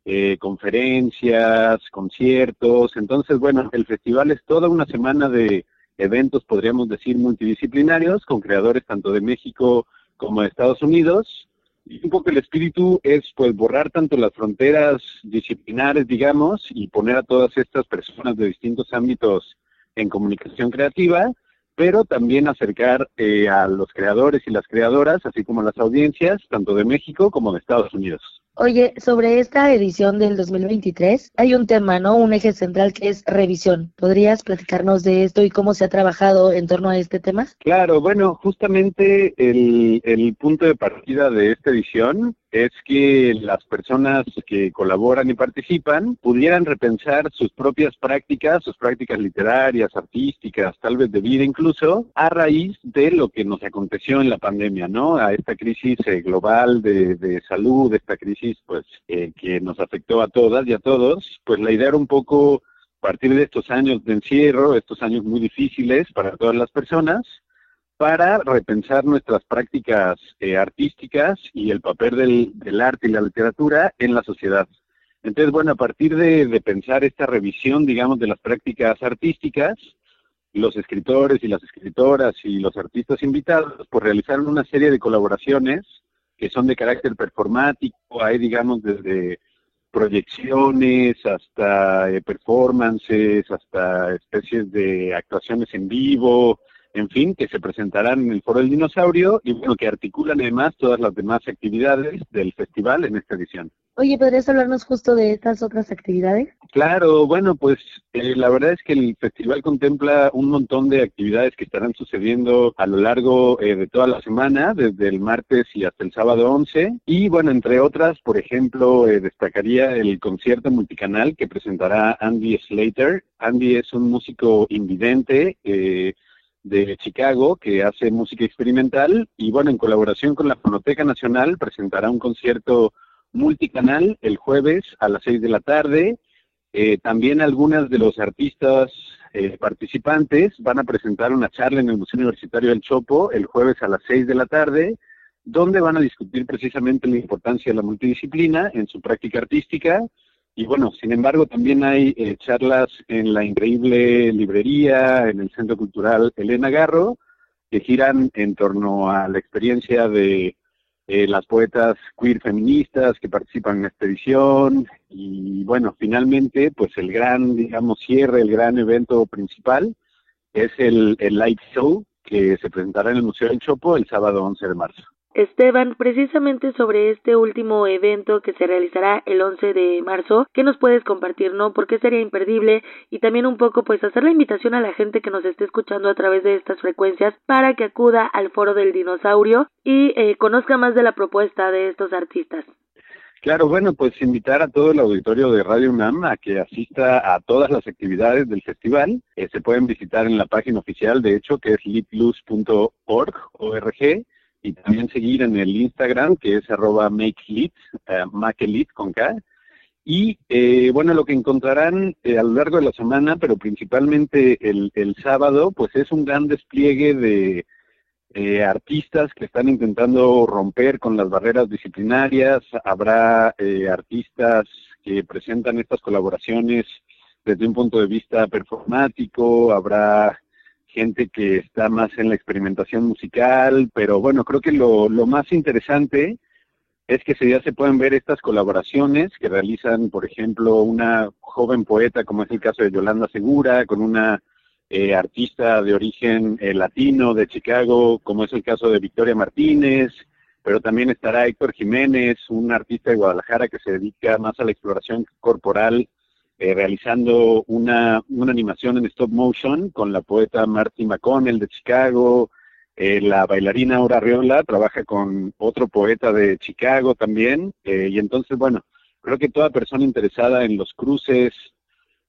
eh, conferencias, conciertos. Entonces, bueno, el festival es toda una semana de eventos, podríamos decir, multidisciplinarios, con creadores tanto de México como de Estados Unidos. Y un poco el espíritu es pues borrar tanto las fronteras disciplinares, digamos, y poner a todas estas personas de distintos ámbitos en comunicación creativa, pero también acercar eh, a los creadores y las creadoras, así como a las audiencias, tanto de México como de Estados Unidos. Oye, sobre esta edición del 2023 hay un tema, ¿no? Un eje central que es revisión. ¿Podrías platicarnos de esto y cómo se ha trabajado en torno a este tema? Claro, bueno, justamente el, punto de partida de esta edición es que las personas que colaboran y participan pudieran repensar sus propias prácticas, sus prácticas literarias, artísticas, tal vez de vida incluso, a raíz de lo que nos aconteció en la pandemia, ¿no? A esta crisis eh, global de, de salud, esta crisis pues eh, que nos afectó a todas y a todos, pues la idea era un poco partir de estos años de encierro, estos años muy difíciles para todas las personas, para repensar nuestras prácticas eh, artísticas y el papel del, del, arte y la literatura en la sociedad. Entonces, bueno, a partir de, de pensar esta revisión, digamos, de las prácticas artísticas, los escritores y las escritoras y los artistas invitados, pues realizaron una serie de colaboraciones que son de carácter performático, hay digamos desde proyecciones hasta eh, performances, hasta especies de actuaciones en vivo, en fin, que se presentarán en el Foro del Dinosaurio y bueno, que articulan además todas las demás actividades del festival en esta edición. Oye, ¿podrías hablarnos justo de estas otras actividades? Claro, bueno, pues eh, la verdad es que el festival contempla un montón de actividades que estarán sucediendo a lo largo eh, de toda la semana, desde el martes y hasta el sábado 11. Y bueno, entre otras, por ejemplo, eh, destacaría el concierto multicanal que presentará Andy Slater. Andy es un músico invidente. Eh, de Chicago que hace música experimental y bueno, en colaboración con la Fonoteca Nacional presentará un concierto multicanal el jueves a las 6 de la tarde. Eh, también algunas de los artistas eh, participantes van a presentar una charla en el Museo Universitario del Chopo el jueves a las 6 de la tarde donde van a discutir precisamente la importancia de la multidisciplina en su práctica artística. Y bueno, sin embargo, también hay eh, charlas en la increíble librería, en el Centro Cultural Elena Garro, que giran en torno a la experiencia de eh, las poetas queer feministas que participan en la expedición y bueno, finalmente pues el gran, digamos, cierre, el gran evento principal es el, el Light Show que se presentará en el Museo del Chopo el sábado 11 de marzo. Esteban, precisamente sobre este último evento que se realizará el 11 de marzo, ¿qué nos puedes compartir, no? ¿Por qué sería imperdible? Y también un poco, pues, hacer la invitación a la gente que nos esté escuchando a través de estas frecuencias para que acuda al Foro del Dinosaurio y eh, conozca más de la propuesta de estos artistas. Claro, bueno, pues invitar a todo el auditorio de Radio UNAM a que asista a todas las actividades del festival. Eh, se pueden visitar en la página oficial, de hecho, que es litluz.org, y también seguir en el Instagram, que es arroba makelit, uh, con K. Y eh, bueno, lo que encontrarán eh, a lo largo de la semana, pero principalmente el, sábado, pues es un gran despliegue de eh, artistas que están intentando romper con las barreras disciplinarias. Habrá artistas que presentan estas colaboraciones desde un punto de vista performático, habrá gente que está más en la experimentación musical, pero bueno, creo que lo, lo más interesante es que ya se pueden ver estas colaboraciones que realizan, por ejemplo, una joven poeta, como es el caso de Yolanda Segura, con una eh, artista de origen eh, latino de Chicago, como es el caso de Victoria Martínez, pero también estará Héctor Jiménez, un artista de Guadalajara que se dedica más a la exploración corporal eh, realizando una, una, animación en stop motion con la poeta Marty McConnell de Chicago. Eh, la bailarina Aura Riola trabaja con otro poeta de Chicago también. Eh, y entonces, bueno, creo que toda persona interesada en los cruces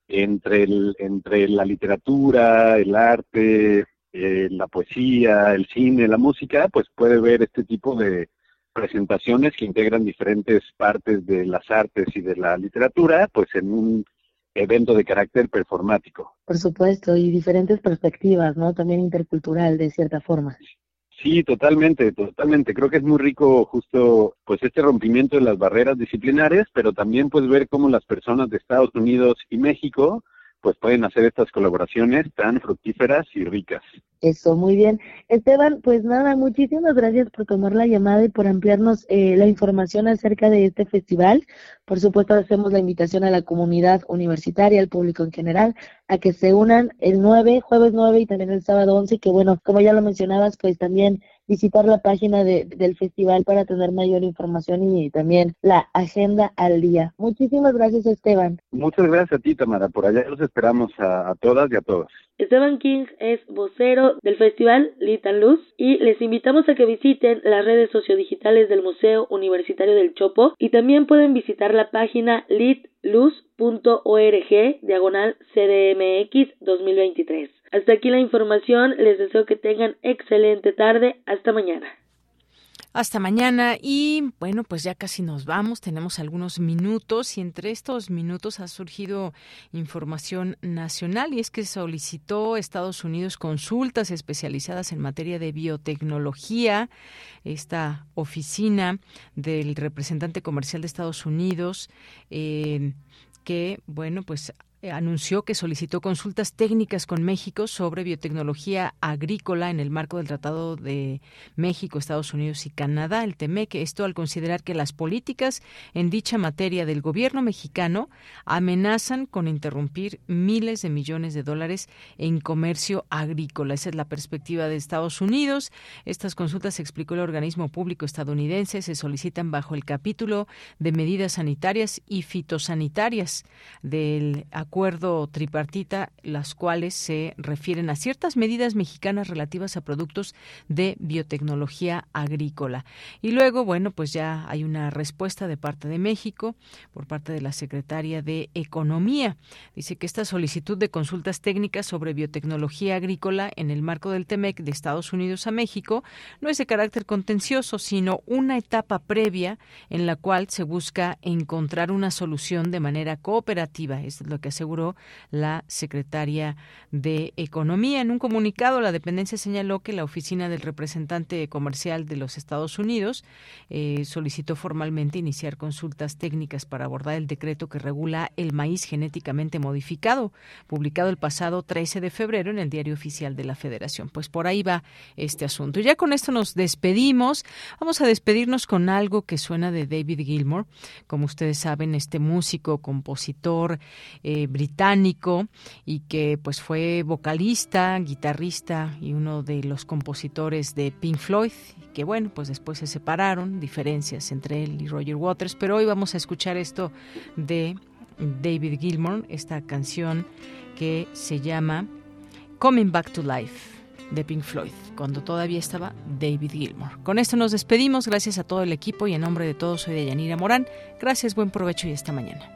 entre, el, entre la literatura, el arte, la poesía, el cine, la música, pues puede ver este tipo de presentaciones que integran diferentes partes de las artes y de la literatura, pues en un evento de carácter performático. Por supuesto, y diferentes perspectivas, ¿no? También intercultural, de cierta forma. Sí, totalmente, totalmente. Creo que es muy rico justo pues este rompimiento de las barreras disciplinares, pero también pues ver cómo las personas de Estados Unidos y México pues pueden hacer estas colaboraciones tan fructíferas y ricas. Eso, muy bien. Esteban, pues nada, muchísimas gracias por tomar la llamada y por ampliarnos eh, la información acerca de este festival. Por supuesto, hacemos la invitación a la comunidad universitaria, al público en general, a que se unan el 9, jueves 9 y también el sábado 11, que bueno, como ya lo mencionabas, pues también visitar la página de, del festival para tener mayor información y también la agenda al día. Muchísimas gracias, Esteban. Muchas gracias a ti, Tamara. Por allá los esperamos a, a todas y a todos. Esteban King es vocero del festival Litan Luz y les invitamos a que visiten las redes sociodigitales del Museo Universitario del Chopo y también pueden visitar la página litluz.org diagonal CDMX 2023. Hasta aquí la información, les deseo que tengan excelente tarde, hasta mañana. Hasta mañana y bueno, pues ya casi nos vamos, tenemos algunos minutos y entre estos minutos ha surgido información nacional y es que solicitó Estados Unidos consultas especializadas en materia de biotecnología. Esta oficina del representante comercial de Estados Unidos eh, que, bueno, pues anunció que solicitó consultas técnicas con México sobre biotecnología agrícola en el marco del Tratado de México, Estados Unidos y Canadá, el TEMEC. Esto al considerar que las políticas en dicha materia del gobierno mexicano amenazan con interrumpir miles de millones de dólares en comercio agrícola. Esa es la perspectiva de Estados Unidos. Estas consultas, explicó el organismo público estadounidense, se solicitan bajo el capítulo de medidas sanitarias y fitosanitarias del tripartita, las cuales se refieren a ciertas medidas mexicanas relativas a productos de biotecnología agrícola. Y luego, bueno, pues ya hay una respuesta de parte de México por parte de la secretaria de Economía. Dice que esta solicitud de consultas técnicas sobre biotecnología agrícola en el marco del TEMEC de Estados Unidos a México no es de carácter contencioso, sino una etapa previa en la cual se busca encontrar una solución de manera cooperativa. es lo que aseguró la secretaria de Economía. En un comunicado, la dependencia señaló que la oficina del representante comercial de los Estados Unidos eh, solicitó formalmente iniciar consultas técnicas para abordar el decreto que regula el maíz genéticamente modificado, publicado el pasado 13 de febrero en el Diario Oficial de la Federación. Pues por ahí va este asunto. Ya con esto nos despedimos. Vamos a despedirnos con algo que suena de David Gilmour. Como ustedes saben, este músico, compositor eh, británico y que pues fue vocalista, guitarrista y uno de los compositores de Pink Floyd, que bueno, pues después se separaron, diferencias entre él y Roger Waters, pero hoy vamos a escuchar esto de David Gilmour, esta canción que se llama Coming Back to Life de Pink Floyd, cuando todavía estaba David Gilmour. Con esto nos despedimos, gracias a todo el equipo y en nombre de todos soy de Yanira Morán. Gracias, buen provecho y hasta mañana.